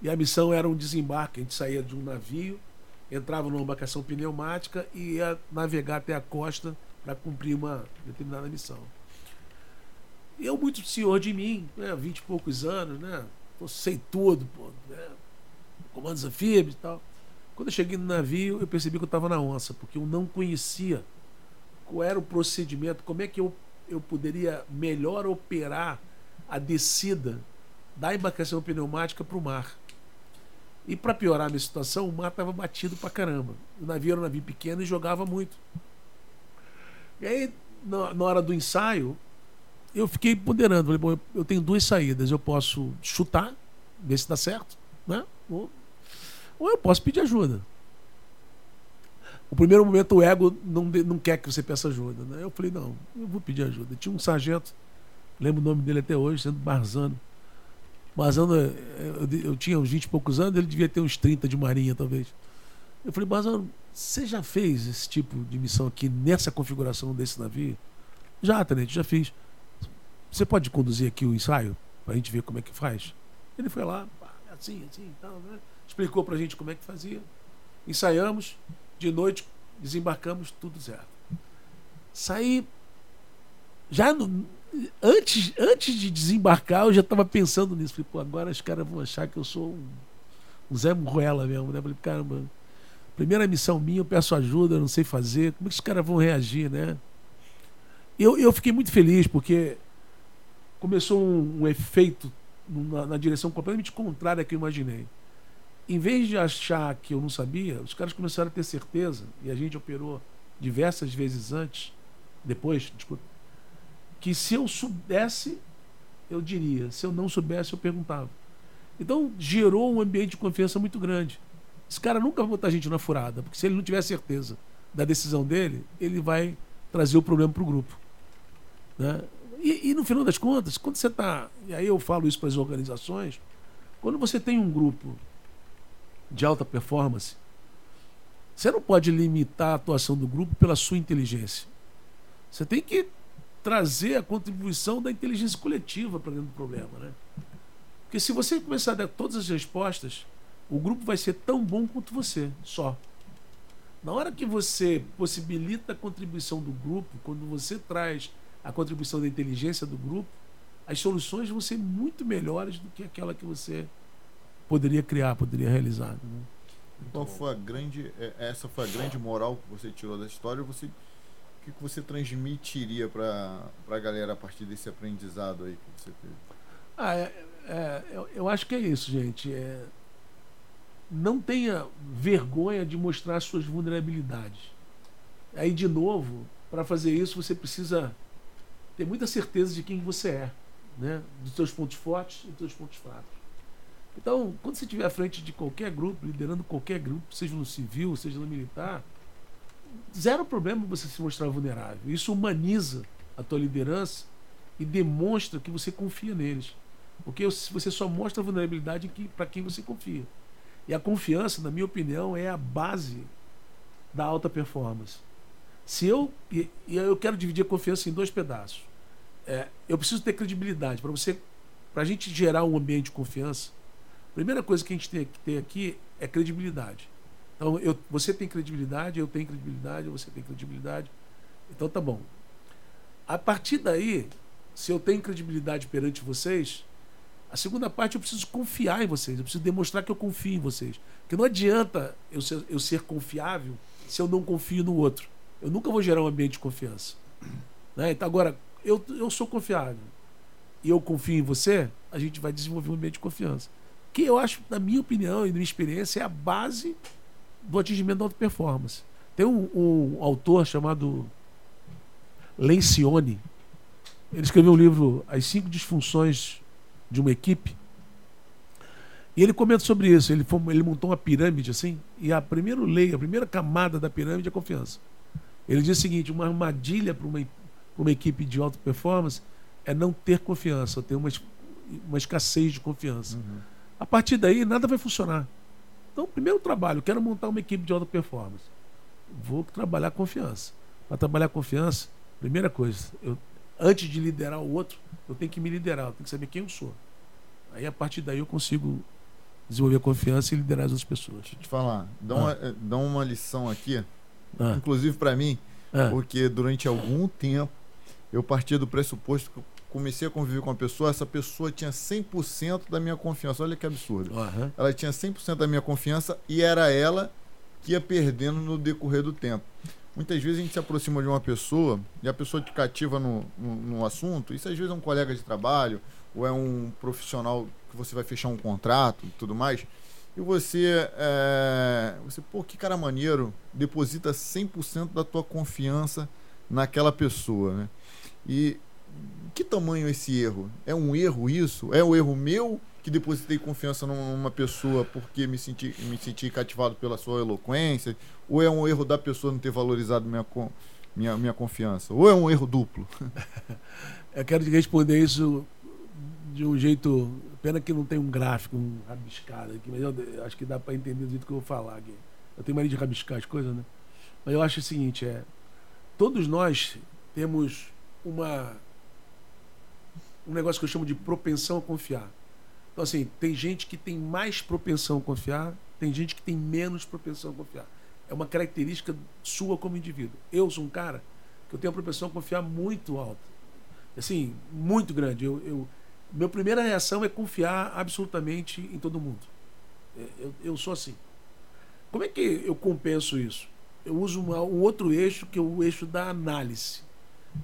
E a missão era um desembarque. A gente saía de um navio, entrava numa embarcação pneumática e ia navegar até a costa para cumprir uma determinada missão. Eu, muito senhor de mim, né, 20 e poucos anos, né? Sei tudo, pô, né, comandos anfíbios e tal. Quando eu cheguei no navio, eu percebi que eu estava na onça, porque eu não conhecia qual era o procedimento, como é que eu, eu poderia melhor operar a descida da embarcação pneumática para o mar. E para piorar a minha situação, o mar estava batido para caramba. O navio era um navio pequeno e jogava muito. E aí, na, na hora do ensaio, eu fiquei ponderando. Falei, bom, eu, tenho duas saídas. Eu posso chutar, ver se dá certo, né? Ou, ou eu posso pedir ajuda. O primeiro momento o ego não, não quer que você peça ajuda. Né? Eu falei, não, eu vou pedir ajuda. Tinha um sargento, lembro o nome dele até hoje, sendo Barzano. Barzano, eu, eu, eu, tinha uns 20 e poucos anos, ele devia ter uns 30 de marinha, talvez. Eu falei, Barzano, você já fez esse tipo de missão aqui nessa configuração desse navio? Já, Tenente, já fiz. Você pode conduzir aqui o ensaio para a gente ver como é que faz? Ele foi lá, assim, assim, tal, né? explicou para a gente como é que fazia. Ensaiamos, de noite desembarcamos, tudo certo. Saí já no, antes, antes de desembarcar, eu já estava pensando nisso. Falei, pô, agora os caras vão achar que eu sou um, um Zé Ruela mesmo, né? Falei, caramba, primeira missão minha, eu peço ajuda, eu não sei fazer, como é que os caras vão reagir, né? Eu, eu fiquei muito feliz porque começou um, um efeito na, na, direção completamente contrária que eu imaginei. Em vez de achar que eu não sabia, os caras começaram a ter certeza, e a gente operou diversas vezes antes, depois, desculpa, que se eu soubesse, eu diria, se eu não soubesse, eu perguntava. Então gerou um ambiente de confiança muito grande. Esse cara nunca vai botar a gente na furada, porque se ele não tiver certeza da decisão dele, ele vai trazer o problema para o grupo. Né? E, e, no final das contas, quando você está. E aí eu falo isso para as organizações, quando você tem um grupo de alta performance, você não pode limitar a atuação do grupo pela sua inteligência. Você tem que trazer a contribuição da inteligência coletiva para dentro do problema. Né? Porque se você começar a dar todas as respostas, o grupo vai ser tão bom quanto você, só. Na hora que você possibilita a contribuição do grupo, quando você traz a contribuição da inteligência do grupo, as soluções vão ser muito melhores do que aquela que você poderia criar, poderia realizar. Né? Qual foi a grande, é, essa foi a grande moral que você tirou da história? Você, o que você transmitiria para a galera a partir desse aprendizado aí que você teve? Ah, é, é, eu, eu, acho que é isso, gente. É, não tenha vergonha de mostrar suas vulnerabilidades. Aí, de novo, para fazer isso, você precisa ter muita certeza de quem você é, né? dos seus pontos fortes e dos seus pontos fracos. Então, quando você estiver à frente de qualquer grupo, liderando qualquer grupo, seja no civil, seja no militar, zero problema você se mostrar vulnerável. Isso humaniza a tua liderança e demonstra que você confia neles. Porque você só mostra vulnerabilidade para quem você confia. E a confiança, na minha opinião, é a base da alta performance. Se eu e, eu quero dividir a confiança em dois pedaços. É, eu preciso ter credibilidade para você, para a gente gerar um ambiente de confiança. A primeira coisa que a gente tem que ter aqui é credibilidade. Então, eu, você tem credibilidade, eu tenho credibilidade, você tem credibilidade. Então, tá bom. A partir daí, se eu tenho credibilidade perante vocês, a segunda parte eu preciso confiar em vocês, eu preciso demonstrar que eu confio em vocês. Porque não adianta eu ser, eu ser confiável se eu não confio no outro. Eu nunca vou gerar um ambiente de confiança. Né? Então, agora, eu, eu sou confiável e eu confio em você, a gente vai desenvolver um ambiente de confiança. Que eu acho, na minha opinião e na minha experiência, é a base do atingimento da alta performance. Tem um, um autor chamado Lencioni. Ele escreveu um livro, As Cinco Disfunções de uma Equipe. E ele comenta sobre isso. Ele, foi, ele montou uma pirâmide assim, e a primeira lei, a primeira camada da pirâmide é a confiança. Ele diz o seguinte: uma armadilha para uma, uma equipe de alta performance é não ter confiança, ter uma, uma escassez de confiança. Uhum. A partir daí, nada vai funcionar. Então, primeiro trabalho, quero montar uma equipe de alta performance. Vou trabalhar confiança. Para trabalhar confiança, primeira coisa, eu, antes de liderar o outro, eu tenho que me liderar, eu tenho que saber quem eu sou. Aí, a partir daí, eu consigo desenvolver confiança e liderar as outras pessoas. Deixa eu te falar, dá, ah. uma, eh, dá uma lição aqui, ah. inclusive para mim, ah. porque durante algum tempo eu partia do pressuposto que comecei a conviver com uma pessoa, essa pessoa tinha 100% da minha confiança. Olha que absurdo. Uhum. Ela tinha 100% da minha confiança e era ela que ia perdendo no decorrer do tempo. Muitas vezes a gente se aproxima de uma pessoa e a pessoa te cativa no, no, no assunto. Isso às vezes é um colega de trabalho ou é um profissional que você vai fechar um contrato e tudo mais. E você, é, você, pô, que cara maneiro, deposita 100% da tua confiança naquela pessoa, né? E que tamanho é esse erro? É um erro isso? É um erro meu que depositei confiança numa pessoa porque me senti, me senti cativado pela sua eloquência? Ou é um erro da pessoa não ter valorizado minha, minha, minha confiança? Ou é um erro duplo? Eu quero te responder isso de um jeito. Pena que não tem um gráfico um rabiscado aqui, mas eu acho que dá para entender do jeito que eu vou falar aqui. Eu tenho maneira de rabiscar as coisas, né? Mas eu acho o seguinte: é. Todos nós temos uma um negócio que eu chamo de propensão a confiar. Então, assim, tem gente que tem mais propensão a confiar, tem gente que tem menos propensão a confiar. É uma característica sua como indivíduo. Eu sou um cara que eu tenho a propensão a confiar muito alta. Assim, muito grande. Eu, eu, minha primeira reação é confiar absolutamente em todo mundo. É, eu, eu sou assim. Como é que eu compenso isso? Eu uso uma, um outro eixo que é o eixo da análise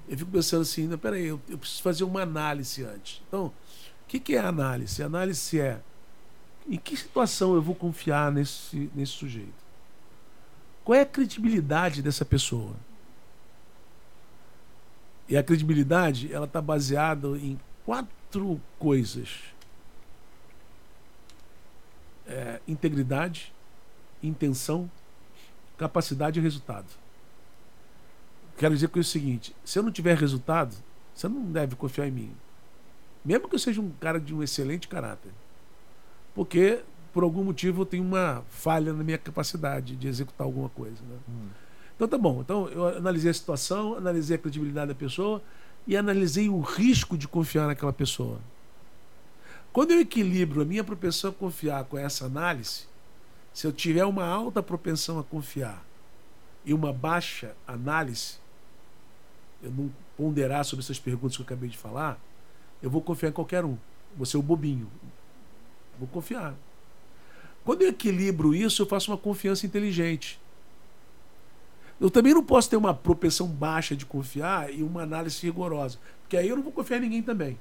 eu fico pensando assim, peraí, eu, eu preciso fazer uma análise antes. Então, o que, que é análise? Análise é em que situação eu vou confiar nesse, nesse sujeito? Qual é a credibilidade dessa pessoa? E a credibilidade, ela está baseada em quatro coisas. É, integridade, intenção, capacidade e resultado. Quero dizer com isso o seguinte: se eu não tiver resultado, você não deve confiar em mim. Mesmo que eu seja um cara de um excelente caráter. Porque, por algum motivo, eu tenho uma falha na minha capacidade de executar alguma coisa. Né? Hum. Então tá bom. Então eu analisei a situação, analisei a credibilidade da pessoa e analisei o risco de confiar naquela pessoa. Quando eu equilibro a minha propensão a confiar com essa análise, se eu tiver uma alta propensão a confiar e uma baixa análise, eu não ponderar sobre essas perguntas que eu acabei de falar, eu vou confiar em qualquer um. Você é o bobinho. Vou confiar. Quando eu equilibro isso, eu faço uma confiança inteligente. Eu também não posso ter uma propensão baixa de confiar e uma análise rigorosa. Porque aí eu não vou confiar em ninguém também.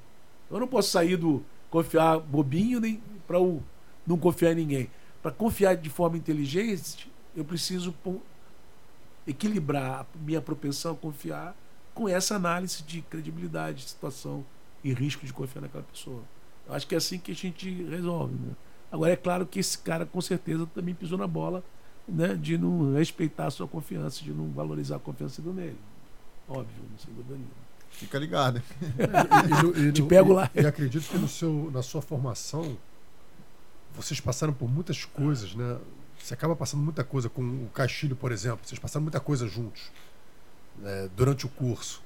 Eu não posso sair do confiar bobinho nem para o não confiar em ninguém. Para confiar de forma inteligente, eu preciso equilibrar a minha propensão a confiar com essa análise de credibilidade, de situação e risco de confiar naquela pessoa. Eu acho que é assim que a gente resolve. Né? Agora, é claro que esse cara, com certeza, também pisou na bola né, de não respeitar a sua confiança, de não valorizar a confiança do nele. Óbvio, não sem dúvida nenhuma. Fica ligado. E, e, e, Te pego e- lá. E, acredito que no seu, na sua formação, vocês passaram por muitas coisas, né? Você acaba passando muita coisa com o Castilho, por exemplo. Vocês passaram muita coisa juntos né, durante o curso.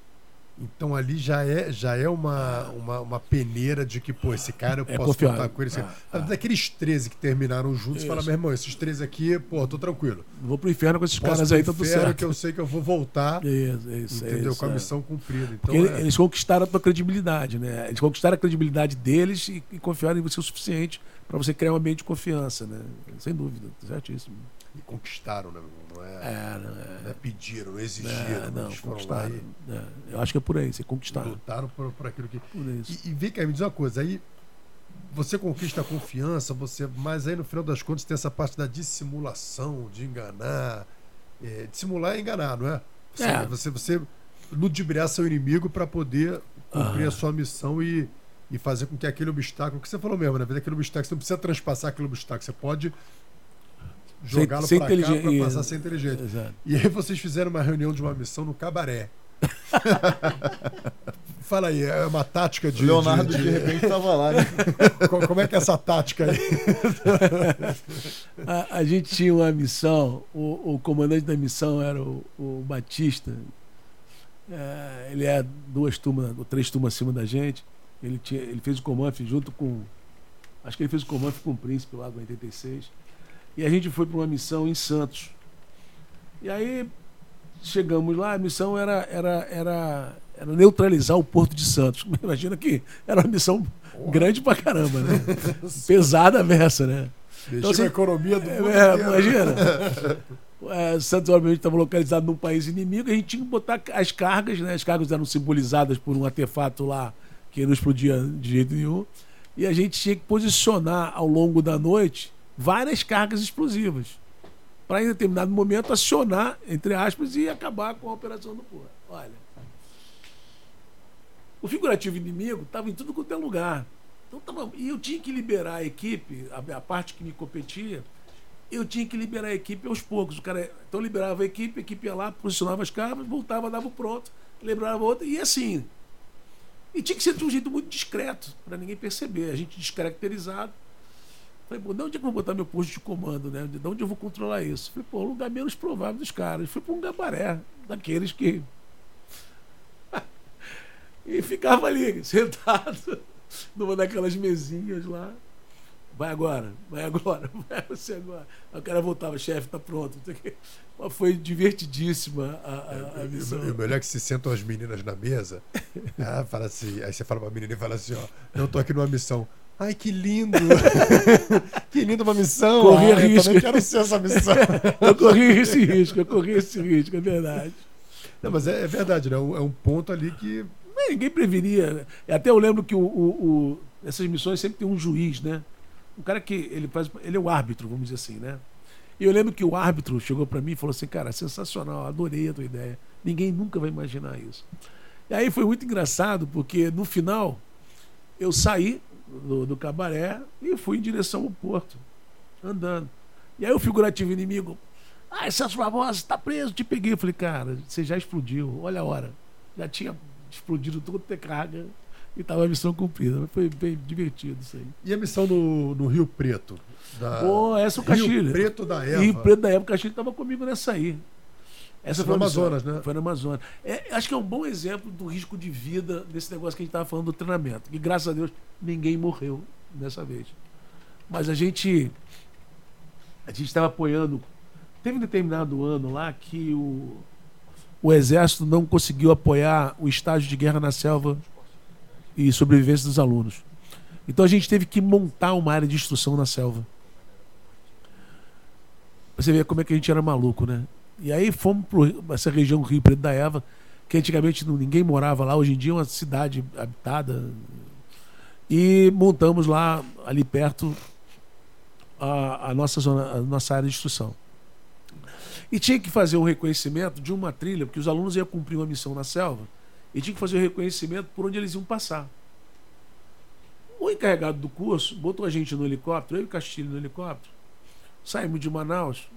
Então ali já é, já é uma, uma, uma peneira de que, pô, esse cara eu É posso confiável. contar com ele. Ah, ah. Daqueles 13 que terminaram juntos, fala, meu irmão, esses 13 aqui, pô, tô tranquilo. Não vou pro inferno com esses Posso caras aí, tá tudo certo. que eu sei que eu vou voltar, Isso, isso, entendeu? isso, com a é. missão cumprida. Então, é- eles conquistaram a tua credibilidade, né? Eles conquistaram a credibilidade deles e, e confiaram em você o suficiente para você criar um ambiente de confiança, né? Sem dúvida, certíssimo. E conquistaram, né? Não é, É, não é. não é pediram, não É, exigiram. não, conquistaram. e É, eu acho que é por aí, você conquistar. lutaram por, por aquilo que. Por. E, e vem cá, me diz uma coisa, aí você conquista a confiança, você, mas aí no final das contas tem essa parte da dissimulação, de enganar. É, dissimular é enganar, não é? Você, É. você, você ludibriar seu inimigo para poder cumprir Ah. a sua missão e, e fazer com que aquele obstáculo, que você falou mesmo, né? Aquele obstáculo, você não precisa transpassar aquele obstáculo, você pode jogá-lo para cá para passar a ser inteligente. Exato. E aí vocês fizeram uma reunião de uma missão no cabaré. Fala aí, é uma tática de. O Leonardo, de- de repente, tava lá, né? Co- Como é que é essa tática aí? A, a gente tinha uma missão, o, o comandante da missão era o, o Batista. É, ele é duas turmas, ou três turmas acima da gente. Ele, tinha, ele fez o Comanf junto com. Acho que ele fez o Comanf com o Príncipe lá do 86. E a gente foi para uma missão em Santos. E aí chegamos lá, a missão era, era, era, era neutralizar o Porto de Santos. Imagina que era uma missão grande pra caramba, né? Pesada a beça, né? Mexer Então, assim, na economia do mundo É, imagina. É, Santos, obviamente, estava localizado num país inimigo, a gente tinha que botar as cargas, né? As cargas eram simbolizadas por um artefato lá que não explodia de jeito nenhum. E a gente tinha que posicionar ao longo da noite várias cargas explosivas. Para em determinado momento acionar, entre aspas, e acabar com a operação do porra. Olha. O figurativo inimigo estava em tudo quanto é lugar. Então, tava, e eu tinha que liberar a equipe, a, a parte que me competia, eu tinha que liberar a equipe aos poucos. O cara, então liberava a equipe, a equipe ia lá, posicionava as cabras, voltava, dava o pronto, liberava outra, e assim. E tinha que ser de um jeito muito discreto, para ninguém perceber. A gente descaracterizado. Falei, pô, de onde é que eu vou botar meu posto de comando, né? De onde eu vou controlar isso? Falei, pô, o lugar menos provável dos caras. Fui para um gabaré, daqueles que. e ficava ali, sentado, numa daquelas mesinhas lá. Vai agora, vai agora, vai você agora. Aí o cara voltava, chefe, tá pronto. não. Mas foi divertidíssima a, a, a missão. E o melhor é que se sentam as meninas na mesa. ah, fala assim, aí você fala pra menina e fala assim, ó, eu tô aqui numa missão. Ai, que lindo! que lindo uma missão! Corria Ai, eu risco. também quero ser essa missão. Eu corri esse risco, eu corri esse risco, é verdade. Não, mas é, é verdade, né? É um- É um ponto ali que. Mas ninguém preveria. Até eu lembro que o, o- o- essas missões sempre tem um juiz, né? Um cara que ele faz. Ele é o árbitro, vamos dizer assim, né? E eu lembro que o árbitro chegou para mim e falou assim: Cara, sensacional, adorei a tua ideia. Ninguém nunca vai imaginar isso. E aí foi muito engraçado, porque no final eu saí do, do cabaré e fui em direção ao porto, andando. E aí o figurativo inimigo. Ah, Celso Barbosa, tá preso, te peguei. Eu falei, cara, você já explodiu, olha a hora. Já tinha explodido tudo é carga e tava a missão cumprida. Foi bem divertido isso aí. E a missão no, no Rio Preto? Da... Pô, essa é o Rio. Preto da Eva. E preto da época, o Castilho estava comigo nessa aí. Essa foi no. Amazonas, né? Foi no Amazonas. É, acho que é um bom exemplo do risco de vida desse negócio que a gente estava falando do treinamento. E graças a Deus ninguém morreu dessa vez. Mas a gente. A gente estava apoiando. Teve um determinado ano lá que o, o Exército não conseguiu apoiar o estágio de guerra na selva e sobrevivência dos alunos. Então a gente teve que montar uma área de instrução na selva. Você vê como é que a gente era maluco, né? E aí fomos para essa região Rio Preto da Eva, que antigamente ninguém morava lá, hoje em dia é uma cidade habitada. E montamos lá, ali perto, a, a nossa, zona, a nossa área de instrução. E tinha que fazer um reconhecimento de uma trilha, porque os alunos iam cumprir uma missão na selva, e tinha que fazer o reconhecimento por onde eles iam passar. O encarregado do curso botou a gente no helicóptero, eu e o Castilho no helicóptero, saímos de Manaus,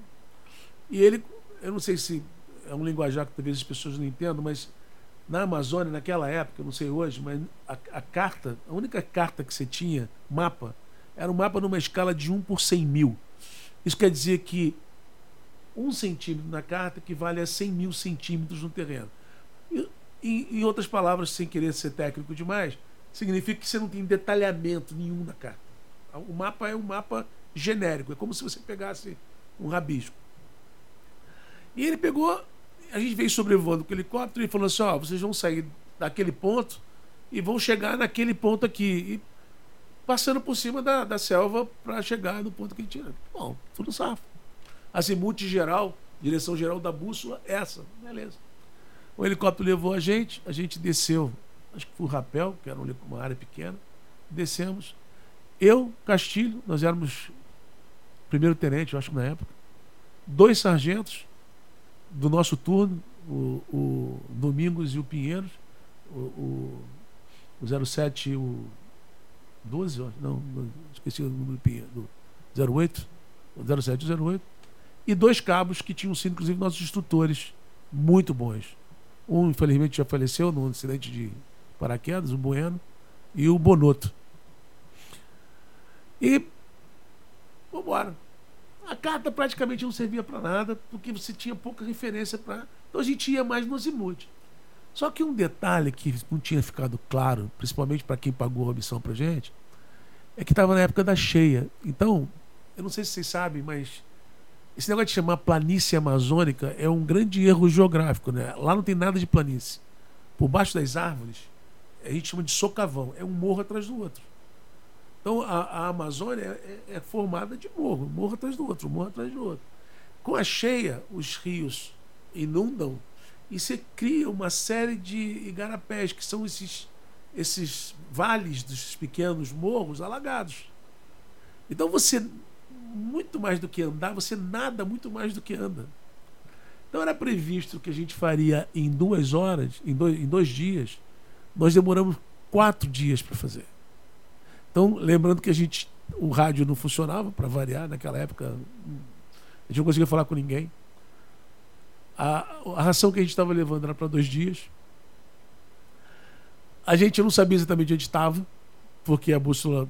E ele, eu não sei se é um linguajar que talvez as pessoas não entendam, mas na Amazônia, naquela época, eu não sei hoje, mas a, a, carta, a única carta que você tinha, mapa, era um mapa numa escala de 1 por 100 mil. Isso quer dizer que um centímetro na carta equivale a 100 mil centímetros no terreno. E, em, em outras palavras, sem querer ser técnico demais, significa que você não tem detalhamento nenhum na carta. O mapa é um mapa genérico, é como se você pegasse um rabisco. E ele pegou, a gente veio sobrevoando com o helicóptero e falou assim: ó, vocês vão sair daquele ponto e vão chegar naquele ponto aqui. E passando por cima da, da selva para chegar no ponto que a gente tinha. Bom, tudo safo. Azimuth geral, direção geral da bússola, essa. Beleza. O helicóptero levou a gente, a gente desceu, acho que foi o rapel, que era uma área pequena. Descemos. Eu, Castilho, nós éramos primeiro tenente, eu acho que na época. Dois sargentos do nosso turno, o, o Domingos e o Pinheiros, o, o, o 07 e o 12, não, esqueci o número do, do 08, 07 e 08 e dois cabos que tinham sido, inclusive, nossos instrutores muito bons. Um, infelizmente, já faleceu num acidente de paraquedas, o Bueno, e o Bonoto. E vamos embora. A carta praticamente não servia para nada, porque você tinha pouca referência para. Então a gente ia mais no Azimuth. Só que um detalhe que não tinha ficado claro, principalmente para quem pagou a missão para gente, é que estava na época da cheia. Então, eu não sei se vocês sabem, mas esse negócio de chamar planície amazônica é um grande erro geográfico, né? Lá não tem nada de planície. Por baixo das árvores, a gente chama de socavão, é um morro atrás do outro. Então a, a Amazônia é, é, formada de morro, morro atrás do outro, morro atrás do outro. Com a cheia, os rios inundam e você cria uma série de igarapés, que são esses, esses vales dos pequenos morros alagados. Então você muito mais do que andar, você nada muito mais do que anda. Então era previsto que a gente faria em duas horas, em dois, em dois dias. Nós demoramos quatro dias para fazer. Então, lembrando que a gente, o rádio não funcionava, para variar, naquela época, a gente não conseguia falar com ninguém. A, a ração que a gente estava levando era para dois dias. A gente não sabia exatamente onde estava, porque a bússola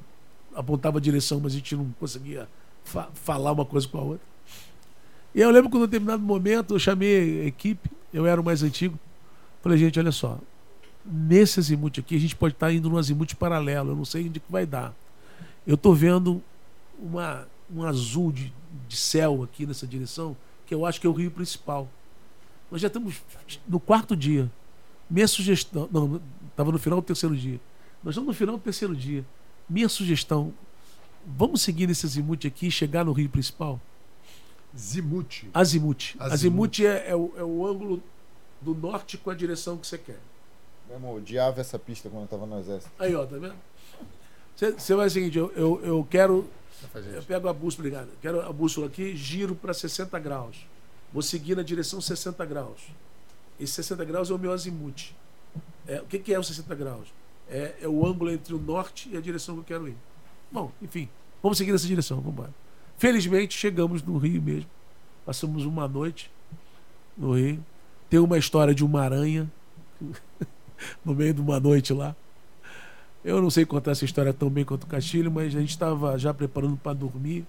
apontava a direção, mas a gente não conseguia fa falar uma coisa com a outra. E eu lembro que, em um determinado momento, eu chamei a equipe, eu era o mais antigo. Falei, gente, olha só, nesse azimuth aqui, a gente pode estar indo num azimuth paralelo, eu não sei onde que vai dar. Eu estou vendo uma, um azul de, de céu aqui nessa direção, que eu acho que é o rio principal. Nós já estamos no quarto dia. Minha sugestão. Não, estava no final do terceiro dia. Nós estamos no final do terceiro dia. Minha sugestão, Vamos seguir nesse azimuth aqui e chegar no rio principal? Zimuth. Azimuth. Azimuth é, é, o, é o ângulo do norte com a direção que você quer. Irmão, odiava essa pista quando eu tava no exército. Aí, ó, tá vendo? Você vai o seguinte, eu, eu, eu quero. Eu pego a bússola, obrigado. Quero a bússola aqui, giro para 60 graus. Vou seguir na direção 60 graus. Esse 60 graus é o meu azimuth. É, o que, que é o 60 graus? É, é o ângulo entre o norte e a direção que eu quero ir. Bom, enfim, vamos seguir nessa direção, vamos embora. Felizmente chegamos no Rio mesmo. Passamos uma noite no Rio. Tem uma história de uma aranha no meio de uma noite lá. Eu não sei contar essa história tão bem quanto o Castilho, mas a gente estava já preparando para dormir.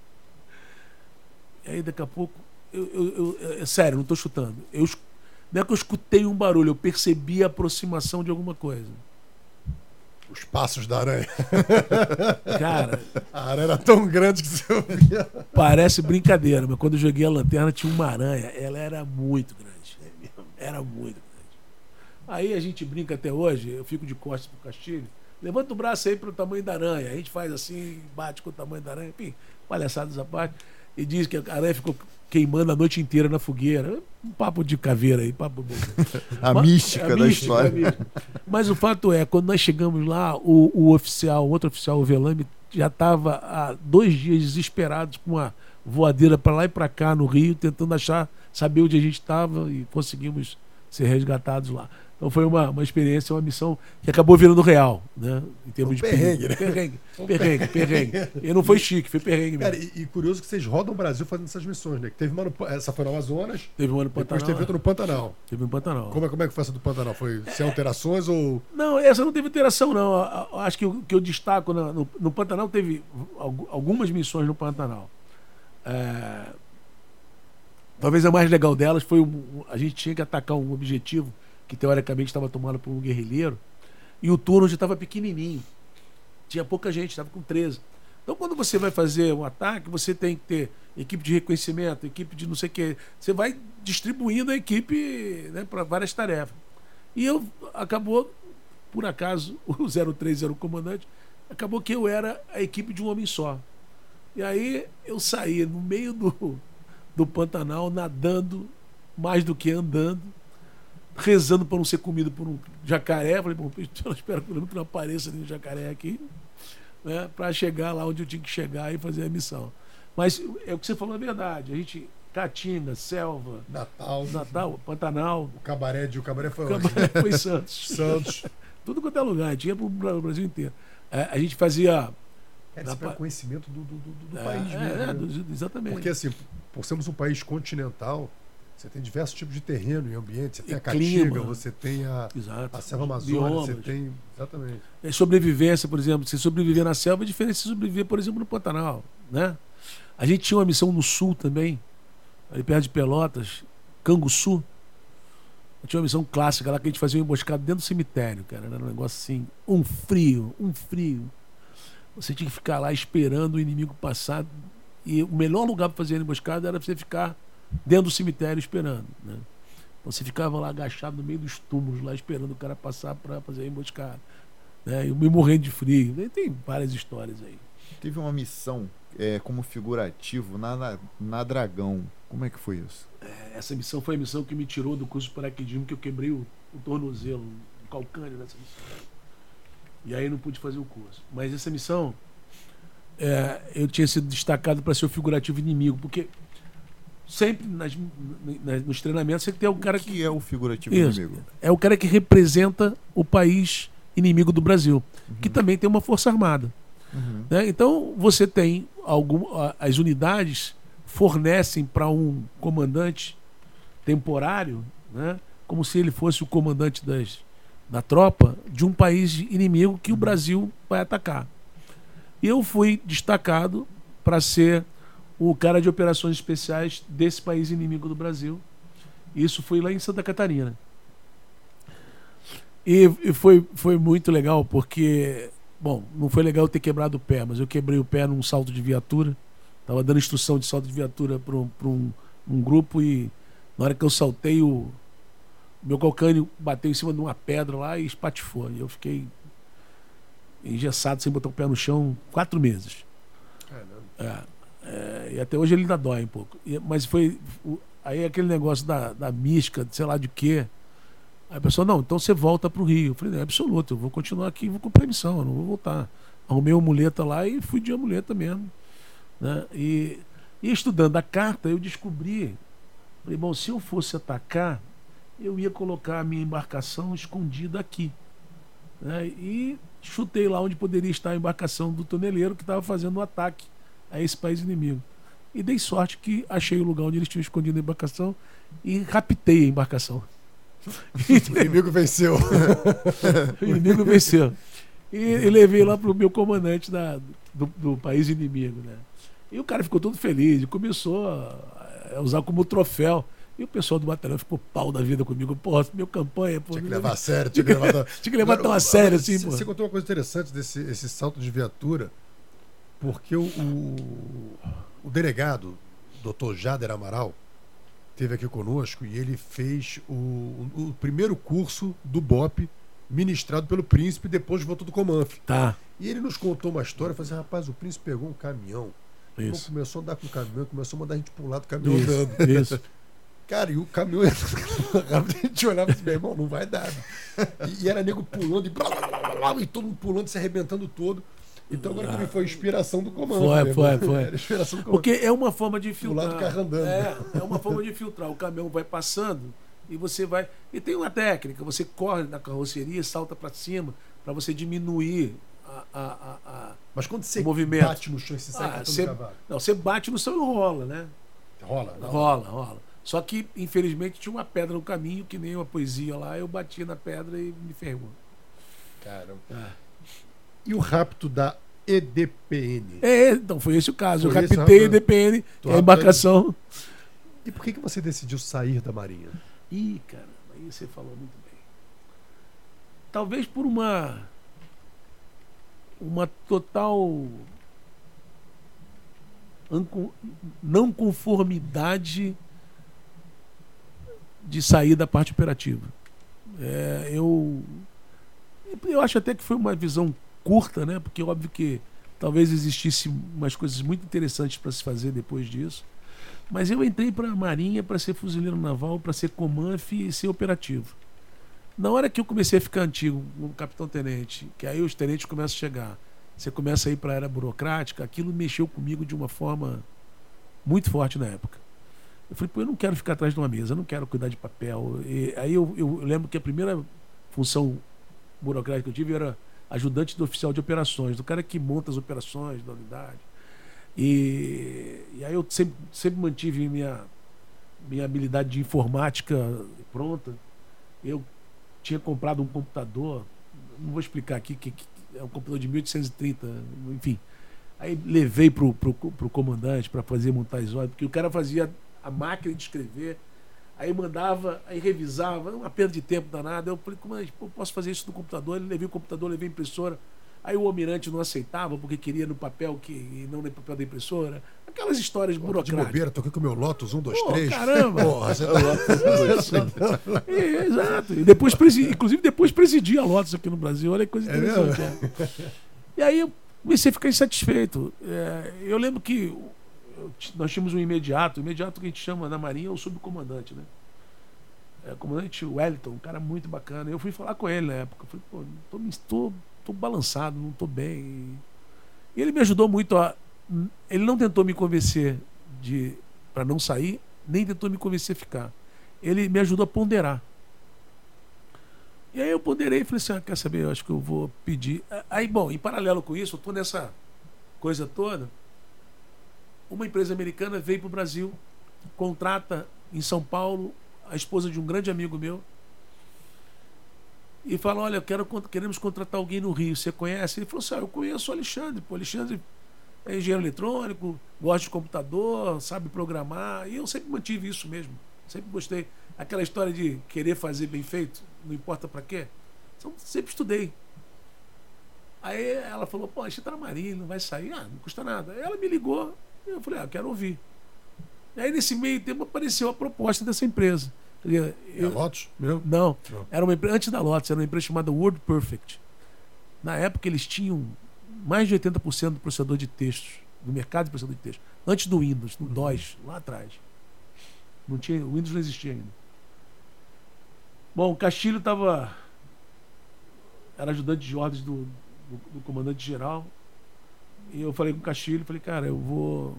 E aí daqui a pouco, eu, eu, eu é sério, não estou chutando. Eu, não é que eu escutei um barulho, eu percebi a aproximação de alguma coisa. Os passos da aranha. Cara. A aranha era tão grande que você ouvia. Parece brincadeira, mas quando eu joguei a lanterna tinha uma aranha. Ela era muito grande. Era muito grande. Aí a gente brinca até hoje, eu fico de costas pro Castilho. Levanta o braço aí pro tamanho da aranha. A gente faz assim, bate com o tamanho da aranha. Enfim, palhaçadas à parte. E diz que a aranha ficou queimando a noite inteira na fogueira. Um papo de caveira aí, papo a Mas, mística a da mística, história. Mas o fato é, quando nós chegamos lá, o, o oficial, o outro oficial, o Velame, já estava há dois dias desesperado com a voadeira para lá e para cá no Rio, tentando achar, saber onde a gente estava e conseguimos ser resgatados lá. Então foi uma, uma experiência, uma missão que acabou virando real, né? Em termos Um de perrengue, né? Perrengue, perrengue, perrengue. E não foi chique, foi perrengue Cara, mesmo. e, e curioso que vocês rodam o Brasil fazendo essas missões, né? Que teve uma no, essa foi no Amazonas, Teve um ano no depois Pantanal. teve outra no Pantanal. Teve um Pantanal. Como é, como é que foi essa do Pantanal? Foi sem alterações ou. Não, essa não teve interação, não. Acho que o que eu destaco na- no, no Pantanal teve algu- algumas missões no Pantanal. É, Talvez a mais legal delas foi um- a gente tinha que atacar um objetivo que teoricamente estava tomado por um guerrilheiro e o turno já estava pequenininho. Tinha pouca gente, estava com 13. Então, quando você vai fazer um ataque, você tem que ter equipe de reconhecimento, equipe de não sei o quê. Você vai distribuindo a equipe né, para várias tarefas. E eu acabou, por acaso, o 03 era o comandante, acabou que eu era a equipe de um homem só. E aí eu saí no meio do, do Pantanal, nadando mais do que andando, rezando para não ser comido por um jacaré. Falei, bom, eu espero que não apareça nenhum jacaré aqui, né, para chegar lá onde eu tinha que chegar e fazer a missão. Mas é o que você falou é verdade. A gente, Caatinga, Selva, Natal, Natal, Pantanal, o cabaré de o cabaré foi onde? Cabaré foi em Santos. Santos. Tudo quanto é lugar, a gente ia pro Bra- Brasil inteiro. É, a gente fazia. É, Na você pega pa- conhecimento do, do, do- do é, país é, mesmo. é, né? exatamente. Porque assim, por sermos um país continental, você tem diversos tipos de terreno e ambiente. Você tem E a Caatinga, clima. você tem a, Exato. a selva amazônica, você tem. Exatamente. É, sobrevivência, por exemplo. Se sobreviver na selva é diferente de sobreviver, por exemplo, no Pantanal. Né? A gente tinha uma missão no sul também, ali perto de Pelotas, Canguçu. Tinha uma missão clássica lá que a gente fazia um emboscado dentro do cemitério, cara. Era um negócio assim, um frio, um frio. Você tinha que ficar lá esperando o inimigo passar. E o melhor lugar para fazer a emboscada era você ficar dentro do cemitério esperando. Né? Então você ficava lá agachado no meio dos túmulos, lá esperando o cara passar para fazer a emboscada. Né? Eu me morrendo de frio. Tem várias histórias aí. Teve uma missão é, como figurativo na, na, na Dragão. Como é que foi isso? Essa missão foi a missão que me tirou do curso de paraquedismo, que eu quebrei o, o tornozelo, o calcânio nessa missão. E aí não pude fazer o curso. Mas essa missão, é, eu tinha sido destacado para ser o figurativo inimigo, porque sempre nas- na- nos treinamentos você tem o cara o que que é o figurativo Isso. inimigo? é o cara que representa o país inimigo do Brasil, que também tem uma força armada. Uhum. né? Então você tem algum, as unidades fornecem para um comandante temporário, né? como se ele fosse o comandante das, da tropa de um país inimigo que o Brasil vai atacar. E eu fui destacado para ser o cara de operações especiais desse país inimigo do Brasil. Isso foi lá em Santa Catarina. E, e foi, foi muito legal porque, bom, não foi legal ter quebrado o pé, mas eu quebrei o pé num salto de viatura. Tava dando instrução de salto de viatura para um, um, um grupo e na hora que eu saltei, o meu calcânio bateu em cima de uma pedra lá e espatifou. E eu fiquei engessado sem botar o pé no chão quatro meses. É, é, e até hoje ele ainda dói um pouco. E- mas foi. o- aí aquele negócio da, da mística, sei lá de quê. Aí a pessoa, não, então você volta pro Rio. Eu falei, não, é absoluto, eu vou continuar aqui, vou cumprir a missão, eu não vou voltar. Arrumei uma muleta lá e fui de amuleta mesmo. Né? E, e estudando a carta, eu descobri. Falei, bom, se eu fosse atacar, eu ia colocar a minha embarcação escondida aqui. né? E chutei lá onde poderia estar a embarcação do toneleiro que estava fazendo o ataque a esse país inimigo. E dei sorte que achei o lugar onde eles tinham escondido a embarcação e raptei a embarcação. O inimigo venceu. o inimigo venceu. E, e levei lá pro meu comandante da, do, do país inimigo, né? E o cara ficou todo feliz e começou a, usar como troféu. E o pessoal do batalhão ficou pau da vida comigo. Porra, meu campanha, pô. Tinha que levar a sério, tinha que levar. Tinha que levar tão a sério assim, você contou uma coisa interessante desse esse salto de viatura, porque o, o, o delegado, doutor Jader Amaral, esteve aqui conosco e ele fez o, o primeiro curso do BOP ministrado pelo príncipe depois voltou do Comanf. Tá, E ele nos contou uma história, falou assim, rapaz, o príncipe pegou um caminhão, então começou a andar com o caminhão, começou a mandar a gente pular do caminhão Isso, andando. isso. Cara, e o caminhão a gente olhava e disse, meu irmão, não vai dar. E, e era nego pulando e, blá, blá, blá, blá, blá, e todo mundo pulando, se arrebentando todo. Então agora também foi inspiração do comando. Foi, né, foi, foi. Era inspiração do comando. Porque é uma forma de Do lado filtrar. do carro andando. É, é uma forma de filtrar. O caminhão vai passando E você vai. E tem uma técnica, você corre na carroceria, salta para cima, para você diminuir a, a, a, a, Mas quando você movimento. bate no chão você sai Ah, você, cavalo. não, você bate no chão e rola, né? Rola, não. Rola, rola. Só que, infelizmente, tinha uma pedra no caminho, que nem uma poesia lá, eu bati na pedra e me ferrou. Caramba. Ah. E o rapto da EDPN? É, então foi esse o caso. Foi eu captei a rapto- DPN, que Tu é a embarcação. E por que, que você decidiu sair da Marinha? Ih, cara, aí você falou muito bem. Talvez por uma. Uma total. Não conformidade de sair da parte operativa. É, eu. Eu acho até que foi uma visão curta, né? Porque óbvio que talvez existisse umas coisas muito interessantes para se fazer depois disso. Mas eu entrei para a Marinha para ser fuzileiro naval, para ser comanf e ser operativo. Na hora que eu comecei a ficar antigo, como capitão-tenente, que aí os tenentes começam a chegar, você começa a ir para a era burocrática, aquilo mexeu comigo de uma forma muito forte na época. Eu falei, pô, eu não quero ficar atrás de uma mesa, eu não quero cuidar de papel. E aí eu, eu lembro que a primeira função burocrática que eu tive era ajudante do oficial de operações, do cara que monta as operações da unidade. E, e aí eu sempre, sempre mantive minha, minha habilidade de informática pronta. Eu tinha comprado um computador, não vou explicar aqui, que, que é um computador de 1830, enfim. Aí levei pro, pro, comandante para fazer montar as ordens, porque o cara fazia a máquina de escrever, aí mandava, aí revisava, uma perda de tempo danada. Eu falei, comandante, pô, posso fazer isso no computador? Ele levei o computador, levei a impressora. Aí o almirante não aceitava porque queria no papel que, e não no papel da impressora. Aquelas histórias De burocráticas. bobeira, toquei com o meu Lotus 1, 2, Pô, 3. caramba! Porra, você tá... É, exato. E depois presi... Inclusive depois presidi a Lotus aqui no Brasil. Olha que coisa É interessante. é. E aí eu comecei a ficar insatisfeito. É, eu lembro que eu nós tínhamos um imediato. O imediato que a gente chama na Marinha é o subcomandante, né? É, comandante Wellington, um cara muito bacana. Eu fui falar com ele na época. Falei, pô, tô, tô, tô balançado, não tô bem. E ele me ajudou muito a. Ele não tentou me convencer de para não sair, nem tentou me convencer a ficar. Ele me ajudou a ponderar. E aí eu ponderei e falei assim: ah, quer saber? Eu acho que eu vou pedir. Aí, bom, em paralelo com isso, eu tô nessa coisa toda. Uma empresa americana veio para o Brasil, contrata em São Paulo a esposa de um grande amigo meu e fala: Olha, quero, queremos contratar alguém no Rio. Você conhece? Ele falou assim: ah, Eu conheço o Alexandre. Pô, Alexandre é engenheiro eletrônico, gosta de computador, sabe programar. E eu sempre mantive isso mesmo. Sempre gostei. Aquela história de querer fazer bem feito, não importa para quê. Então, sempre estudei. Aí ela falou: Pô, a gente tá na Marinha, não vai sair. Ah, não custa nada. Aí ela me ligou. Eu falei: Ah, quero ouvir. E aí, nesse meio tempo, apareceu a proposta dessa empresa. Quer dizer, É eu- Lotus? Não, Não. era uma empresa, antes da Lotus, era uma empresa chamada Word Perfect. Na época eles tinham mais de 80% do processador de textos, do mercado de processador de texto, antes do Windows, no DOS, lá atrás. Não tinha, o Windows não existia ainda. Bom, o Castilho estava era ajudante de ordens do, do, do comandante geral. E eu falei com o Castilho, falei, cara, eu vou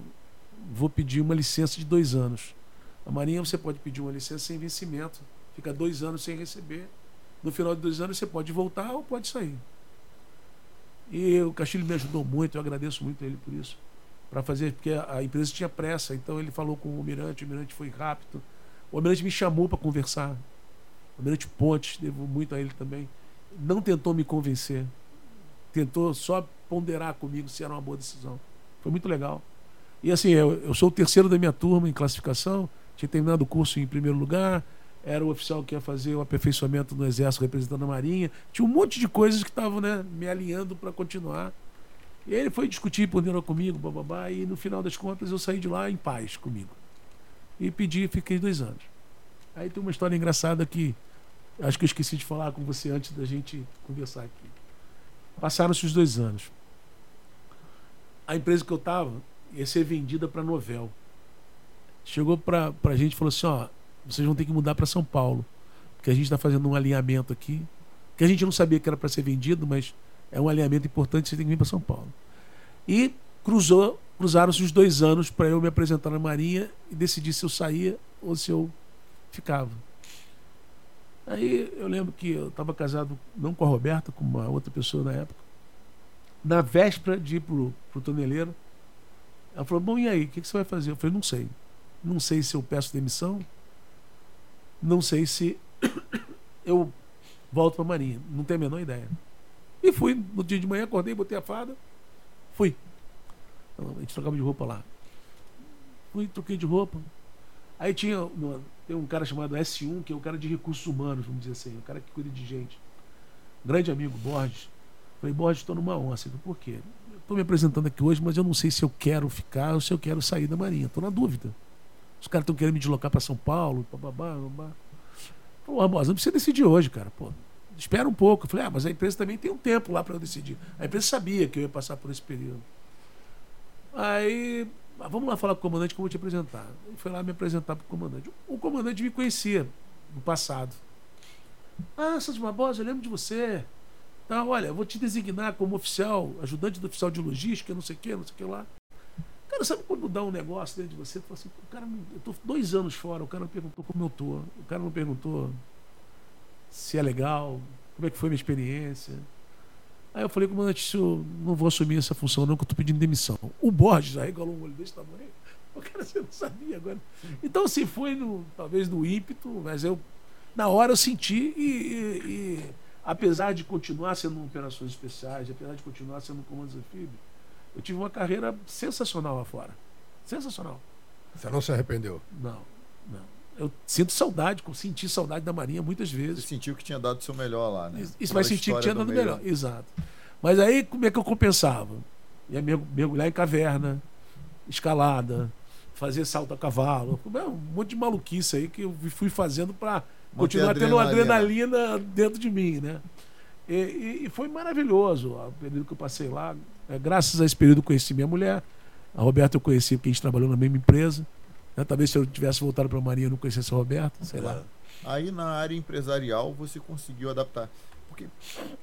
vou pedir uma licença de dois anos. A Marinha você pode pedir uma licença sem vencimento. Fica dois anos sem receber. No final de dois anos você pode voltar ou pode sair. E o Castilho me ajudou muito, eu agradeço muito a ele por isso. Para fazer, porque a empresa tinha pressa, então ele falou com o Almirante, o Almirante foi rápido. O Almirante me chamou para conversar. O Almirante Pontes, devo muito a ele também. Não tentou me convencer. Tentou só ponderar comigo se era uma boa decisão. Foi muito legal. E assim, eu, eu sou o terceiro da minha turma em classificação, tinha terminado o curso em primeiro lugar, era o oficial que ia fazer o aperfeiçoamento no Exército representando a Marinha. Tinha um monte de coisas que estavam né, me alinhando para continuar. E ele foi discutir, ponderou comigo, bababá, e no final das contas eu saí de lá em paz comigo. E pedi, fiquei dois anos. Aí tem uma história engraçada que acho que eu esqueci de falar com você antes da gente conversar aqui. Passaram-se os dois anos. A empresa que eu estava ia ser vendida para Novel. Chegou para a gente e falou assim: ó, vocês vão ter que mudar para São Paulo, porque a gente está fazendo um alinhamento aqui, que a gente não sabia que era para ser vendido, mas é um alinhamento importante, você tem que vir para São Paulo. E cruzou, cruzaram-se os dois anos para eu me apresentar na Marinha e decidir se eu saía ou se eu ficava. Aí eu lembro que eu estava casado não com a Roberta, com uma outra pessoa na época. Na véspera de ir pro, pro toneleiro, ela falou: Bom, e aí, o que, que você vai fazer? Eu falei: Não sei. Não sei se eu peço demissão, não sei se eu volto para a Marinha. Não tenho a menor ideia. E fui, no dia de manhã, acordei, botei a fada, fui. Então, a gente trocava de roupa lá. Fui, troquei de roupa. Aí tinha tem um cara chamado S1, que é o cara de recursos humanos, vamos dizer assim, o cara que cuida de gente. Grande amigo, Borges. Falei, Borges, estou numa onça. Por quê? Estou me apresentando aqui hoje, mas eu não sei se eu quero ficar ou se eu quero sair da Marinha. Estou na dúvida. Os caras estão querendo me deslocar para São Paulo, babá, babá. Pô, Barbosa, não precisa decidir hoje, cara. Pô, espera um pouco. Eu falei, ah, mas a empresa também tem um tempo lá para eu decidir. A empresa sabia que eu ia passar por esse período. Aí ah, vamos lá falar com o comandante que eu te apresentar. Ele foi lá me apresentar para o comandante. O comandante me conhecia no passado. Ah, Santos Barbosa, eu lembro de você. Tá, olha, vou te designar como oficial, ajudante do oficial de logística, não sei o que, não sei o que lá. Cara, sabe quando dá um negócio dentro de você? Tu fala assim, o cara, eu tô dois anos fora, o cara não perguntou como eu tô. O cara não perguntou se é legal, como é que foi minha experiência. Aí eu falei, comandante, eu não vou assumir essa função, não, que eu estou pedindo demissão. O Borges arregalou um olho desse tamanho. O cara, você não sabia agora. Então, assim, foi no, talvez no ímpeto, mas eu, na hora, eu senti e, e, e apesar de continuar sendo operações especiais, apesar de continuar sendo comandos anfíbios, eu tive uma carreira sensacional lá fora. Sensacional. Você não se arrependeu? Não eu sinto saudade, senti saudade da Marinha muitas vezes. Você sentiu que tinha dado o seu melhor lá, né? Isso, mas senti que tinha dado o melhor, exato. Mas aí como é que eu compensava? Ia mergulhar em caverna, escalada, fazer salto a cavalo, um monte de maluquice aí que eu fui fazendo para continuar tendo adrenalina dentro de mim, né? E, e, e, foi maravilhoso o período que eu passei lá. É, graças a esse período eu conheci minha mulher. A Roberta eu conheci porque a gente trabalhou na mesma empresa. Né? Talvez se eu tivesse voltado para a Marinha eu não conhecesse o Roberto, sei é. lá. Aí na área empresarial você conseguiu adaptar. Porque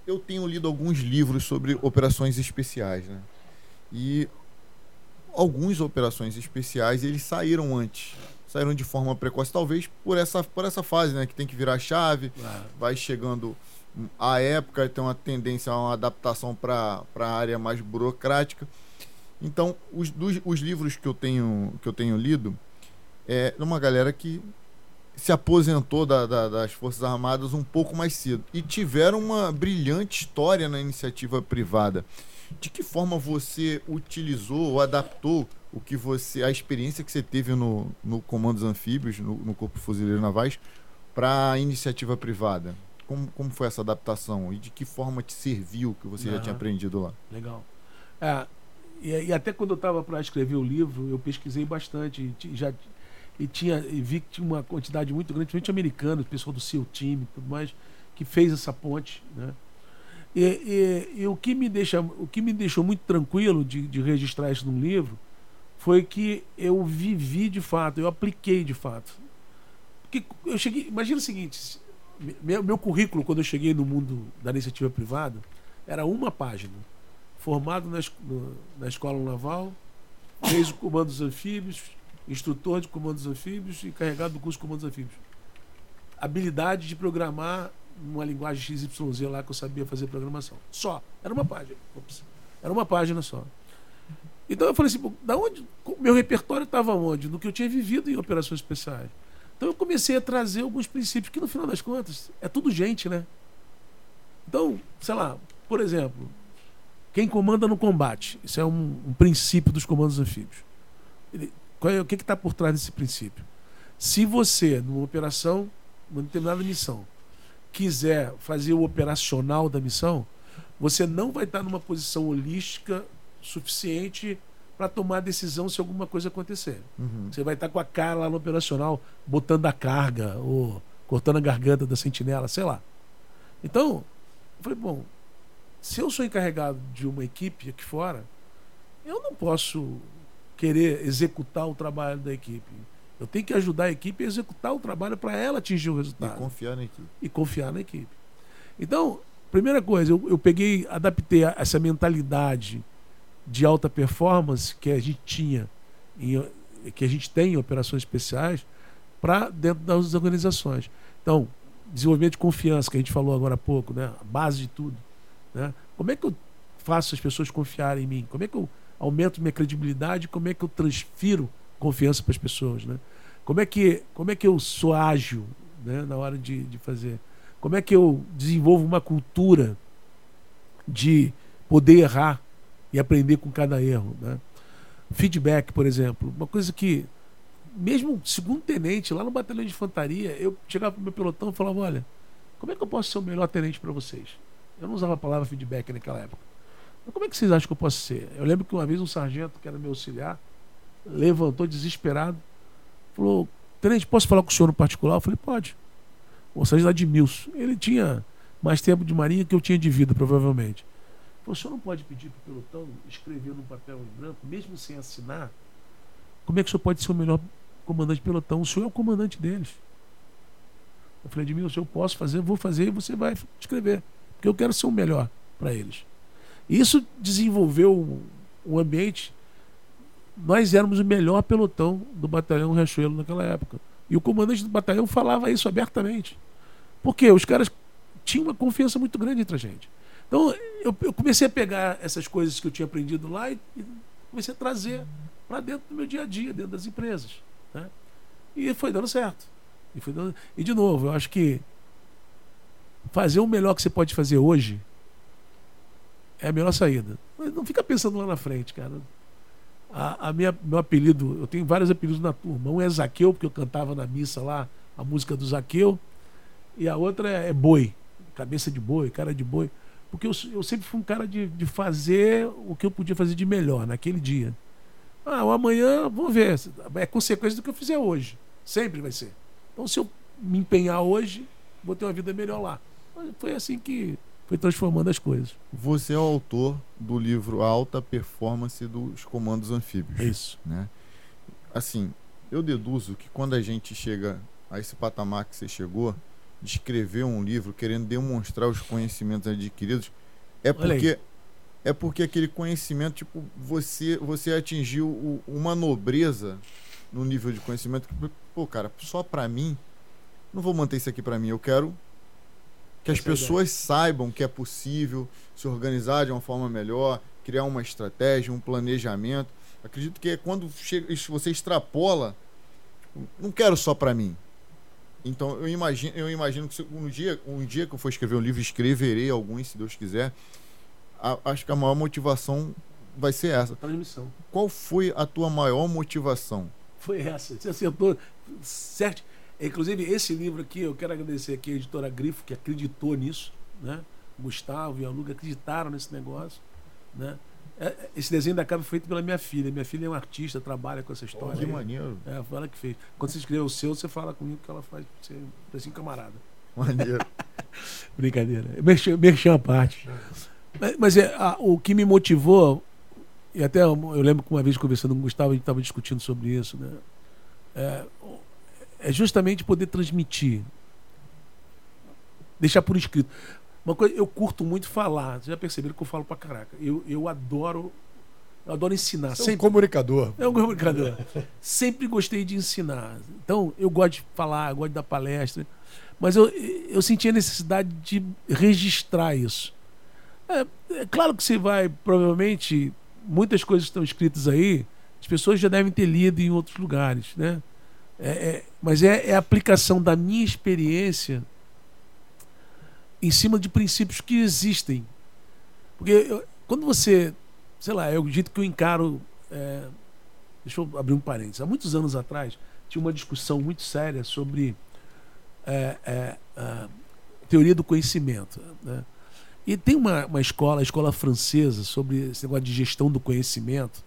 eu tenho lido alguns livros sobre operações especiais, né? E algumas operações especiais eles saíram antes, saíram de forma precoce, talvez por essa, por essa fase, né? Que tem que virar chave, claro. vai chegando a época, tem uma tendência a uma adaptação para a área mais burocrática. Então, os, dos, os livros que eu tenho, que eu tenho lido, é uma galera que se aposentou da, da, das Forças Armadas um pouco mais cedo e tiveram uma brilhante história na iniciativa privada. De que forma você utilizou ou adaptou o que você, a experiência que você teve no, no Comandos Anfíbios, no, no Corpo Fuzileiro Navais, para a iniciativa privada? Como, como foi essa adaptação e de que forma te serviu que você uhum. já tinha aprendido lá? Legal. É, e, e até quando eu estava para escrever o livro, eu pesquisei bastante. Já e tinha e vi que tinha uma quantidade muito grande, principalmente americanos, pessoal do seu time, tudo mais, que fez essa ponte, né? E, e, e, o que me deixa, o que me deixou muito tranquilo de, de registrar isso num livro foi que eu vivi de fato, eu apliquei de fato. Porque eu cheguei, imagina o seguinte, meu, meu currículo quando eu cheguei no mundo da iniciativa privada era uma página, formado na, na escola naval, fez o comando dos anfíbios, instrutor de comandos anfíbios e encarregado do curso de comandos anfíbios. Habilidade de programar uma linguagem XYZ lá que eu sabia fazer programação. Só. Era uma página. Ops. Era uma página só. Então eu falei assim, da onde? Meu repertório estava onde? No que eu tinha vivido em operações especiais. Então eu comecei a trazer alguns princípios que no final das contas é tudo gente, né? Então, sei lá, por exemplo, quem comanda no combate, isso é um, um princípio dos comandos anfíbios. Ele, qual é, o que está por trás desse princípio? Se você, numa operação, numa determinada missão, quiser fazer o operacional da missão, você não vai estar numa posição holística suficiente para tomar decisão se alguma coisa acontecer. Uhum. Você vai estar com a cara lá no operacional, botando a carga, ou cortando a garganta da sentinela, sei lá. Então, eu falei, bom, se eu sou encarregado de uma equipe aqui fora, eu não posso querer executar o trabalho da equipe. Eu tenho que ajudar a equipe a executar o trabalho para ela atingir o resultado. E confiar na equipe. E confiar na equipe. Então, primeira coisa, eu, eu peguei, adaptei essa mentalidade de alta performance que a gente tinha, em, que a gente tem em operações especiais, para dentro das organizações. Então, desenvolvimento de confiança, que a gente falou agora há pouco, né? A base de tudo. Né? Como é que eu faço as pessoas confiarem em mim? Como é que eu aumento minha credibilidade? Como é que eu transfiro confiança para as pessoas? Né? Como, é que, como é que eu sou ágil né? na hora de, de fazer? Como é que eu desenvolvo uma cultura de poder errar e aprender com cada erro? Né? Feedback, por exemplo, uma coisa que mesmo segundo tenente, lá no batalhão de infantaria, eu chegava pro meu pelotão e falava, olha, como é que eu posso ser o melhor tenente para vocês? Eu não usava a palavra feedback naquela época. Mas como é que vocês acham que eu posso ser? Eu lembro que uma vez um sargento, que era meu auxiliar, levantou desesperado, falou, tenente, posso falar com o senhor no particular? Eu falei, pode. O sargento lá de Milson. Ele tinha mais tempo de marinha que eu tinha de vida, provavelmente. Falou, o senhor não pode pedir para o pelotão escrever num papel em branco, mesmo sem assinar? Como é que o senhor pode ser o melhor comandante de pelotão? O senhor é o comandante deles. Eu falei, Edmilson, eu posso fazer, vou fazer e você vai escrever. Porque eu quero ser o melhor para eles. Isso desenvolveu um ambiente. Nós éramos o melhor pelotão do batalhão Riachuelo naquela época. E o comandante do batalhão falava isso abertamente. Porque os caras tinham uma confiança muito grande entre a gente. Então eu, eu comecei a pegar essas coisas que eu tinha aprendido lá e, e comecei a trazer para dentro do meu dia a dia, dentro das empresas. Né? E foi dando certo. E, foi dando... e de novo, eu acho que fazer o melhor que você pode fazer hoje é a melhor saída. Mas não fica pensando lá na frente, cara. A, a, minha, meu apelido, eu tenho vários apelidos na turma. Um é Zaqueu, porque eu cantava na missa lá a música do Zaqueu. E a outra é, é Boi, cabeça de boi, cara de boi. Porque eu, eu sempre fui um cara de, de fazer o que eu podia fazer de melhor naquele dia. Ah, o amanhã, vamos ver. É consequência do que eu fizer hoje. Sempre vai ser. Então, se eu me empenhar hoje, vou ter uma vida melhor lá. Foi assim que foi transformando as coisas. Você é o autor do livro Alta Performance dos Comandos Anfíbios. É isso. Né? Assim, eu deduzo que quando a gente chega a esse patamar que você chegou, de escrever um livro querendo demonstrar os conhecimentos adquiridos, é porque é porque aquele conhecimento, tipo, você você atingiu o, uma nobreza no nível de conhecimento que, pô, cara, só para mim, não vou manter isso aqui para mim, eu quero que as pessoas saibam que é possível se organizar de uma forma melhor, criar uma estratégia, um planejamento. Acredito que é quando chega, você extrapola, não quero só para mim. Então eu imagino, eu imagino que um dia, um dia que eu for escrever um livro, escreverei alguns, se Deus quiser. A, acho que a maior motivação vai ser essa. Transmissão. Qual foi a tua maior motivação? Foi essa. Você acertou certo. Inclusive, esse livro aqui, eu quero agradecer aqui a editora Grifo, que acreditou nisso, né? Gustavo e a Luga acreditaram nesse negócio, né? É, é, esse desenho da capa foi feito pela minha filha. Minha filha é uma artista, trabalha com essa história. Oh, que maneiro. É, foi ela que fez. Quando você escrever o seu, você fala comigo que ela faz você assim, camarada. Maneiro. Brincadeira. Merchan a parte. Mas, mas é, a, o que me motivou, e até eu lembro que uma vez conversando com o Gustavo, a gente estava discutindo sobre isso, né? É, é justamente poder transmitir. Deixar por escrito. Uma coisa, eu curto muito falar. Vocês já perceberam que eu falo pra caraca. Eu, eu adoro. Eu adoro ensinar. Você sempre... é um comunicador. É um comunicador. sempre gostei de ensinar. Então, eu gosto de falar, eu gosto de dar palestra. Mas eu, eu senti a necessidade de registrar isso. É, é claro que você vai, provavelmente, muitas coisas estão escritas aí, as pessoas já devem ter lido em outros lugares, né? É, é, mas é, é, a aplicação da minha experiência em cima de princípios que existem. Porque eu, quando você, sei lá, é o jeito que eu encaro. É, deixa eu abrir um parênteses. Há muitos anos atrás, tinha uma discussão muito séria sobre é, é, a teoria do conhecimento. Né? E tem uma, uma escola, a escola francesa, sobre esse negócio de gestão do conhecimento,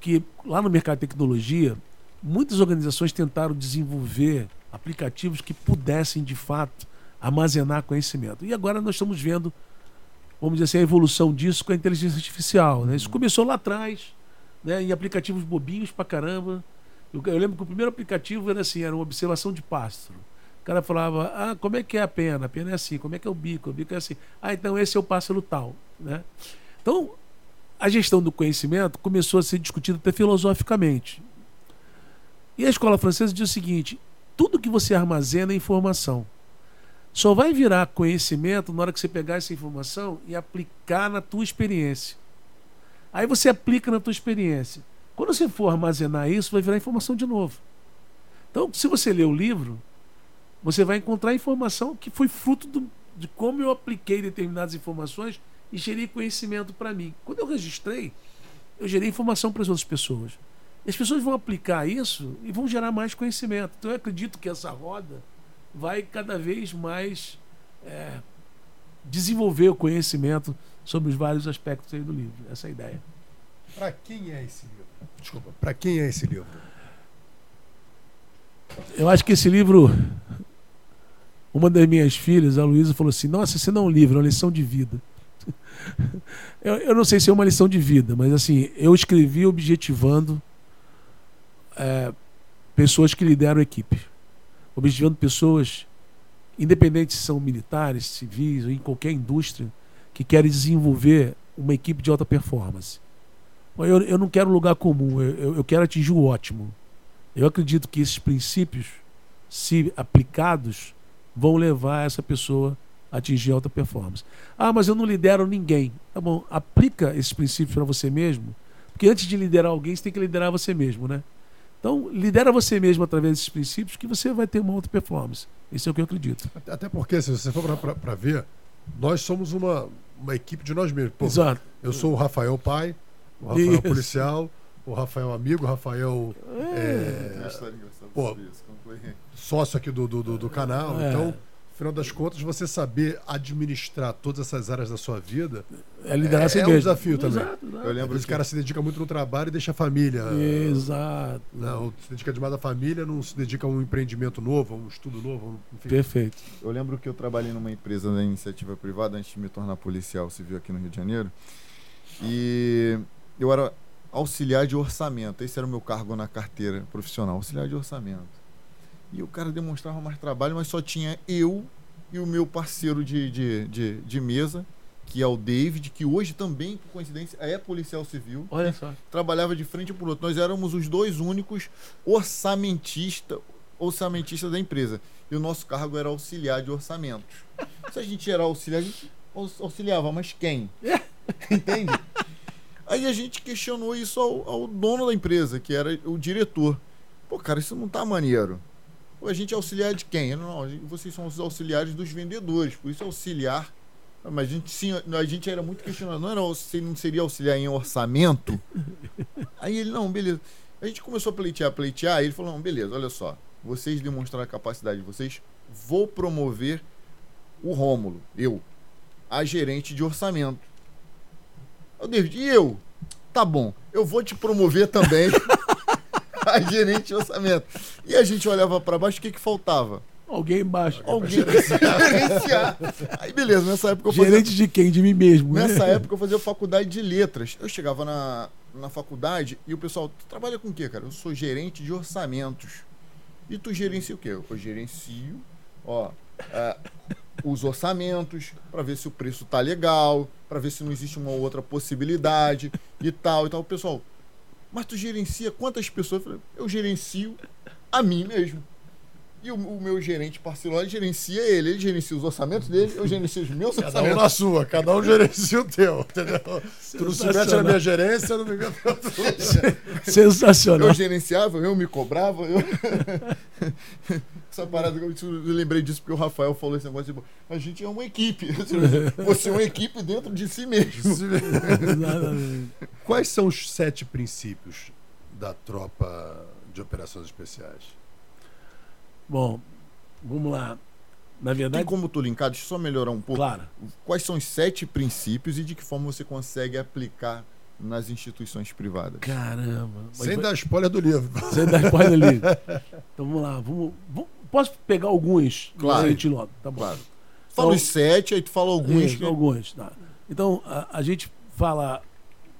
que lá no mercado de tecnologia muitas organizações tentaram desenvolver aplicativos que pudessem, de fato, armazenar conhecimento. E agora nós estamos vendo, vamos dizer assim, a evolução disso com a inteligência artificial. Né? Isso começou lá atrás, né, em aplicativos bobinhos pra caramba. Eu, eu, lembro que o primeiro aplicativo era assim, era uma observação de pássaro. O cara falava, ah, como é que é a pena? A pena é assim, como é que é o bico? O bico é assim. Ah, então esse é o pássaro tal. Né? Então, a gestão do conhecimento começou a ser discutida até filosoficamente. E a escola francesa diz o seguinte: tudo que você armazena é informação. só vai virar conhecimento na hora que você pegar essa informação e aplicar na tua experiência. Aí você aplica na tua experiência. Quando você for armazenar isso, vai virar informação de novo. Então, se você ler o livro, você vai encontrar informação que foi fruto do, de como eu apliquei determinadas informações e gerei conhecimento para mim. Quando eu registrei, eu gerei informação para as outras pessoas. As pessoas vão aplicar isso e vão gerar mais conhecimento. Então, eu acredito que essa roda vai cada vez mais é, desenvolver o conhecimento sobre os vários aspectos do livro. Essa é a ideia. Para quem é esse livro? Desculpa, para quem é esse livro? Eu acho que esse livro. Uma das minhas filhas, a Luísa, falou assim: Nossa, esse não é um livro, é uma lição de vida. Eu, eu não sei se é uma lição de vida, mas assim, eu escrevi objetivando é, pessoas que lideram equipe. Objetivando pessoas, independente se são militares, civis ou em qualquer indústria, que querem desenvolver uma equipe de alta performance. Eu, eu não quero lugar comum, eu, eu quero atingir o ótimo. Eu acredito que esses princípios, se aplicados, vão levar essa pessoa a atingir alta performance. Ah, mas eu não lidero ninguém. Tá bom, aplica esses princípios para você mesmo, porque antes de liderar alguém, você tem que liderar você mesmo, né? Então, lidera você mesmo através desses princípios que você vai ter uma alta performance. Isso é o que eu acredito. Até porque, se você for para ver, nós somos uma, uma equipe de nós mesmos. Pô, Exato. Eu sou o Rafael pai, o Rafael Isso. policial, o Rafael amigo, o Rafael é, engraçada pô, sócio aqui do, do, do- do canal. É. Então, no final das contas, você saber administrar todas essas áreas da sua vida É liderar É- você é um desafio também. Exato, exato. Eu lembro Esse que cara se dedica muito no trabalho e deixa a família. Exato. Não, se dedica demais à família, não se dedica a um empreendimento novo, a um estudo novo, enfim. Perfeito. Eu lembro que eu trabalhei numa empresa da iniciativa privada antes de me tornar policial civil aqui no Rio de Janeiro. E eu era auxiliar de orçamento. Esse era o meu cargo na carteira profissional, auxiliar de orçamento. E o cara demonstrava mais trabalho, mas só tinha eu e o meu parceiro de, de, de, de mesa, que é o David, que hoje também, por coincidência, é policial civil Olha só. trabalhava de frente por outro. Nós éramos os dois únicos orçamentistas orçamentistas da empresa. E o nosso cargo era auxiliar de orçamentos. Se a gente era auxiliar, a gente aux- auxiliava, mas quem? Entende? Aí a gente questionou isso ao, ao dono da empresa, que era o diretor. Pô, cara, isso não tá maneiro. A gente é auxiliar de quem? Não, vocês são os auxiliares dos vendedores, por isso é auxiliar. Mas a gente, sim, a gente era muito questionado. Não, era, você não seria auxiliar em orçamento? Aí ele, não, beleza. A gente começou a pleitear, pleitear, ele falou, não, beleza, olha só. Vocês demonstraram a capacidade de vocês, vou promover o Rômulo, eu, a gerente de orçamento. O David, e eu? Tá bom, eu vou te promover também a gerente de orçamento. E a gente olhava para baixo, o que que faltava? Alguém embaixo. Alguém pra gerenciar. Aí beleza, nessa época eu fazia... Gerente de quem? De mim mesmo. né? Nessa época eu fazia faculdade de letras. Eu chegava na, na faculdade e o pessoal, tu trabalha com o quê, cara? Eu sou gerente de orçamentos. E tu gerencia o quê? Eu gerencio, ó, é, os orçamentos para ver se o preço tá legal, para ver se não existe uma outra possibilidade e tal e tal. O pessoal, mas tu gerencia quantas pessoas? Eu falei, eu gerencio a mim mesmo. E o, o meu gerente parceiro ele gerencia ele, ele gerencia os orçamentos dele, eu gerencio os meus Cada um orçamentos. na sua, cada um gerencia o teu, entendeu? Tu não se mete na minha gerência, eu não me na tua. Sensacional. Eu gerenciava, eu me cobrava, eu. Essa parada, eu eu lembrei disso porque o Rafael falou esse negócio de. A gente é uma equipe. Você é uma equipe dentro de si mesmo. Exatamente. Quais são os sete princípios da tropa de operações especiais? Bom, vamos lá. Na Tem verdade, como tu linkar, deixa eu só melhorar um pouco. claro. Quais são os sete princípios e de que forma você consegue aplicar nas instituições privadas? Caramba. Sem vai- dar spoiler do livro. Sem dar spoiler ali. Então vamos lá. Vamos, vamos- posso pegar alguns? Claro. A gente logo, tá bom. Claro. Fala Então- os sete, aí tu fala alguns. Que- alguns. Tá. Então, a, a gente fala.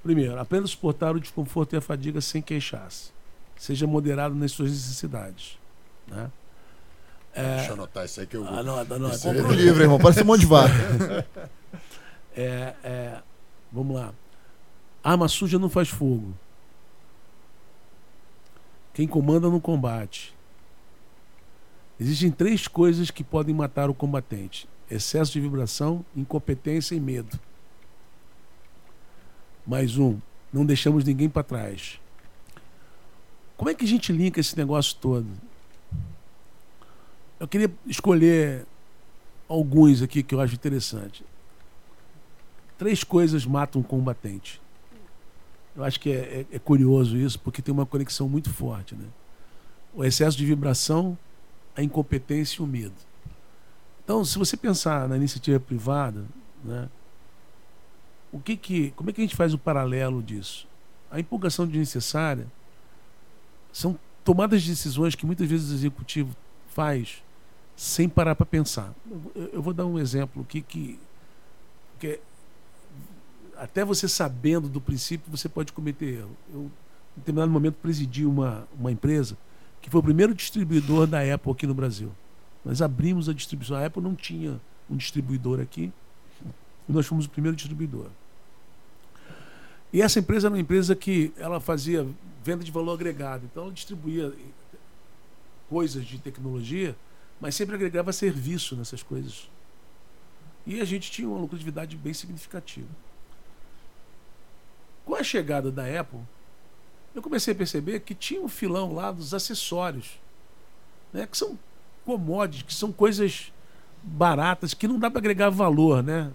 Primeiro, aprenda a suportar o desconforto e a fadiga sem queixar-se. Seja moderado nas suas necessidades. Né? Deixa eu anotar isso aí que eu vou. Anota, anota. Compra um livro, irmão. Parece um monte de vaca. É, é, vamos lá. Arma suja não faz fogo. Quem comanda não combate. Existem três coisas que podem matar o combatente: excesso de vibração, incompetência e medo. Mais um, não deixamos ninguém para trás. Como é que a gente linka esse negócio todo? Eu queria escolher alguns aqui que eu acho interessante. Três coisas matam um combatente. Eu acho que é, é, é curioso isso, porque tem uma conexão muito forte. Né? O excesso de vibração, a incompetência e o medo. Então, se você pensar na iniciativa privada, né, o que que, como é que a gente faz o paralelo disso? A empolgação desnecessária são tomadas de decisões que muitas vezes o executivo faz sem parar para pensar. Eu, vou dar um exemplo que, que, que até você sabendo do princípio você pode cometer erro. Eu, em determinado momento, presidi uma, uma empresa que foi o primeiro distribuidor da Apple aqui no Brasil. Nós abrimos a distribuição. A Apple não tinha um distribuidor aqui e nós fomos o primeiro distribuidor. E essa empresa era uma empresa que ela fazia venda de valor agregado. Então ela distribuía coisas de tecnologia, mas sempre agregava serviço nessas coisas. E a gente tinha uma lucratividade bem significativa. Com a chegada da Apple, eu comecei a perceber que tinha um filão lá dos acessórios, né, que são commodities, que são coisas baratas, que não dá para agregar valor, né?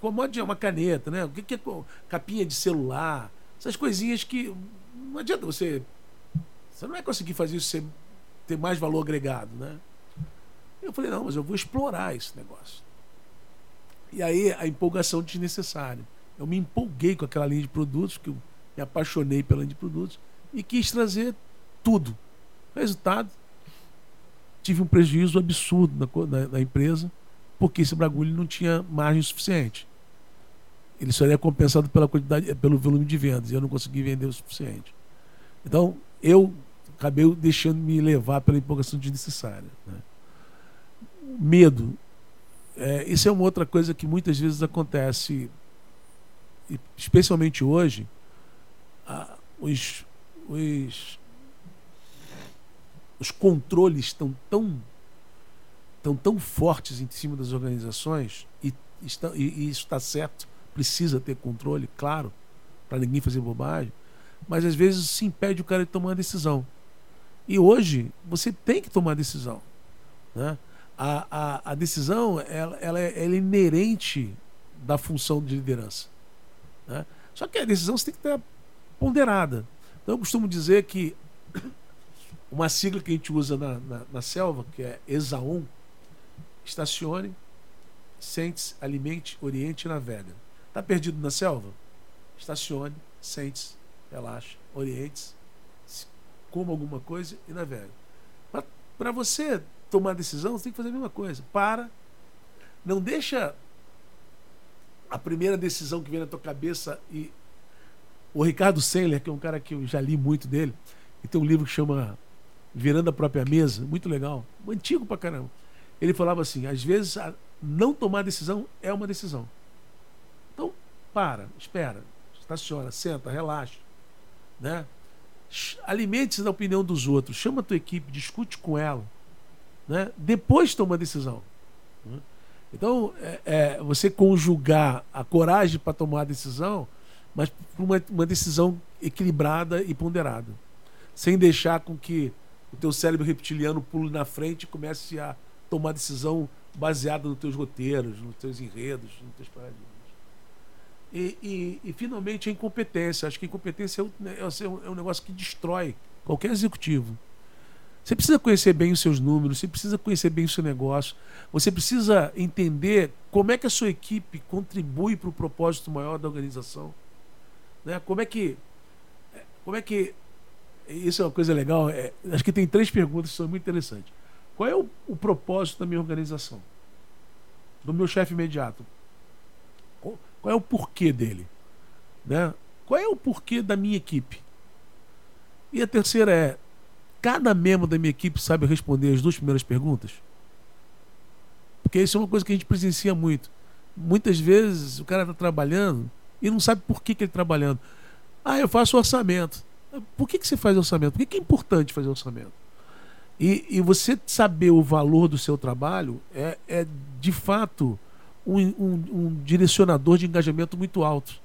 Commodity é uma caneta, né? O que é capinha de celular? Essas coisinhas que não adianta você. Você não vai conseguir fazer isso ser, ter mais valor agregado, né? Eu falei, não, mas eu vou explorar esse negócio. E aí a empolgação desnecessária. Eu me empolguei com aquela linha de produtos, que me apaixonei pela de produtos e quis trazer tudo. Resultado, tive um prejuízo absurdo na, na, na empresa, porque esse bagulho não tinha margem suficiente ele só era compensado pela quantidade, pelo volume de vendas. E eu não consegui vender o suficiente. Então, eu acabei deixando me levar pela empolgação desnecessária. Né? Medo. É, isso é uma outra coisa que muitas vezes acontece, especialmente hoje. Os, os, os controles estão tão, estão tão fortes em cima das organizações, e, está, e, e isso está certo, precisa ter controle, claro, para ninguém fazer bobagem, mas às vezes se impede o cara de tomar uma decisão. E hoje você tem que tomar decisão. Né? A, a, a decisão ela, ela, é, ela é inerente da função de liderança. Né? Só que a decisão você tem que estar ponderada. Então eu costumo dizer que uma sigla que a gente usa na, na, na selva, que é ESAON, estacione, sente-se, alimente, oriente e navega. Está perdido na selva? Estacione, sente-se, relaxa, oriente-se, coma alguma coisa e navegue. Para você tomar decisão, você tem que fazer a mesma coisa. Para. Não deixa a primeira decisão que vem na tua cabeça e. O Ricardo Sendler, que é um cara que eu já li muito dele, e tem um livro que chama Virando a Própria Mesa, muito legal, antigo pra caramba. Ele falava assim: às vezes, não tomar decisão é uma decisão. Para, espera, estaciona, senta, relaxa. Né? Alimente-se da opinião dos outros, chama a tua equipe, discute com ela. Né? Depois toma a decisão. Né? Então, é, é, você conjugar a coragem para tomar a decisão, mas por uma, uma decisão equilibrada e ponderada. Sem deixar com que o teu cérebro reptiliano pule na frente e comece a tomar decisão baseada nos teus roteiros, nos teus enredos, nos teus paradigmas. E, e, e, finalmente a incompetência. Acho que a incompetência é, né, é, é um negócio que destrói qualquer executivo. Você precisa conhecer bem os seus números, você precisa conhecer bem o seu negócio, você precisa entender como é que a sua equipe contribui para o propósito maior da organização. Né? Como é que. Como é que. Isso é uma coisa legal. É, acho que tem três perguntas que são muito interessantes. Qual é o, o propósito da minha organização? Do meu chefe imediato? Qual é o porquê dele? Né? Qual é o porquê da minha equipe? E a terceira é: cada membro da minha equipe sabe responder as duas primeiras perguntas? Porque isso é uma coisa que a gente presencia muito. Muitas vezes o cara está trabalhando e não sabe por que, que ele está trabalhando. Ah, eu faço orçamento. Por que, que você faz orçamento? Por que, que é importante fazer orçamento? E, e você saber o valor do seu trabalho é, é de fato, um, um, um direcionador de engajamento muito alto.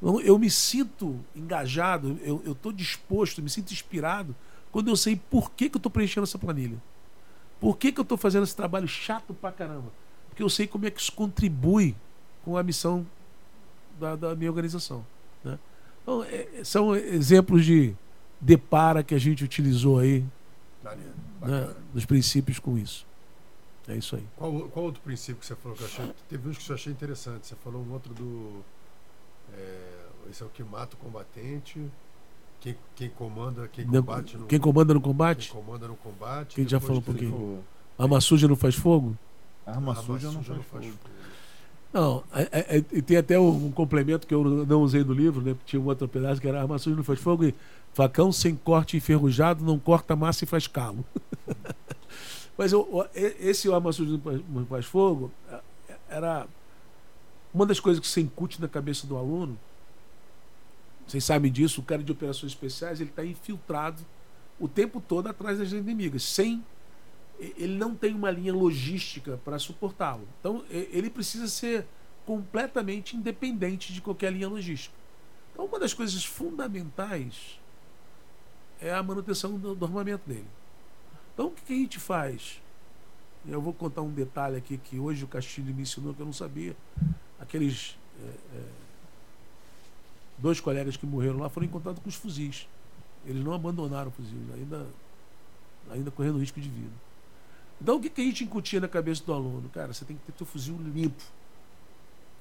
Então, eu me sinto engajado, eu estou disposto, me sinto inspirado quando eu sei por que, que eu estou preenchendo essa planilha. Por que, que eu estou fazendo esse trabalho chato pra caramba? Porque eu sei como é que isso contribui com a missão da, da minha organização. Né? Então, é, são exemplos de depara que a gente utilizou aí né, dos princípios com isso. É isso aí. Qual, qual outro princípio que você falou que eu achei? Teve uns que eu achei interessante. Você falou um outro do. É, esse é o que mata o combatente. Quem, quem comanda, quem combate no, Quem comanda no combate? Quem comanda no combate. Quem já falou um pouquinho. Arma suja não faz fogo? Arma, suja, não, faz, faz fogo. Não, é, é, é, tem até um complemento que eu não usei no livro, né? Tinha um outro pedaço que era arma não faz fogo e facão sem corte enferrujado não corta massa e faz calo. Mas eu, esse arma não faz fogo é, era uma das coisas que você incute na cabeça do aluno vocês sabem disso, o cara de operações especiais ele está infiltrado o tempo todo atrás das inimigas, sem ele não tem uma linha logística para suportá-lo. Então ele precisa ser completamente independente de qualquer linha logística. Então uma das coisas fundamentais é a manutenção do, do armamento dele. Então o que, que a gente faz? Eu vou contar um detalhe aqui que hoje o Castilho me ensinou que eu não sabia. Aqueles é, é, dois colegas que morreram lá foram encontrados com os fuzis. Eles não abandonaram o fuzil, ainda, ainda correndo risco de vida. Então o que, que a gente incutia na cabeça do aluno? Cara, você tem que ter teu fuzil limpo,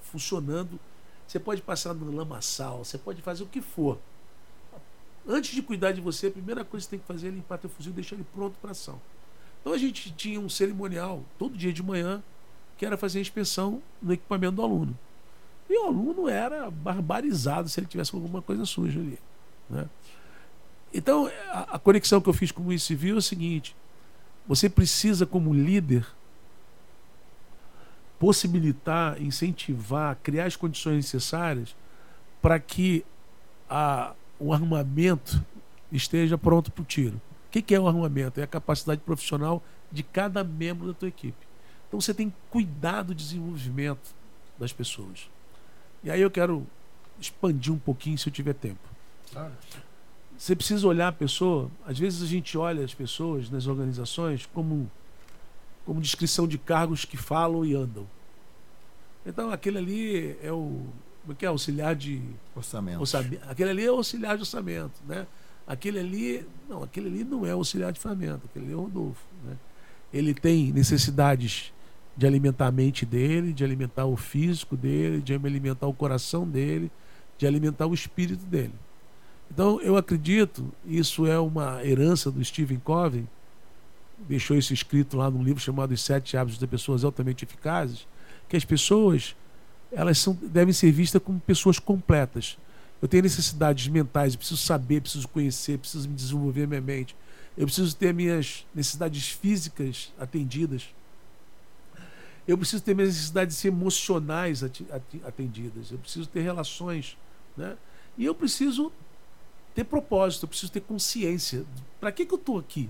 funcionando. Você pode passar no lamaçal, você pode fazer o que for. Antes de cuidar de você, a primeira coisa que você tem que fazer é limpar teu fuzil e deixar ele pronto para ação. Então a gente tinha um cerimonial todo dia de manhã que era fazer a inspeção no equipamento do aluno. E o aluno era barbarizado se ele tivesse alguma coisa suja ali. Né? Então, a, a conexão que eu fiz com o civil é o seguinte: você precisa, como líder, possibilitar, incentivar, criar as condições necessárias para que a, o armamento esteja pronto para o tiro. O que, que é o armamento? É a capacidade profissional de cada membro da tua equipe. Então você tem cuidar do desenvolvimento das pessoas. E aí eu quero expandir um pouquinho se eu tiver tempo. Claro. Você precisa olhar a pessoa. Às vezes a gente olha as pessoas nas organizações como, como descrição de cargos que falam e andam. Então aquele ali é o. Como é que é? Auxiliar de. Orçamento. orçamento. Aquele ali é auxiliar de orçamento. Né? Aquele ali. Não, aquele ali não é auxiliar de ferramenta. Aquele ali é o Rodolfo. Né? Ele tem necessidades de alimentar a mente dele, de alimentar o físico dele, de alimentar o coração dele, de alimentar o espírito dele. Então, eu acredito, isso é uma herança do Stephen Covey, deixou isso escrito lá num livro chamado Os Sete Hábitos de Pessoas Altamente Eficazes, que as pessoas elas são, devem ser vistas como pessoas completas. Eu tenho necessidades mentais, preciso saber, preciso conhecer, preciso me desenvolver minha mente. Eu preciso ter minhas necessidades físicas atendidas. Eu preciso ter minhas necessidades emocionais atendidas. Eu preciso ter relações. Né? E eu preciso ter propósito, eu preciso ter consciência. Para que, que eu estou aqui?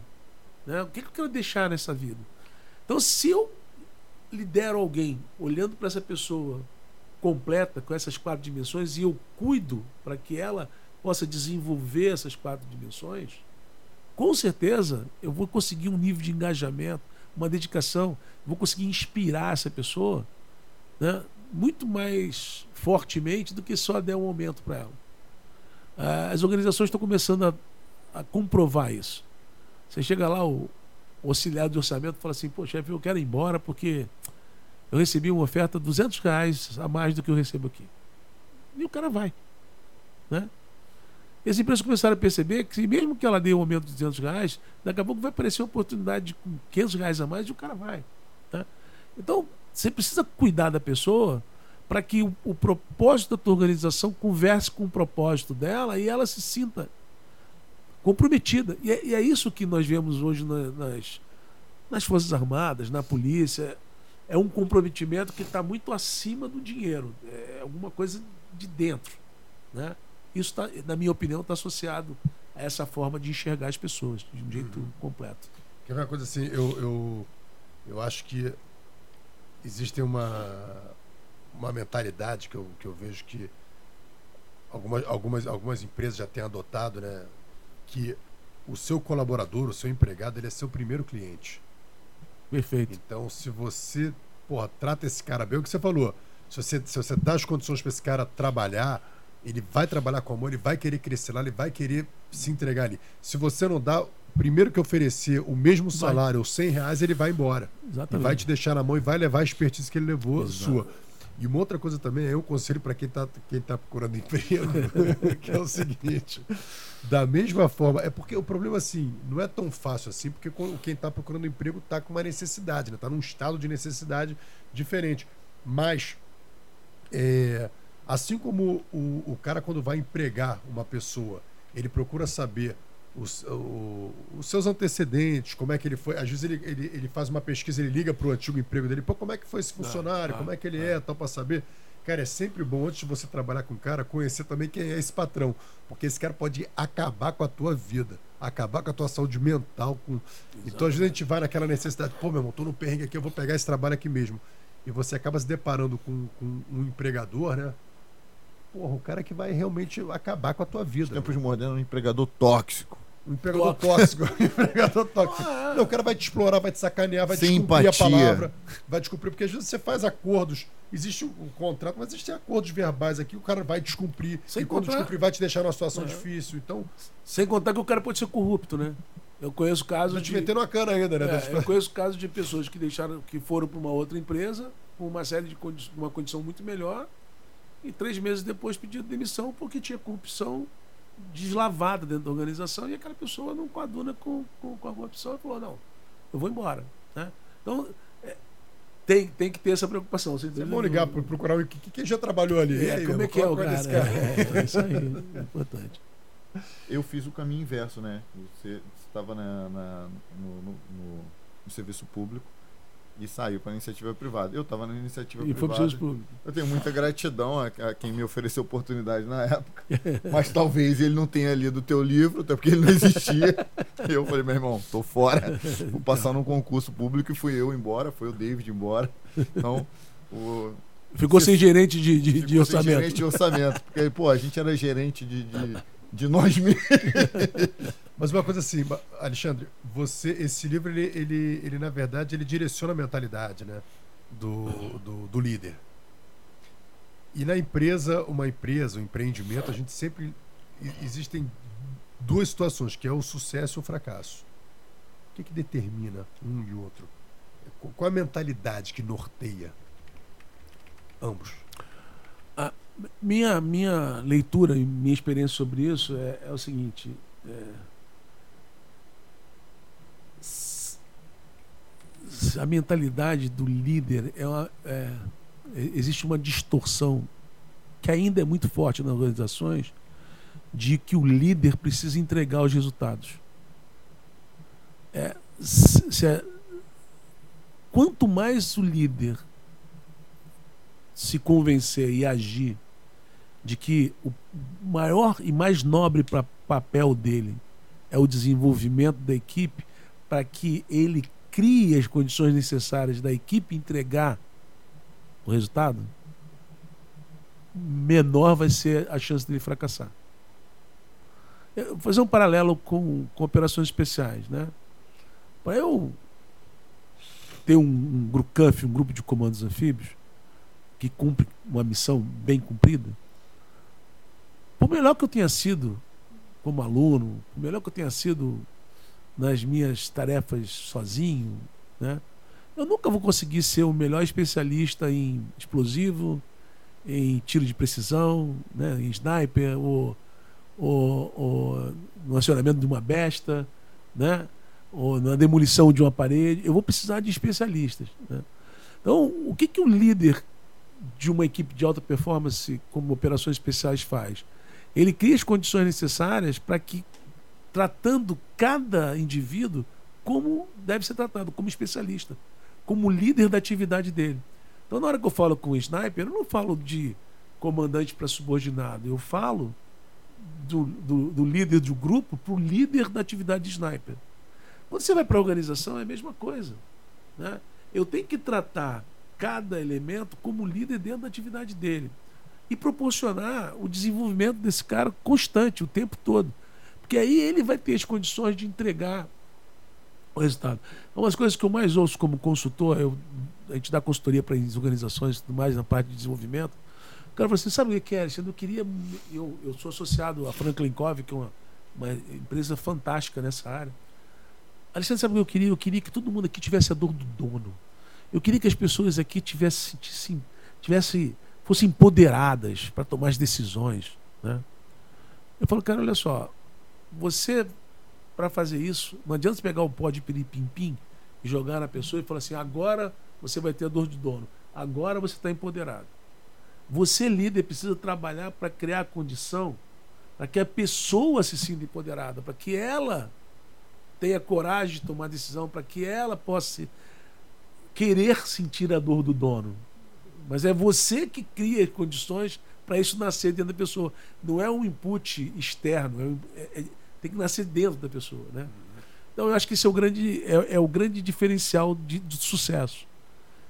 Né? O que, que eu quero deixar nessa vida? Então, se eu lidero alguém olhando para essa pessoa completa, com essas quatro dimensões, e eu cuido para que ela possa desenvolver essas quatro dimensões, com certeza eu vou conseguir um nível de engajamento uma dedicação, vou conseguir inspirar essa pessoa né, muito mais fortemente do que só der um aumento para ela. Ah, as organizações estão começando a, a, comprovar isso. Você chega lá, o, o auxiliar de orçamento fala assim: Pô, chefe, eu quero ir embora porque eu recebi uma oferta de 200 reais a mais do que eu recebo aqui. E o cara vai. Né? E as empresas começaram a perceber que, mesmo que ela dê um aumento de 200 reais, daqui a pouco vai aparecer uma oportunidade com 500 reais a mais e o cara vai. Tá? Então, você precisa cuidar da pessoa para que o, o, propósito da tua organização converse com o propósito dela e ela se sinta comprometida. E é, e é isso que nós vemos hoje na, nas, nas Forças Armadas, na polícia. É um comprometimento que está muito acima do dinheiro. É alguma coisa de dentro. Né? Isso, tá, na minha opinião, está associado a essa forma de enxergar as pessoas de um jeito uhum. completo. Quer ver uma coisa assim? Eu, eu, eu acho que existe uma, uma mentalidade que eu, que eu vejo que algumas, algumas, algumas empresas já têm adotado, né? Que o seu colaborador, o seu empregado, ele é seu primeiro cliente. Perfeito. Então, se você, porra, trata esse cara bem, o que você falou, se você, se você dá as condições para esse cara trabalhar, ele vai trabalhar com amor, ele vai querer crescer lá, ele vai querer se entregar ali. Se você não dá, primeiro que oferecer o mesmo salário, ou 100 reais, ele vai embora. Exatamente. E vai te deixar na mão e vai levar a expertise que ele levou Exato. sua. E uma outra coisa também é um conselho para quem está quem tá procurando emprego, que é o seguinte: da mesma forma, é porque o problema assim, não é tão fácil assim, porque quem está procurando emprego está com uma necessidade, está num estado de necessidade diferente. Mas, é, assim como o, o cara, quando vai empregar uma pessoa, ele procura saber os, o- os seus antecedentes, como é que ele foi. Às vezes ele, ele, ele faz uma pesquisa, ele liga para o antigo emprego dele, pô, como é que foi esse funcionário, ah, como é que ele é, tal, para saber. Cara, é sempre bom, antes de você trabalhar com o cara, conhecer também quem é esse patrão. Porque esse cara pode acabar com a tua vida, acabar com a tua saúde mental. Com... Então, às vezes, a gente vai naquela necessidade, pô, meu irmão, tô no perrengue aqui, eu vou pegar esse trabalho aqui mesmo. E você acaba se deparando com, com um empregador, né? Porra, o cara que vai realmente acabar com a tua vida. Tempos modernos, um empregador tóxico. Um empregador tóxico. um empregador tóxico. Não, o cara vai te explorar, vai te sacanear, vai Sem descumprir empatia. a palavra. Vai descumprir, porque às vezes você faz acordos. Existe um um contrato, mas existem acordos verbais aqui, o cara vai descumprir. Sem e quando contar- descumprir, vai te deixar numa situação É. difícil. Então, Sem contar que o cara pode ser corrupto, né? Eu conheço casos vai te de. meter numa cana ainda, né? É, eu conheço casos de pessoas que deixaram, que foram para uma outra empresa com uma série de condi uma condição muito melhor e três meses depois pediram demissão porque tinha corrupção deslavada dentro da organização e aquela pessoa não coaduna com, com, com a corrupção e falou não, eu vou embora, né? Então é, tem, tem que ter essa preocupação. Você É bom ligar para procurar o que, que- quem já trabalhou ali. É, aí, como é que é o cara? desse É, é isso aí, é importante. Eu fiz o caminho inverso, né? Você estava na, na- no, no- no- no serviço público e saiu para a iniciativa privada. Eu estava na iniciativa E foi para privada. os públicos. Eu tenho muita gratidão a, a quem me ofereceu oportunidade na época. Mas talvez ele não tenha lido o teu livro, até porque ele não existia. E eu falei, meu irmão, tô fora. Vou passar num concurso público e fui eu embora, foi o David embora. Então, o, Ficou Você- sem gerente de, de, de orçamento. gerente de orçamento. Porque, pô, a gente era gerente de, de, de nós mesmos. Mas uma coisa assim, Alexandre, você, esse livro, ele, ele, ele na verdade, ele direciona a mentalidade, né? Do, do, do líder. E na empresa, uma empresa, um empreendimento, a gente sempre. Existem duas situações, que é o sucesso e o fracasso. O que, que determina um e outro? Qu- Qual a mentalidade que norteia ambos? Minha, minha leitura e minha experiência sobre isso é, é o seguinte: é, a mentalidade do líder é, uma- é- é- existe uma distorção que ainda é muito forte nas organizações de que o líder precisa entregar os resultados. É, se- se é- quanto mais o líder se convencer e agir de que o maior e mais nobre pra, papel dele é o desenvolvimento da equipe para que ele crie as condições necessárias da equipe entregar o resultado, menor vai ser a chance dele fracassar. Eu vou fazer um paralelo com, com operações especiais, né? Para eu ter um, um GRUCANF, um grupo de comandos anfíbios, que cumpre uma missão bem cumprida, por melhor que eu tenha sido como aluno, por melhor que eu tenha sido nas minhas tarefas sozinho, né? Eu nunca vou conseguir ser o melhor especialista em explosivo, em tiro de precisão, né? em sniper, ou, ou, ou no acionamento de uma besta, né? ou na demolição de uma parede. Eu vou precisar de especialistas. Né? Então, o que, que o líder de uma equipe de alta performance, como operações especiais, faz? Ele cria as condições necessárias para que, tratando cada indivíduo como deve ser tratado, como especialista, como líder da atividade dele. Então, na hora que eu falo com o sniper, eu não falo de comandante para subordinado, eu falo do, do, do líder do grupo para o líder da atividade de sniper. Quando você vai para a organização, é a mesma coisa. Né? Eu tenho que tratar cada elemento como líder dentro da atividade dele e proporcionar o desenvolvimento desse cara constante, o tempo todo. Porque aí ele vai ter as condições de entregar o resultado. Uma das coisas que eu mais ouço como consultor, eu, a gente dá consultoria para as organizações e tudo mais na parte de desenvolvimento. O cara falou assim: sabe o que é, Alexandre? Eu queria. Eu, eu sou associado à Franklin Covey, que é uma, uma empresa fantástica nessa área. Alexandre, sabe o que eu queria? Eu queria que todo mundo aqui tivesse a dor do dono. Eu queria que as pessoas aqui tivessem, tivessem fossem empoderadas para tomar as decisões. Né? Eu falo, cara, olha só, você, para fazer isso, não adianta você pegar o pó de piripim-pim e jogar na pessoa e falar assim: agora você vai ter a dor de dono, agora você está empoderado. Você, líder, precisa trabalhar para criar a condição para que a pessoa se sinta empoderada, para que ela tenha coragem de tomar decisão, para que ela possa querer sentir a dor do dono. Mas é você que cria condições para isso nascer dentro da pessoa. Não é um input externo, é, é, é, tem que nascer dentro da pessoa. Né? Então eu acho que esse é o grande, é, é o grande diferencial de, de, sucesso.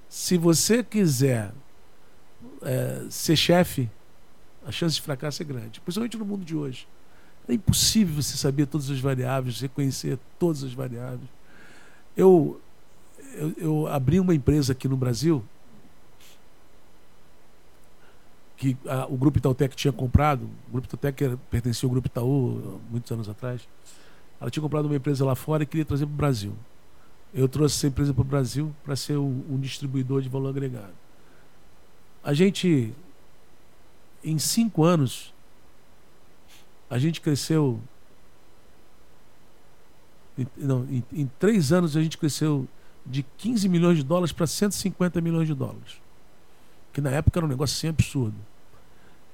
Se você quiser é, ser chefe, a chance de fracasso é grande, principalmente no mundo de hoje. É impossível você saber todas as variáveis, reconhecer todas as variáveis. Eu, eu, eu abri uma empresa aqui no Brasil que a, o Grupo Itautec tinha comprado, o Grupo Itautec pertencia ao Grupo Itaú muitos anos atrás, ela tinha comprado uma empresa lá fora e queria trazer para o Brasil. Eu trouxe essa empresa para o Brasil para ser um, um, distribuidor de valor agregado. A gente, em cinco anos, a gente cresceu. Não, em, em três anos a gente cresceu de 15 milhões de dólares para 150 milhões de dólares que na época era um negócio assim absurdo.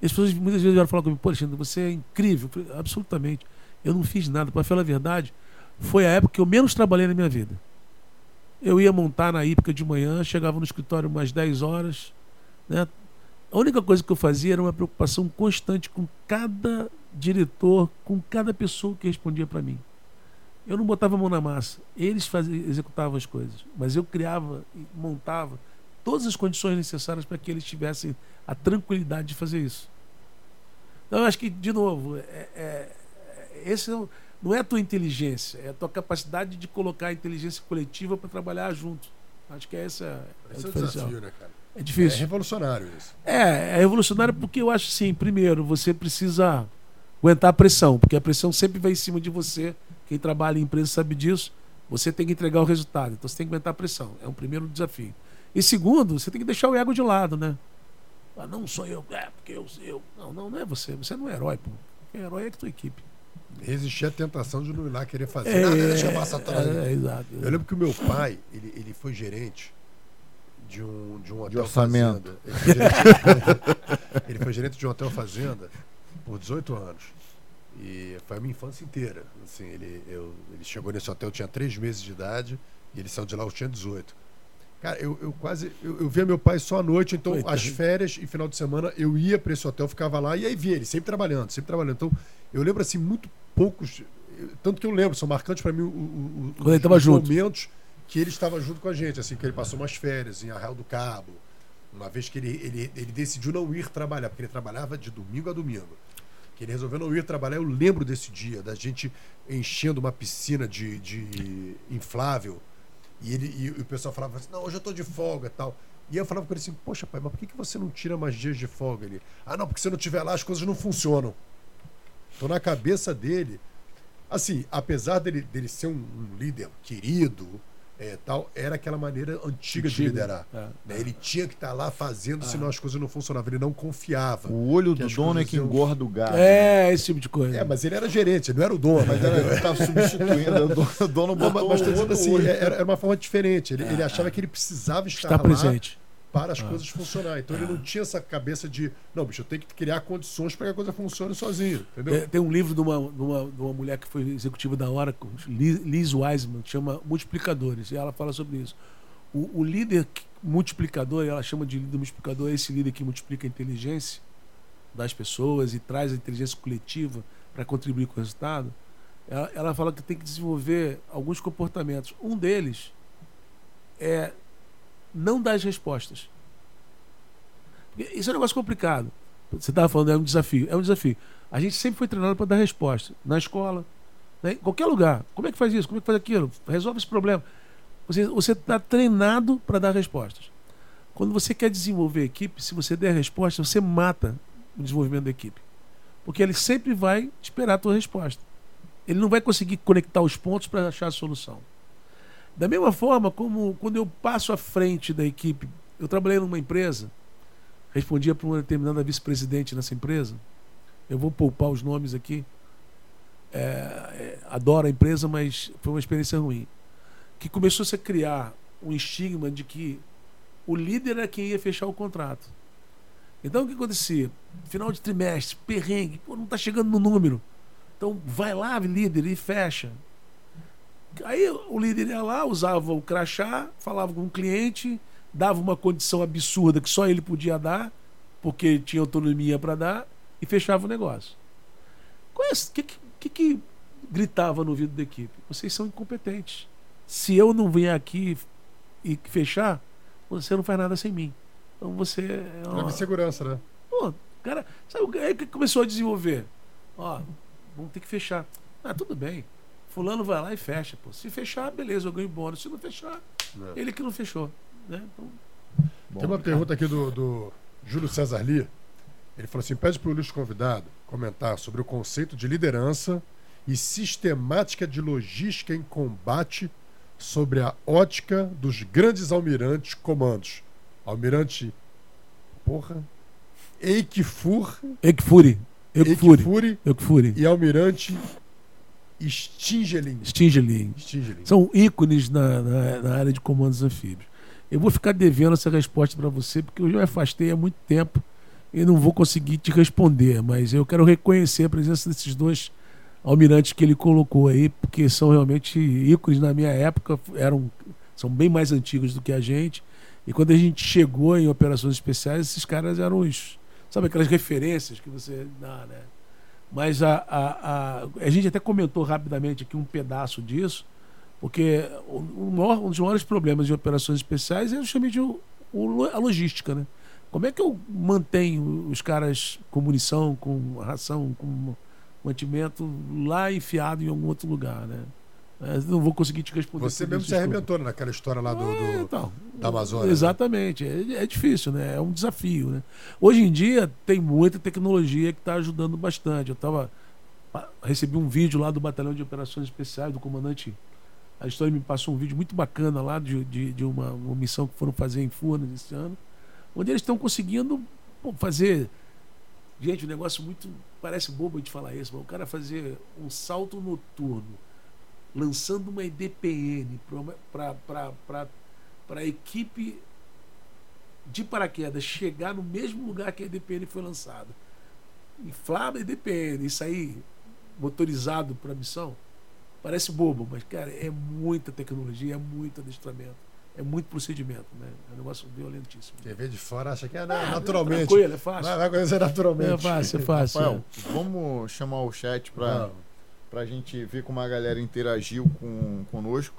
E as pessoas muitas vezes vieram falar comigo, pô, Alexandre, você é incrível. Eu falei, absolutamente. Eu não fiz nada. Para falar a verdade, foi a época que eu menos trabalhei na minha vida. Eu ia montar na época de manhã, chegava no escritório umas 10 horas. Né? A única coisa que eu fazia era uma preocupação constante com cada diretor, com cada pessoa que respondia para mim. Eu não botava a mão na massa. Eles faziam, executavam as coisas. Mas eu criava, montava todas as condições necessárias para que eles tivessem a tranquilidade de fazer isso. Então, eu acho que, de novo, é, é, esse não é a tua inteligência, é a tua capacidade de colocar a inteligência coletiva para trabalhar junto. Acho que essa é, esse é o desafio, né, cara? É difícil. É revolucionário isso. É, é revolucionário porque eu acho assim, primeiro, você precisa aguentar a pressão, porque a pressão sempre vai em cima de você. Quem trabalha em empresa sabe disso. Você tem que entregar o resultado, então você tem que aguentar a pressão. É um primeiro desafio. E segundo, você tem que deixar o ego de lado, né? Ah, não sou eu, é porque eu, eu. Não, não, não é você. Você não é herói, pô. Quem é herói é que tua equipe. Resistir à tentação de não ir lá querer fazer. É, não, deixa eu passar é, é, exato. Eu lembro que o meu pai, ele, ele foi gerente de um, de um hotel de orçamento. Ele foi, gerente, ele foi gerente de um hotel fazenda por 18 anos. E foi a minha infância inteira. Assim, ele, eu, ele chegou nesse hotel, eu tinha 3 meses de idade, e ele saiu de lá, eu tinha 18. Cara, eu, eu quase. Eu, eu, via meu pai só à noite, então Coitado. as férias e final de semana eu ia para esse hotel, ficava lá e aí via ele, sempre trabalhando, sempre trabalhando. Então, eu lembro assim, muito poucos. Tanto que eu lembro, são marcantes para mim o, o, Quando ele tava os junto. momentos que ele estava junto com a gente, assim, que ele passou umas férias em Arraial do Cabo. Uma vez que ele, ele, ele decidiu não ir trabalhar, porque ele trabalhava de domingo a domingo. Que ele resolveu não ir trabalhar, eu lembro desse dia, da gente enchendo uma piscina de, de inflável e, ele, e o pessoal falava assim, não, hoje eu estou de folga e tal. E eu falava com ele assim, poxa pai, mas por que, que você não tira mais dias de folga? Ele, ah não, porque se eu não estiver lá as coisas não funcionam. Então na cabeça dele, assim, apesar dele, dele ser um, um líder querido, é, tal, era aquela maneira antiga, de liderar. É, né? Ele tinha que estar tá lá fazendo, senão as coisas não funcionavam. Ele não confiava. O olho do dono é que engorda o gado. É, esse tipo de coisa. É, mas ele era gerente, ele não era o dono. Mas ele estava substituindo. O dono, o botou mas, mas assim, era, era, uma forma diferente. Ele, ele achava que ele precisava estar Está presente para as ah. coisas funcionarem. Então ah. ele não tinha essa cabeça de, não, bicho, eu tenho que criar condições para que a coisa funcione sozinho. Entendeu? Tem, tem um livro de uma, de, uma, de uma mulher que foi executiva da Oracle, Liz Wiseman, que chama Multiplicadores, e ela fala sobre isso. O, o líder multiplicador, ela chama de líder multiplicador, é esse líder que multiplica a inteligência das pessoas e traz a inteligência coletiva para contribuir com o resultado. ela, ela fala que tem que desenvolver alguns comportamentos. Um deles é não dar as respostas. Isso é um negócio complicado. Você estava falando, é um desafio. É um desafio. A gente sempre foi treinado para dar resposta. Na escola, né? em qualquer lugar. Como é que faz isso? Como é que faz aquilo? Resolve esse problema. Você está treinado para dar respostas. Quando você quer desenvolver equipe, se você der resposta, você mata o desenvolvimento da equipe. Porque ele sempre vai esperar a tua resposta. Ele não vai conseguir conectar os pontos para achar a solução. Da mesma forma como quando eu passo à frente da equipe, eu trabalhei numa empresa respondia para uma determinada vice-presidente nessa empresa. Eu vou poupar os nomes aqui. É, é, adoro a empresa, mas foi uma experiência ruim. Que começou -se a criar um estigma de que o líder era quem ia fechar o contrato. Então o que acontecia? Final de trimestre, perrengue, pô, não está chegando no número. Então vai lá, líder, e fecha. Aí o líder ia lá, usava o crachá, falava com o cliente, dava uma condição absurda que só ele podia dar, porque tinha autonomia para dar, e fechava o negócio. O que, que, que gritava no ouvido da equipe? Vocês são incompetentes. Se eu não vier aqui e fechar, você não faz nada sem mim. Então você. É uma... segurança, né? Pô, cara, sabe aí que começou a desenvolver? Ó, vamos ter que fechar. Ah, tudo bem. Fulano vai lá e fecha. Pô. Se fechar, beleza, eu ganho bônus. Se não fechar, é. ele que não fechou. Né? Então, Bom, Tem uma pergunta aqui do, do Júlio César Lee. Ele falou assim: pede para o ilustre convidado comentar sobre o conceito de liderança e sistemática de logística em combate sobre a ótica dos grandes almirantes comandos. Almirante. Porra. Eikfur. Eikfuri. Eikfuri. Eikfuri. E Almirante Stingelin. Stingelin. São ícones na, na, na área de comandos anfíbios. Eu vou ficar devendo essa resposta para você, porque eu já me afastei há muito tempo e não vou conseguir te responder, mas eu quero reconhecer a presença desses dois almirantes que ele colocou aí, porque são realmente ícones na minha época, eram são bem mais antigos do que a gente. E quando a gente chegou em operações especiais, esses caras eram os, sabe aquelas referências que você dá, né? Mas a, a, a, a gente até comentou rapidamente aqui um pedaço disso, porque o maior, um dos maiores problemas de operações especiais é justamente o, o, a logística, né? Como é que eu mantenho os caras com munição, com ração, com mantimento lá enfiado em algum outro lugar, né? É, não vou conseguir te responder. Você mesmo se arrebentou naquela história lá do, do então, da Amazônia. Né? Exatamente. Né? É, é, difícil, né? É um desafio, né? Hoje em dia tem muita tecnologia que está ajudando bastante. Eu tava recebi um vídeo lá do Batalhão de Operações Especiais do comandante a história me passou um vídeo muito bacana lá de, de, de uma, uma, missão que foram fazer em Furnas esse ano, onde eles estão conseguindo pô, fazer. Gente, um negócio muito. Parece bobo de falar isso, mas o cara fazer um salto noturno, lançando uma EDPN para a equipe de paraquedas chegar no mesmo lugar que a EDPN foi lançada. Inflar a EDPN e sair motorizado para a missão Parece bobo, mas, cara, é muita tecnologia, é muito adestramento, é muito procedimento, né? É um negócio violentíssimo. Quem vê de fora acha que é ah, naturalmente. Tranquilo, é fácil. Vai, vai acontecer naturalmente. É fácil, é fácil. Rafael, é. vamos chamar o chat para a gente ver como a galera interagiu com, conosco.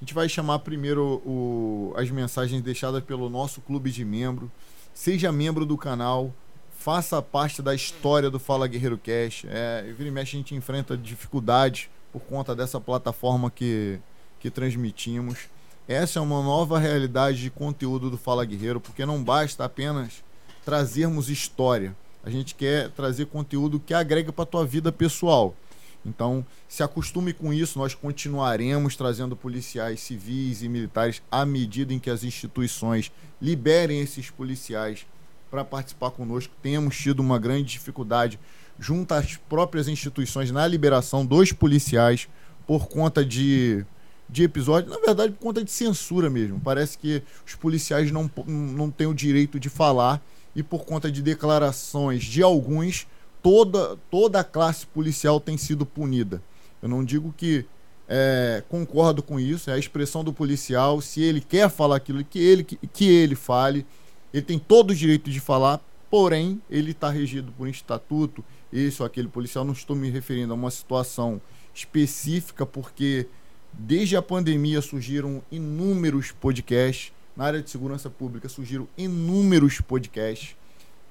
A gente vai chamar primeiro o, as mensagens deixadas pelo nosso clube de membro. Seja membro do canal, faça parte da história do Fala Guerreiro Cash. É, vira e mexe a gente enfrenta dificuldades por conta dessa plataforma que, que transmitimos. Essa é uma nova realidade de conteúdo do Fala Guerreiro, porque não basta apenas trazermos história. A gente quer trazer conteúdo que agrega para a tua vida pessoal. Então, se acostume com isso, nós continuaremos trazendo policiais civis e militares à medida em que as instituições liberem esses policiais para participar conosco. Temos tido uma grande dificuldade junto às próprias instituições na liberação dos policiais por conta de, de episódios, na verdade, por conta de censura mesmo. Parece que os policiais não, não têm o direito de falar e por conta de declarações de alguns, toda, toda a classe policial tem sido punida. Eu não digo que é, concordo com isso, é a expressão do policial. Se ele quer falar aquilo, que ele, que, que ele fale. Ele tem todo o direito de falar, porém, ele está regido por um estatuto, esse ou aquele policial, não estou me referindo a uma situação específica, porque desde a pandemia surgiram inúmeros podcasts. Na área de segurança pública surgiram inúmeros podcasts.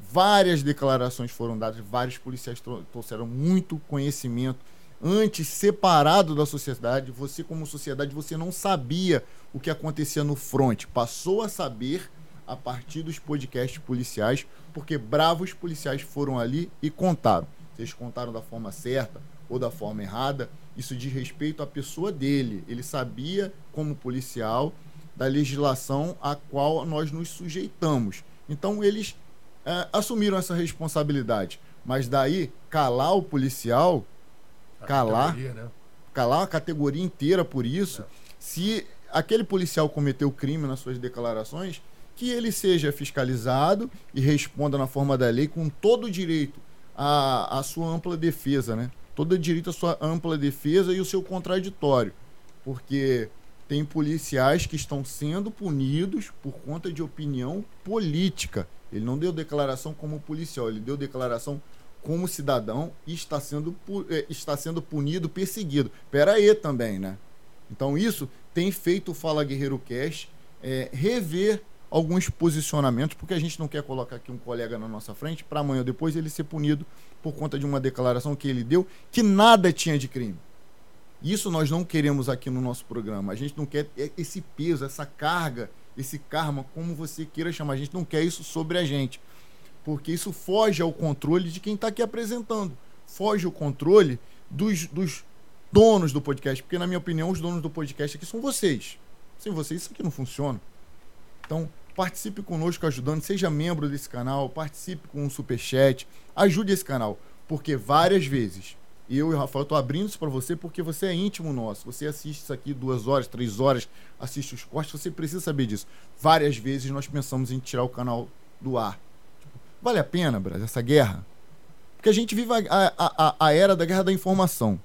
Várias declarações foram dadas, vários policiais trouxeram muito conhecimento. Antes, separado da sociedade, você, como sociedade, você não sabia o que acontecia no front. Passou a saber a partir dos podcasts policiais, porque bravos policiais foram ali e contaram. Eles contaram da forma certa ou da forma errada, isso diz respeito à pessoa dele. Ele sabia, como policial, da legislação a qual nós nos sujeitamos. Então, eles é, assumiram essa responsabilidade. Mas daí, calar o policial, a calar, né? calar a categoria inteira por isso, é. se aquele policial cometeu crime nas suas declarações, que ele seja fiscalizado e responda na forma da lei com todo o direito à, à sua ampla defesa, né? Todo o direito à sua ampla defesa e o seu contraditório. Porque tem policiais que estão sendo punidos por conta de opinião política. Ele não deu declaração como policial, ele deu declaração como cidadão e está sendo, eh, está sendo punido, perseguido. Pera aí também, né? Então isso tem feito o Fala Guerreiro Cast é, rever alguns posicionamentos, porque a gente não quer colocar aqui um colega na nossa frente para amanhã ou depois ele ser punido por conta de uma declaração que ele deu que nada tinha de crime. Isso nós não queremos aqui no nosso programa. A gente não quer esse peso, essa carga, esse karma, como você queira chamar. A gente não quer isso sobre a gente. Porque isso foge ao controle de quem está aqui apresentando. Foge ao controle dos, dos donos do podcast. Porque, na minha opinião, os donos do podcast aqui são vocês. Sem vocês, isso aqui não funciona. Então, participe conosco ajudando, seja membro desse canal, participe com um superchat, ajude esse canal. Porque várias vezes eu e o Rafael estou abrindo isso para você porque você é íntimo nosso. Você assiste isso aqui duas horas, três horas, assiste os cortes, você precisa saber disso. Várias vezes nós pensamos em tirar o canal do ar. Tipo, vale a pena, Brasil, essa guerra? Porque a gente vive a, a, a, era da guerra da informação.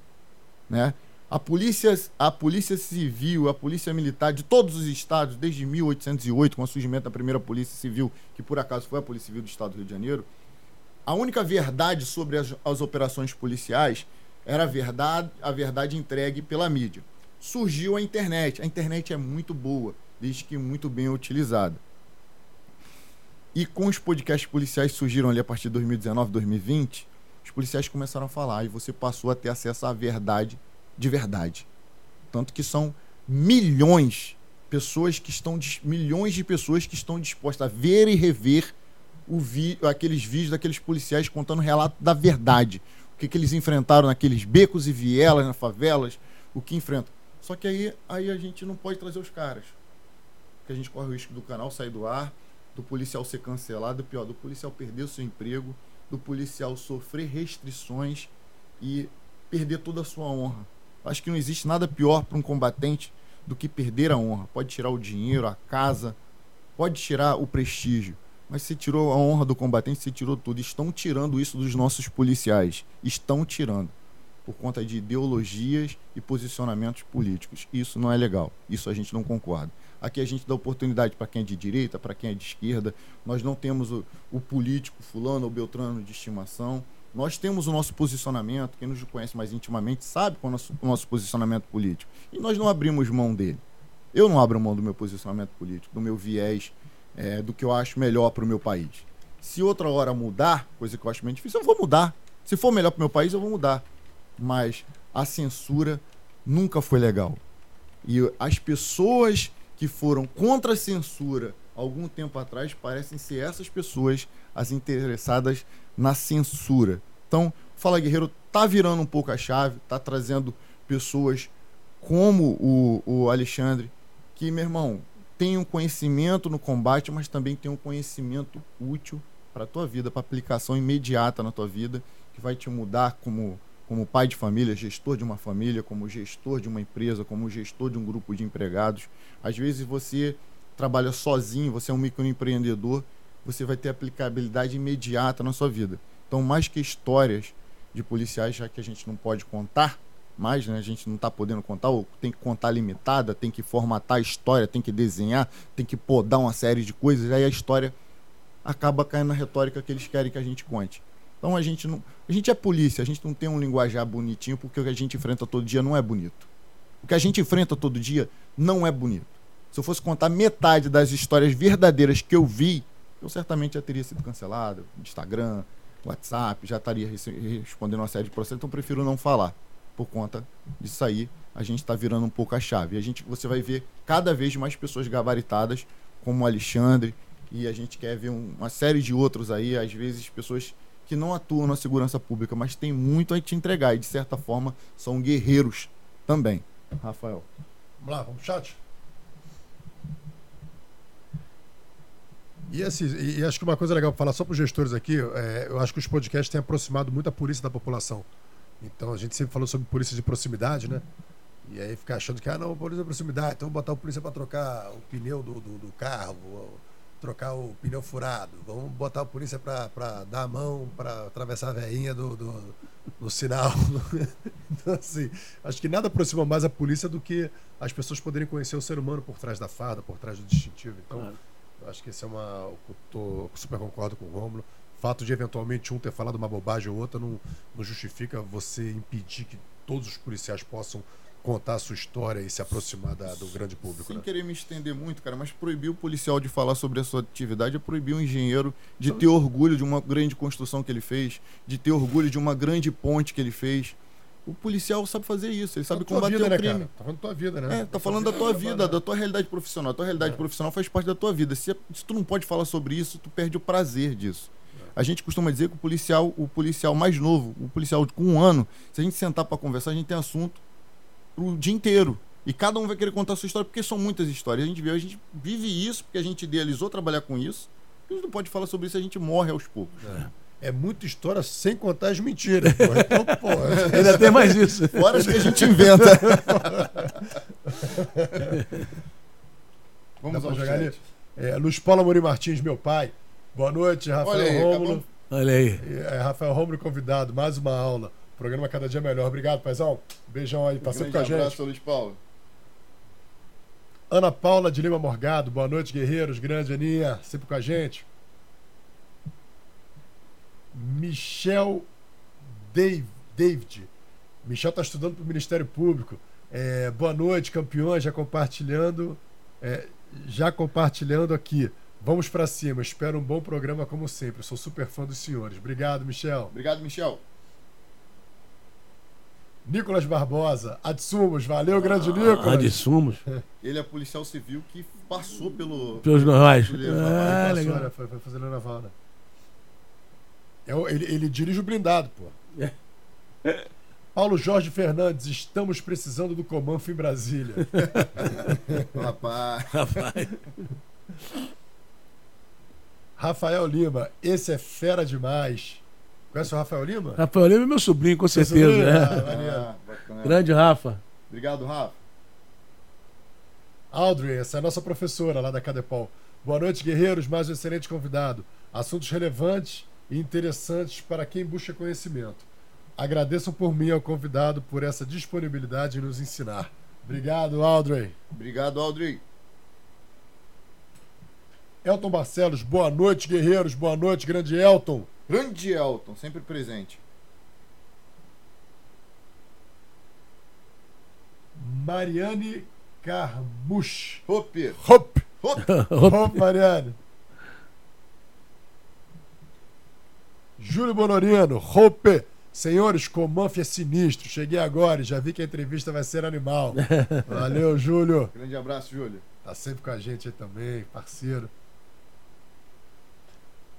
Né? A polícia, a polícia civil, a polícia militar de todos os estados, desde 1808, com o surgimento da primeira polícia civil, que por acaso foi a Polícia Civil do Estado do Rio de Janeiro, a única verdade sobre as, as operações policiais era a verdade, a verdade entregue pela mídia. Surgiu a internet. A internet é muito boa, desde que muito bem utilizada. E com os podcasts policiais surgiram ali a partir de 2019, 2020, os policiais começaram a falar e você passou a ter acesso à verdade de verdade. Tanto que são milhões pessoas que estão milhões de pessoas que estão dispostas a ver e rever o vi, aqueles vídeos daqueles policiais contando relato da verdade. O que, que eles enfrentaram naqueles becos e vielas, nas favelas, o que enfrentam. Só que aí, aí a gente não pode trazer os caras. Porque a gente corre o risco do canal sair do ar, do policial ser cancelado, pior, do policial perder o seu emprego, do policial sofrer restrições e perder toda a sua honra. Acho que não existe nada pior para um combatente do que perder a honra. Pode tirar o dinheiro, a casa, pode tirar o prestígio. Mas você tirou a honra do combatente, você tirou tudo. Estão tirando isso dos nossos policiais. Estão tirando. Por conta de ideologias e posicionamentos políticos. Isso não é legal. Isso a gente não concorda. Aqui a gente dá oportunidade para quem é de direita, para quem é de esquerda. Nós não temos o, o político fulano ou beltrano de estimação. Nós temos o nosso posicionamento. Quem nos conhece mais intimamente sabe qual é o nosso, o nosso posicionamento político. E nós não abrimos mão dele. Eu não abro mão do meu posicionamento político, do meu viés é, do que eu acho melhor para o meu país. Se outra hora mudar, coisa que eu acho meio difícil, eu vou mudar. Se for melhor para o meu país, eu vou mudar. Mas a censura nunca foi legal. E as pessoas que foram contra a censura algum tempo atrás parecem ser essas pessoas as interessadas na censura. Então, Fala Guerreiro tá virando um pouco a chave, tá trazendo pessoas como o, o Alexandre, que, meu irmão, tem um conhecimento no combate, mas também tem um conhecimento útil para a tua vida, para aplicação imediata na tua vida, que vai te mudar como, como pai de família, gestor de uma família, como gestor de uma empresa, como gestor de um grupo de empregados. Às vezes você trabalha sozinho, você é um microempreendedor, você vai ter aplicabilidade imediata na sua vida. Então, mais que histórias de policiais, já que a gente não pode contar, mais, né? A gente não está podendo contar, ou tem que contar limitada, tem que formatar a história, tem que desenhar, tem que podar uma série de coisas, aí a história acaba caindo na retórica que eles querem que a gente conte. Então a gente não. A gente é polícia, a gente não tem um linguajar bonitinho porque o que a gente enfrenta todo dia não é bonito. O que a gente enfrenta todo dia não é bonito. Se eu fosse contar metade das histórias verdadeiras que eu vi, eu certamente já teria sido cancelado. Instagram, WhatsApp, já estaria respondendo uma série de processos, então prefiro não falar. Por conta disso aí, a gente está virando um pouco a chave. A gente, você vai ver cada vez mais pessoas gabaritadas, como o Alexandre, e a gente quer ver um, uma série de outros aí, às vezes pessoas que não atuam na segurança pública, mas tem muito a te entregar e de certa forma são guerreiros também. Rafael. Vamos lá, vamos pro chat. E, assim, e acho que uma coisa legal para falar só para os gestores aqui, é, eu acho que os podcasts têm aproximado muito a polícia da população. Então a gente sempre falou sobre polícia de proximidade, né? E aí ficar achando que, ah, não, polícia de proximidade, então vou botar o polícia para trocar o pneu do, do, do carro, trocar o pneu furado, vamos botar a polícia para dar a mão, para atravessar a veinha do, do, do sinal. então, assim, acho que nada aproxima mais a polícia do que as pessoas poderem conhecer o ser humano por trás da farda, por trás do distintivo. Então, claro. eu acho que esse é uma. Eu tô, super concordo com o Rômulo. O fato de eventualmente um ter falado uma bobagem ou outra não, não justifica você impedir que todos os policiais possam contar a sua história e se aproximar da, do grande público. Sem né? querer me estender muito, cara, mas proibir o policial de falar sobre a sua atividade é proibir o engenheiro de ter orgulho de uma grande construção que ele fez, de ter orgulho de uma grande ponte que ele fez. O policial sabe fazer isso, ele sabe combater vida, o né, crime. Cara? Tá falando da tua vida, né? É, tá falando da tua vida, da tua realidade profissional. A tua realidade é. profissional faz parte da tua vida. Se, se tu não pode falar sobre isso, tu perde o prazer disso. É. A gente costuma dizer que o policial, o policial mais novo, o policial com um ano, se a gente sentar para conversar, a gente tem assunto o dia inteiro. E cada um vai querer contar a sua história, porque são muitas histórias. A gente, vê, a gente vive isso, porque a gente idealizou trabalhar com isso. E a gente não pode falar sobre isso, a gente morre aos poucos. É. é muita história sem contar as mentiras. Pô. Então, pô, ainda tem mais isso. Fora as que a gente inventa. Vamos ao jogar ali. É, Luiz Paulo Amorim Martins, meu pai. Boa noite, Rafael Olha aí, Rômulo. Olha aí. É, Rafael Rômulo convidado, mais uma aula. Programa cada dia melhor. Obrigado, paizão. Beijão aí, tá um sempre com a gente. abraço, Luiz Paulo. Ana Paula de Lima Morgado, boa noite, guerreiros. Grande Aninha, sempre com a gente. Michel Dave, David. Michel está estudando para o Ministério Público. É, boa noite, campeões, já compartilhando. É, já compartilhando aqui. Vamos para cima. Espero um bom programa como sempre. Sou super fã dos senhores. Obrigado, Michel. Obrigado, Michel. Nicolas Barbosa, Adsumos, valeu, grande ah, Nicolas. Adsumos. Ele é policial civil que passou pelo. Pelos normais. Ah, passou, legal. Né? Foi, foi fazer naval, né? É, ele, ele dirige o blindado, pô. É. Paulo Jorge Fernandes, estamos precisando do Comanfo em Brasília. Rapaz. Rapaz. Rafael Lima, esse é fera demais. Conhece o Rafael Lima? Rafael Lima é meu sobrinho, com certeza. É. Ah, Grande Rafa. Obrigado, Rafa. Audrey, essa é a nossa professora lá da Cadepol. Boa noite, guerreiros. Mais um excelente convidado. Assuntos relevantes e interessantes para quem busca conhecimento. Agradeço por mim ao convidado por essa disponibilidade em nos ensinar. Obrigado, Audrey. Obrigado, Audrey. Elton Barcelos, boa noite, guerreiros. Boa noite, grande Elton. Grande Elton, sempre presente. Mariane Carmuch. Hop. Hop. Hop. Hop, Mariane. Júlio Bonorino. Hop. Senhores, Comanf é sinistro. Cheguei agora e já vi que a entrevista vai ser animal. Valeu, Júlio. Grande abraço, Júlio. Tá sempre com a gente aí também, parceiro.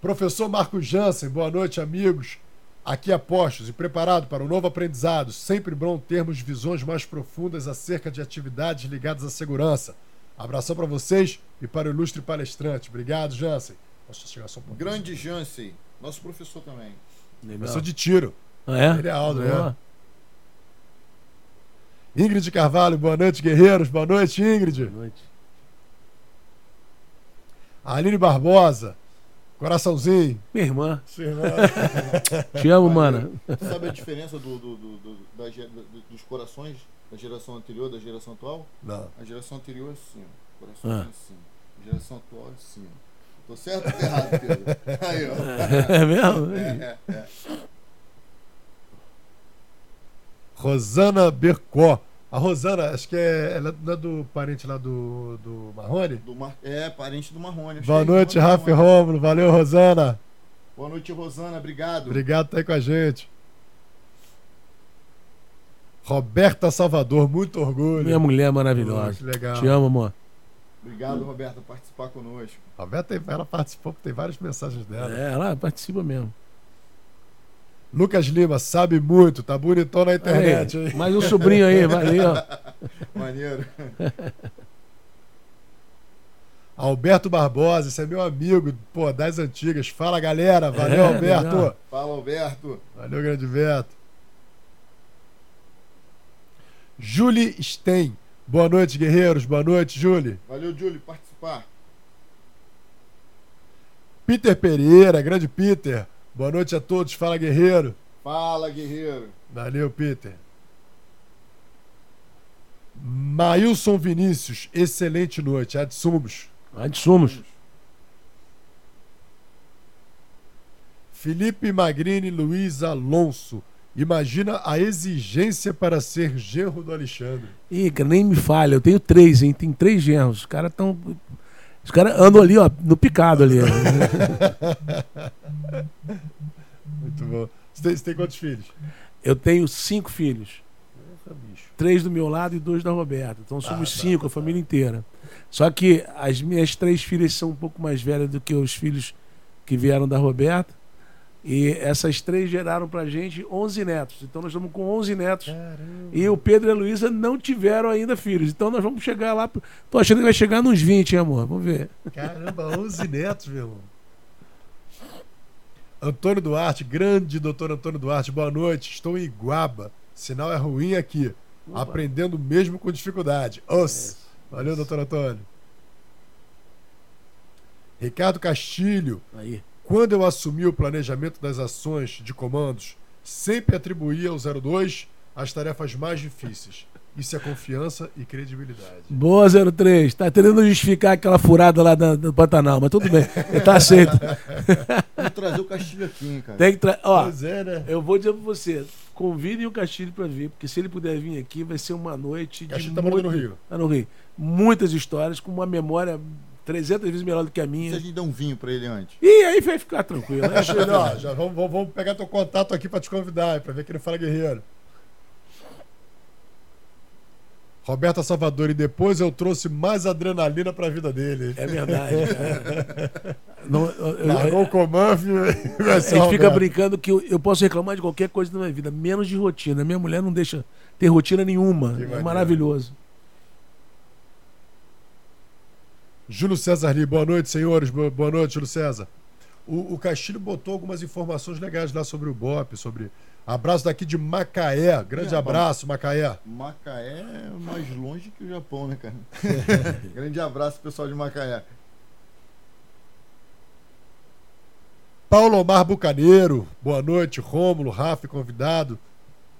Professor Marcos Jansen, boa noite, amigos. Aqui apostos e preparado para um novo aprendizado. Sempre bom termos visões mais profundas acerca de atividades ligadas à segurança. Abração para vocês e para o ilustre palestrante. Obrigado, Jansen. Posso chegar só um pouquinho? Grande Jansen, nosso professor também. Legal. Professor de tiro. Ah, é? Ele é Aldo, é. Ingrid Carvalho, boa noite, guerreiros. Boa noite, Ingrid. Boa noite. Aline Barbosa. Coraçãozinho. Minha irmã. Sua irmã. Te amo, mano. Sabe a diferença do, do, do, do da, dos corações da geração anterior da geração atual? Não. A geração anterior é assim, ó. Coração ah. é assim. A geração atual é assim, ó. Tô certo ou tô errado, Pedro? Aí, ó. É mesmo? É, é, é. Rosana Bercó. A Rosana, acho que é, ela não é do parente lá do, do Marrone? Do Mar... É, parente do Marrone. Boa noite, Rafa e. Rômulo. Valeu, Rosana. Boa noite, Rosana. Obrigado. Obrigado por estar aí com a gente. Roberta Salvador, muito orgulho. Minha mulher maravilhosa. que legal. Te amo, amor. Obrigado, Roberta, por participar conosco. Roberta, ela participou, tem várias mensagens dela. É, ela participa mesmo. Lucas Lima, sabe muito, tá bonitão na internet. Aí, hein? mais um sobrinho aí, valeu. Maneiro. Alberto Barbosa, esse é meu amigo, pô, das antigas. Fala, galera. Valeu, É, Alberto. legal. Fala, Alberto. Valeu, grande Beto. Julie Stein. Boa noite, guerreiros. Boa noite, Julie. Valeu, Júlio, por participar. Peter Pereira, grande Peter. Boa noite a todos. Fala, guerreiro. Fala, guerreiro. Valeu, Peter. Mailson Vinícius, excelente noite. Adsumos. Onde somos? Felipe Magrini Luiz Alonso. Imagina a exigência para ser genro do Alexandre. Ih, nem me falha. Eu tenho três, hein? Tem três genros. Os caras estão. Os caras andam ali, ó, no picado ali. Muito bom. Você tem, você tem quantos filhos? Eu tenho cinco filhos. Três do meu lado e dois da Roberta. Então somos Ah, tá, cinco, tá, a família inteira. Só que as minhas três filhas são um pouco mais velhas do que os filhos que vieram da Roberta. E essas três geraram pra gente 11 netos. Então nós estamos com 11 netos. Caramba. E o Pedro e a Luísa não tiveram ainda filhos. Então nós vamos chegar lá. Tô achando que vai chegar nos 20, hein, amor? Vamos ver. Caramba, 11 netos, meu irmão. Antônio Duarte, grande doutor Antônio Duarte, boa noite. Estou em Iguaba. Sinal é ruim aqui. Aprendendo mesmo com dificuldade. Os. Valeu, doutor Antônio. Ricardo Castilho, Aí. Quando eu assumi o planejamento das ações de comandos, sempre atribuía ao 02 as tarefas mais difíceis. Isso é confiança e credibilidade. Boa 03. Tá tentando justificar aquela furada lá da- do Pantanal, mas tudo bem. Tá aceito. Vamos trazer o Castilho aqui, hein, cara. Tem que tra... Ó, Pois é, né? eu vou dizer pra você. Convidem o Castilho pra vir, porque se ele puder vir aqui, vai ser uma noite de. Castilho tá morando no Rio. Tá no Rio. Muitas histórias, com uma memória 300 vezes melhor do que a Se a minha. gente der um vinho pra ele antes. E aí vai ficar tranquilo. né? Castilho, ó, já vamos, vamos- pegar teu contato aqui pra te convidar, pra ver que ele fala guerreiro. Roberta Salvador, e depois eu trouxe mais adrenalina pra vida dele. É verdade. é. Não, eu- Largou o Comanf e vai a ser gente fica Roberto. brincando que eu, eu posso reclamar de qualquer coisa na minha vida, menos de rotina. Minha mulher não deixa ter rotina nenhuma. Que É maneiro. maravilhoso. Júlio César Lee, boa noite, senhores. Boa noite, Júlio César. O, o Castilho botou algumas informações legais lá sobre o BOP, sobre. Abraço daqui de Macaé. Grande É, abraço, Macaé. Macaé é mais longe que o Japão, né, cara? Grande abraço, pessoal de Macaé. Paulo Omar Bucaneiro, boa noite. Rômulo, Rafa, convidado.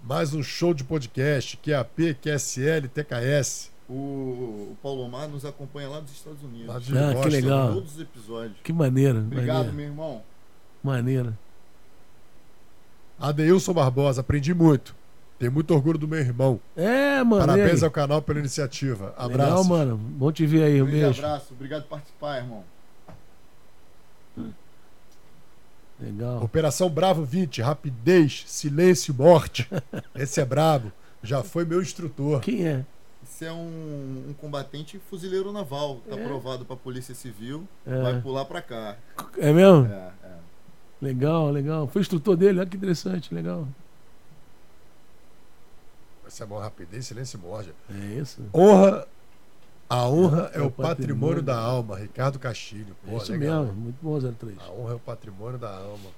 Mais um show de podcast. QAP, QSL, TKS. O, o Paulo Omar nos acompanha lá dos Estados Unidos. Lá de Ah, que Boston. legal. Todos os episódios. Que maneira. Obrigado, maneira. meu irmão. maneira. Adeilson Barbosa, aprendi muito. Tenho muito orgulho do meu irmão. É, mano. Parabéns ao canal pela iniciativa. Abraço. Legal, mano. Bom te ver aí. Um Grande beijo. abraço. Obrigado por participar, irmão. Legal. Operação Bravo 20, rapidez, silêncio morte. Esse é brabo. Já foi meu instrutor. Quem é? Isso é um, um combatente fuzileiro naval. Tá É. aprovado pra Polícia Civil. É. Vai pular pra cá. É mesmo? É, é. Legal, legal. Foi instrutor dele, olha que interessante, legal. Esse é bom, rapidez, silêncio e morte. É isso. Honra. A honra é, o patrimônio, da alma. Ricardo Castilho. É Pô, isso legal. mesmo, muito bom 03. A honra é o patrimônio da alma.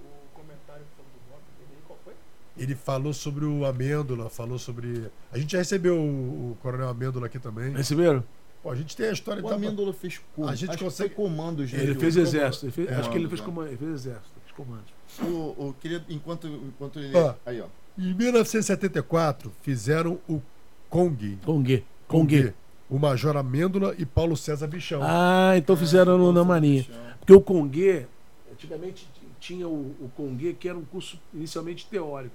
O comentário sobre o voto dele aí, qual foi? Ele falou sobre o Amêndola, falou sobre. A gente já recebeu o, o Coronel Amêndola aqui também. Receberam? Pô, a gente tem a história O de. Amêndola fez como? A gente Acho consegue- foi comando, gente. Ele fez exército. ele fez- É. acho que ele fez, Comando, ele fez exército, fez comando. O, o, queria, enquanto, enquanto ele. Ó. Aí, ó. Em 1974, fizeram o Kong. Congue. Congue. o Major Amêndola e Paulo César Bichão. Ah, então fizeram no, na Marinha. Porque o Conguê, antigamente tinha o, o Conguê, que era um curso inicialmente teórico.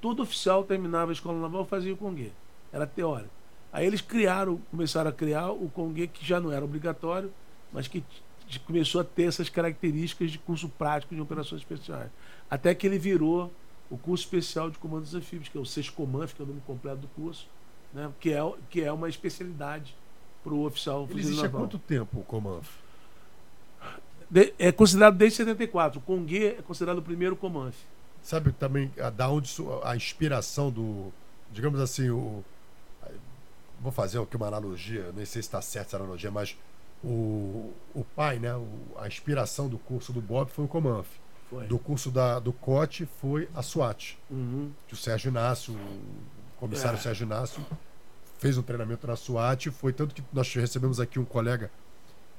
Todo oficial terminava a escola naval fazia o Conguê. Era teórico. Aí eles criaram, começaram a criar o Conguê, que já não era obrigatório, mas que começou a ter essas características de curso prático de operações especiais. Até que ele virou o curso especial de comandos anfíbios, que é o SESCOMANF, que é o nome completo do curso, né? que, é, que é uma especialidade para o oficial Ele existe há naval. quanto tempo o Comanf? De- é considerado desde 74. O Conguê é considerado o primeiro Comanf. Sabe também a, da onde a inspiração do. Digamos assim, o. Vou fazer aqui uma analogia, nem sei se está certa essa analogia, mas o, o pai, né? o- a inspiração do curso do Bob foi o Comanf. Foi. Do curso da, do COT foi a SWAT. Uhum. que o Sérgio Inácio, o comissário É. Sérgio Inácio, fez um treinamento na SWAT. Foi tanto que nós recebemos aqui um colega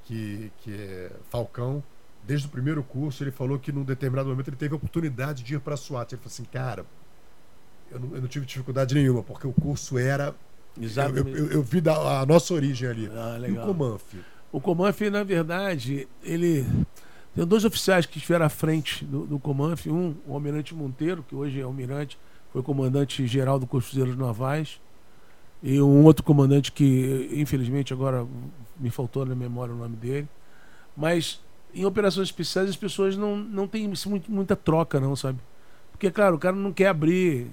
que, que é Falcão. Desde o primeiro curso, ele falou que num determinado momento ele teve a oportunidade de ir para a SWAT. Ele falou assim, cara, eu não, eu não tive dificuldade nenhuma, porque o curso era. Eu, Exatamente. eu- eu vi da, a nossa origem ali. Ah, e o. Comanf? O Comanf, na verdade, ele. Tem dois oficiais que estiveram à frente do, do Comanf. Um, o Almirante Monteiro, que hoje é almirante, foi comandante geral do Corpo de Fuzileiros Navais. E um outro comandante que, infelizmente, agora me faltou na memória o nome dele. Mas em operações especiais as pessoas não, não têm muita troca, não, sabe? Porque, claro, o cara não quer abrir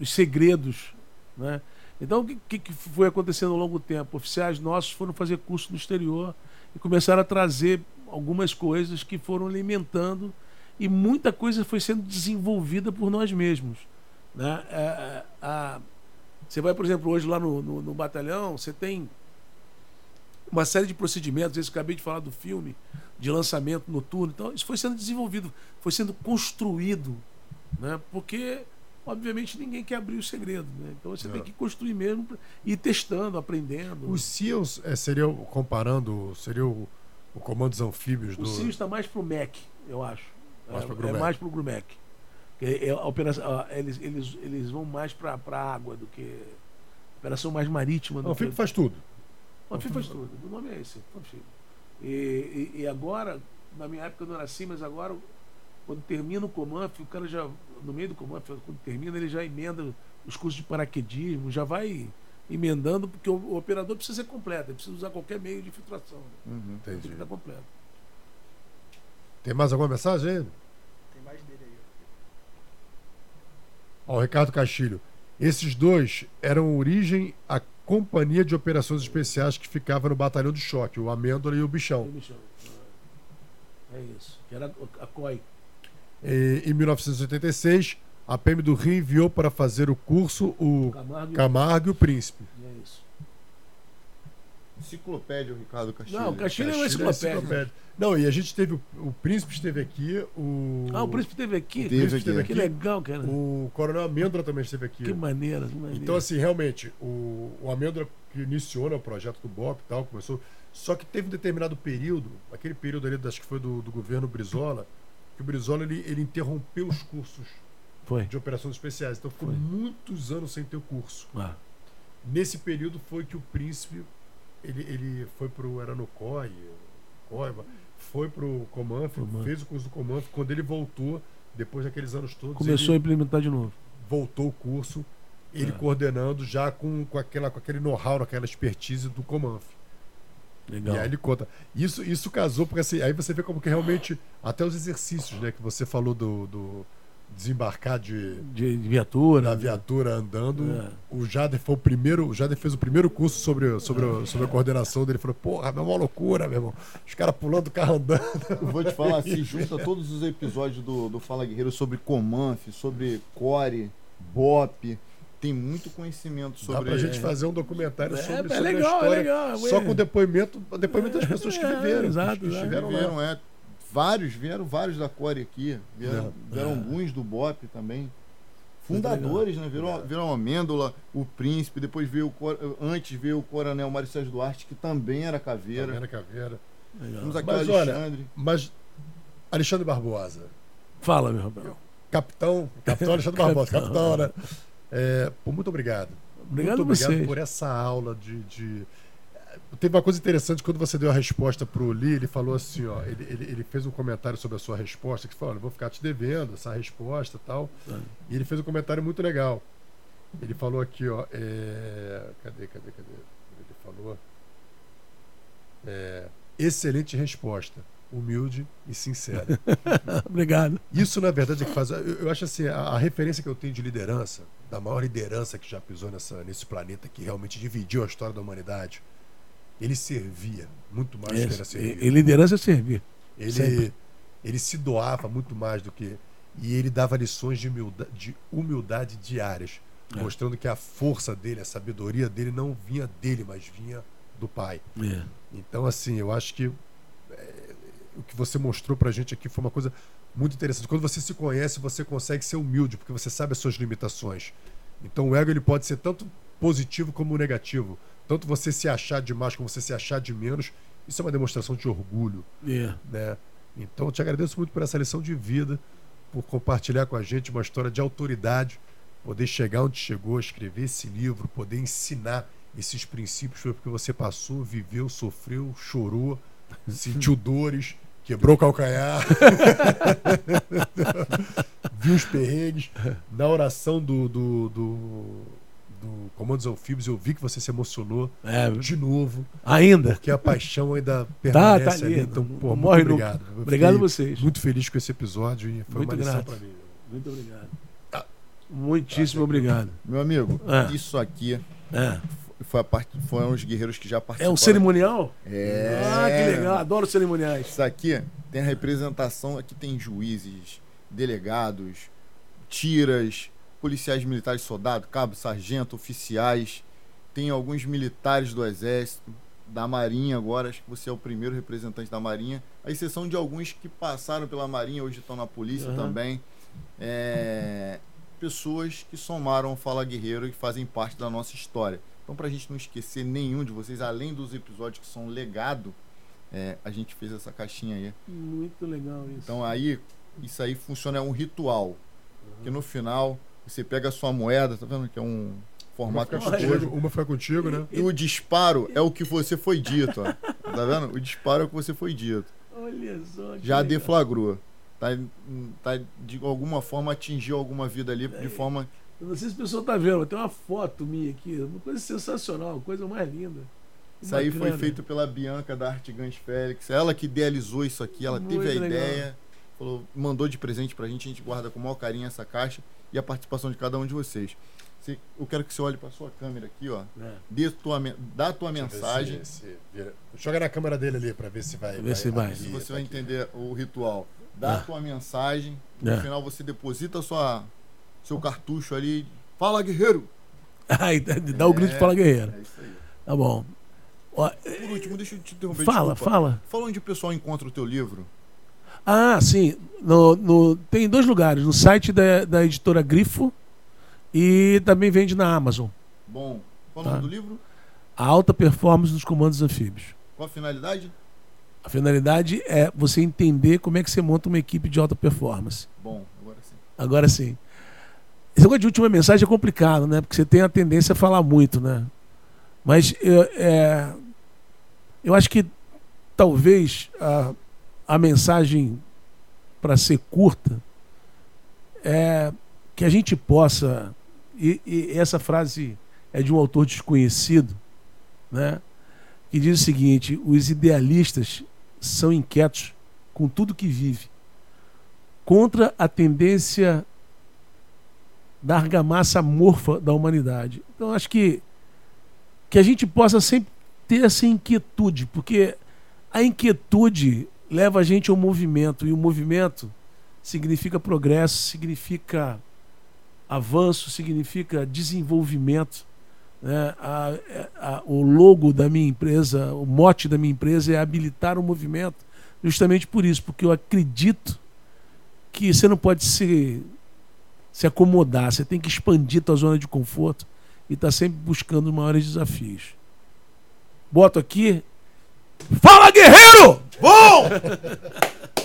os segredos, né? Então, o que, que- foi acontecendo ao longo do tempo? Oficiais nossos foram fazer curso no exterior e começaram a trazer algumas coisas que foram alimentando e muita coisa foi sendo desenvolvida por nós mesmos. Né? É, é, a- você vai, por exemplo, hoje lá no, no- no batalhão, você tem uma série de procedimentos. Esse acabei de falar do filme de lançamento noturno. Então, isso foi sendo desenvolvido, foi sendo construído, né? porque, obviamente, ninguém quer abrir o segredo. Né? Então, você É. tem que construir mesmo pra ir testando, aprendendo. Os SEALs é, seria, o- comparando, seria o, o Comando dos Anfíbios do. O CIO está mais pro MEC, eu acho. Mais é, pro é Grumec. mais pro Grumec. Que é a operação, a- eles, eles, eles vão mais para a água do que. Operação mais marítima do O que. Anfíbio faz tudo. O anfíbio faz tudo. O nome é esse, anfíbio. E, e, e agora, na minha época não era assim, mas agora, quando termina o Comanf, o cara já, no meio do Comanf, quando termina, ele já emenda os cursos de paraquedismo, já vai emendando, porque o, o operador precisa ser completo, ele precisa usar qualquer meio de filtração. Né? Uhum. Tem Entendi. que estar completo. Tem mais alguma mensagem aí? Tem mais dele aí. Ó, o Ricardo Castilho. Esses dois eram origem à Companhia de Operações Especiais que ficava no Batalhão de Choque, o Amêndola e o Bichão. É isso. Que era a COI. E, em 1986, a PM do Rio enviou para fazer o curso o Camargo. Camargo e o Príncipe. É. Enciclopédia, o Ricardo Castilho. Não, o Castilho é uma Castilho é enciclopédia. enciclopédia. Não, e a gente teve. O, o Príncipe esteve aqui, o. Ah, o príncipe esteve aqui. Teve Príncipe esteve aqui. Que legal, cara. O Coronel Amêndola também esteve aqui. Que maneira, que maneira. Então, assim, realmente, o, o Amêndola que iniciou né, o projeto do BOP e tal, começou. Só que teve um determinado período, aquele período ali, acho que foi do, do governo Brizola, que o Brizola ele, ele interrompeu os cursos Foi. de operações especiais. Então ficou Foi. muitos anos sem ter o curso. Ah, Nesse período foi que o príncipe ele, ele foi pro era no COI, COI, foi pro Comanf, Comanf. fez o curso do Comanf. Quando ele voltou, depois daqueles anos todos, começou a implementar de novo. voltou o curso, ele É. coordenando já com, com, aquela, com aquele know-how, aquela expertise do Comanf. Legal. E aí ele conta. Isso, isso casou, porque assim, aí você vê como que realmente, até os exercícios, né, que você falou do, do desembarcar de, De, de viatura. da viatura andando. É. O Jader foi o primeiro. O Jader fez o primeiro curso sobre, sobre, o- sobre a coordenação dele. Ele falou, porra, é uma loucura, meu irmão. Os caras pulando o carro andando. Eu vou te falar, se junta todos os episódios do, do Fala Guerreiro sobre Comanf, sobre Core, BOP. Tem muito conhecimento Dá sobre pra gente fazer um documentário É, sobre, é sobre legal, a história. é legal, só com depoimento, depoimento das pessoas que É, viveram. exato, que estiveram lá. É, vários, vieram vários da Core aqui. Vieram, É. vieram É. alguns do BOP também. Fundadores, né? Virou, É. virou a Amêndola, o Príncipe, depois veio o antes veio o Coronel Mário Sérgio Duarte, que também era caveira. Caveira, caveira. Legal. Temos aqui o Mas olha, Alexandre. Mas Alexandre Barbosa, Fala, meu Rafael. capitão, capitão Alexandre Barbosa, Capitão. capitão, né? É, pô, muito obrigado. Obrigado Muito a obrigado vocês. por essa aula de, de- Teve uma coisa interessante quando você deu a resposta pro Lee, ele falou assim, ó, ele, ele, ele fez um comentário sobre a sua resposta, que falou, olha, vou ficar te devendo essa resposta tal. E ele fez um comentário muito legal. Ele falou aqui, ó, é... cadê, cadê, cadê? Ele falou. É, excelente resposta, humilde e sincera. Obrigado. Isso, na verdade, é que faz. Eu, eu acho assim, a, a referência que eu tenho de liderança, da maior liderança que já pisou nessa, nesse planeta, que realmente dividiu a história da humanidade, ele servia muito mais do que era servido. E, e liderança é servir. Ele, sempre. ele se doava muito mais do que. E ele dava lições de humildade, de humildade diárias, É. mostrando que a força dele, a sabedoria dele não vinha dele, mas vinha do pai. É. Então, assim, eu acho que é, o que você mostrou pra gente aqui foi uma coisa muito interessante. Quando você se conhece, você consegue ser humilde, porque você sabe as suas limitações. Então, o ego ele pode ser tanto positivo como negativo. Tanto você se achar demais como você se achar de menos. Isso é uma demonstração de orgulho, É. né? Então, eu te agradeço muito por essa lição de vida, por compartilhar com a gente uma história de autoridade, poder chegar onde chegou, escrever esse livro, poder ensinar esses princípios foi porque você passou, viveu, sofreu, chorou, sentiu dores, quebrou o calcanhar, viu os perrengues. Na oração do, do, do, do Comandos Anfíbios, eu vi que você se emocionou É, de novo, ainda. porque a paixão ainda Tá, permanece tá ali. ali. Então, pô, muito morre obrigado. Eu Obrigado a vocês. Muito feliz com esse episódio e foi Muito uma lição grato. pra mim. Muito obrigado. Muitíssimo obrigado. Meu amigo, É. isso aqui É. foi a parte, foram os guerreiros que já É participaram. um cerimonial? É. Ah, que legal. Adoro cerimoniais. Isso aqui tem a representação, aqui tem juízes, delegados, tiras, policiais militares, soldado, cabo, sargento, oficiais, tem alguns militares do exército, da marinha agora, acho que você é o primeiro representante da marinha, a exceção de alguns que passaram pela marinha, hoje estão na polícia Aham. também. É, pessoas que somaram o Fala Guerreiro e fazem parte da nossa história. Então, para a gente não esquecer nenhum de vocês, além dos episódios que são legado, é, a gente fez essa caixinha aí. Muito legal isso. Então aí, isso aí funciona, é um ritual. Que no final, você pega a sua moeda, tá vendo que é um Uma formato foi, de contigo, uma foi contigo, né? E o disparo é o que você foi dito, ó. Tá vendo? O disparo é o que você foi dito. Olha só. Já legal. deflagrou. Tá, tá de alguma forma atingiu alguma vida ali de forma. Eu não sei se o pessoal tá vendo, tem uma foto minha aqui, uma coisa sensacional, uma coisa mais linda. Isso aí foi feito pela Bianca da Arte Gans Félix. Ela que idealizou isso aqui, ela Muito teve a legal. ideia, falou, mandou de presente pra gente, a gente guarda com o maior carinho essa caixa e a participação de cada um de vocês. Você- Eu quero que você olhe pra sua câmera aqui, ó. É. Dê tua, dá a tua mensagem. Se- se vira. Joga na câmera dele ali pra ver se vai. Ver se vai. Se abrir, você tá vai aqui. entender o ritual. Dá a Ah. tua mensagem. No É. final você deposita sua, seu cartucho ali. Fala, guerreiro! Dá o grito É. fala guerreiro. É isso aí. Tá bom. Por último, deixa eu te interromper. fala, desculpa. fala. Fala onde o pessoal encontra o teu livro. Ah, sim. No, no- tem dois lugares. No site da, da editora Grifo e também vende na Amazon. Bom, qual o Tá. nome do livro? A alta performance dos comandos anfíbios. Qual a finalidade? A finalidade é você entender como é que você monta uma equipe de alta performance. Bom, agora sim. Agora sim. Esse negócio de última mensagem é complicado, né? Porque você tem a tendência a falar muito, né? Mas eu, é, eu acho que talvez a, a mensagem para ser curta é que a gente possa e, e essa frase é de um autor desconhecido, né? Que diz o seguinte: os idealistas são inquietos com tudo que vive, contra a tendência da argamassa morfa da humanidade. Então acho que que a gente possa sempre ter essa inquietude, porque a inquietude leva a gente ao movimento e o movimento significa progresso, significa avanço, significa desenvolvimento. Né? A- a- o logo da minha empresa, o mote da minha empresa é habilitar o movimento, justamente por isso, porque eu acredito que você não pode se, se acomodar, você tem que expandir tua zona de conforto e estar sempre buscando maiores desafios. Boto aqui. Fala, guerreiro! Boom!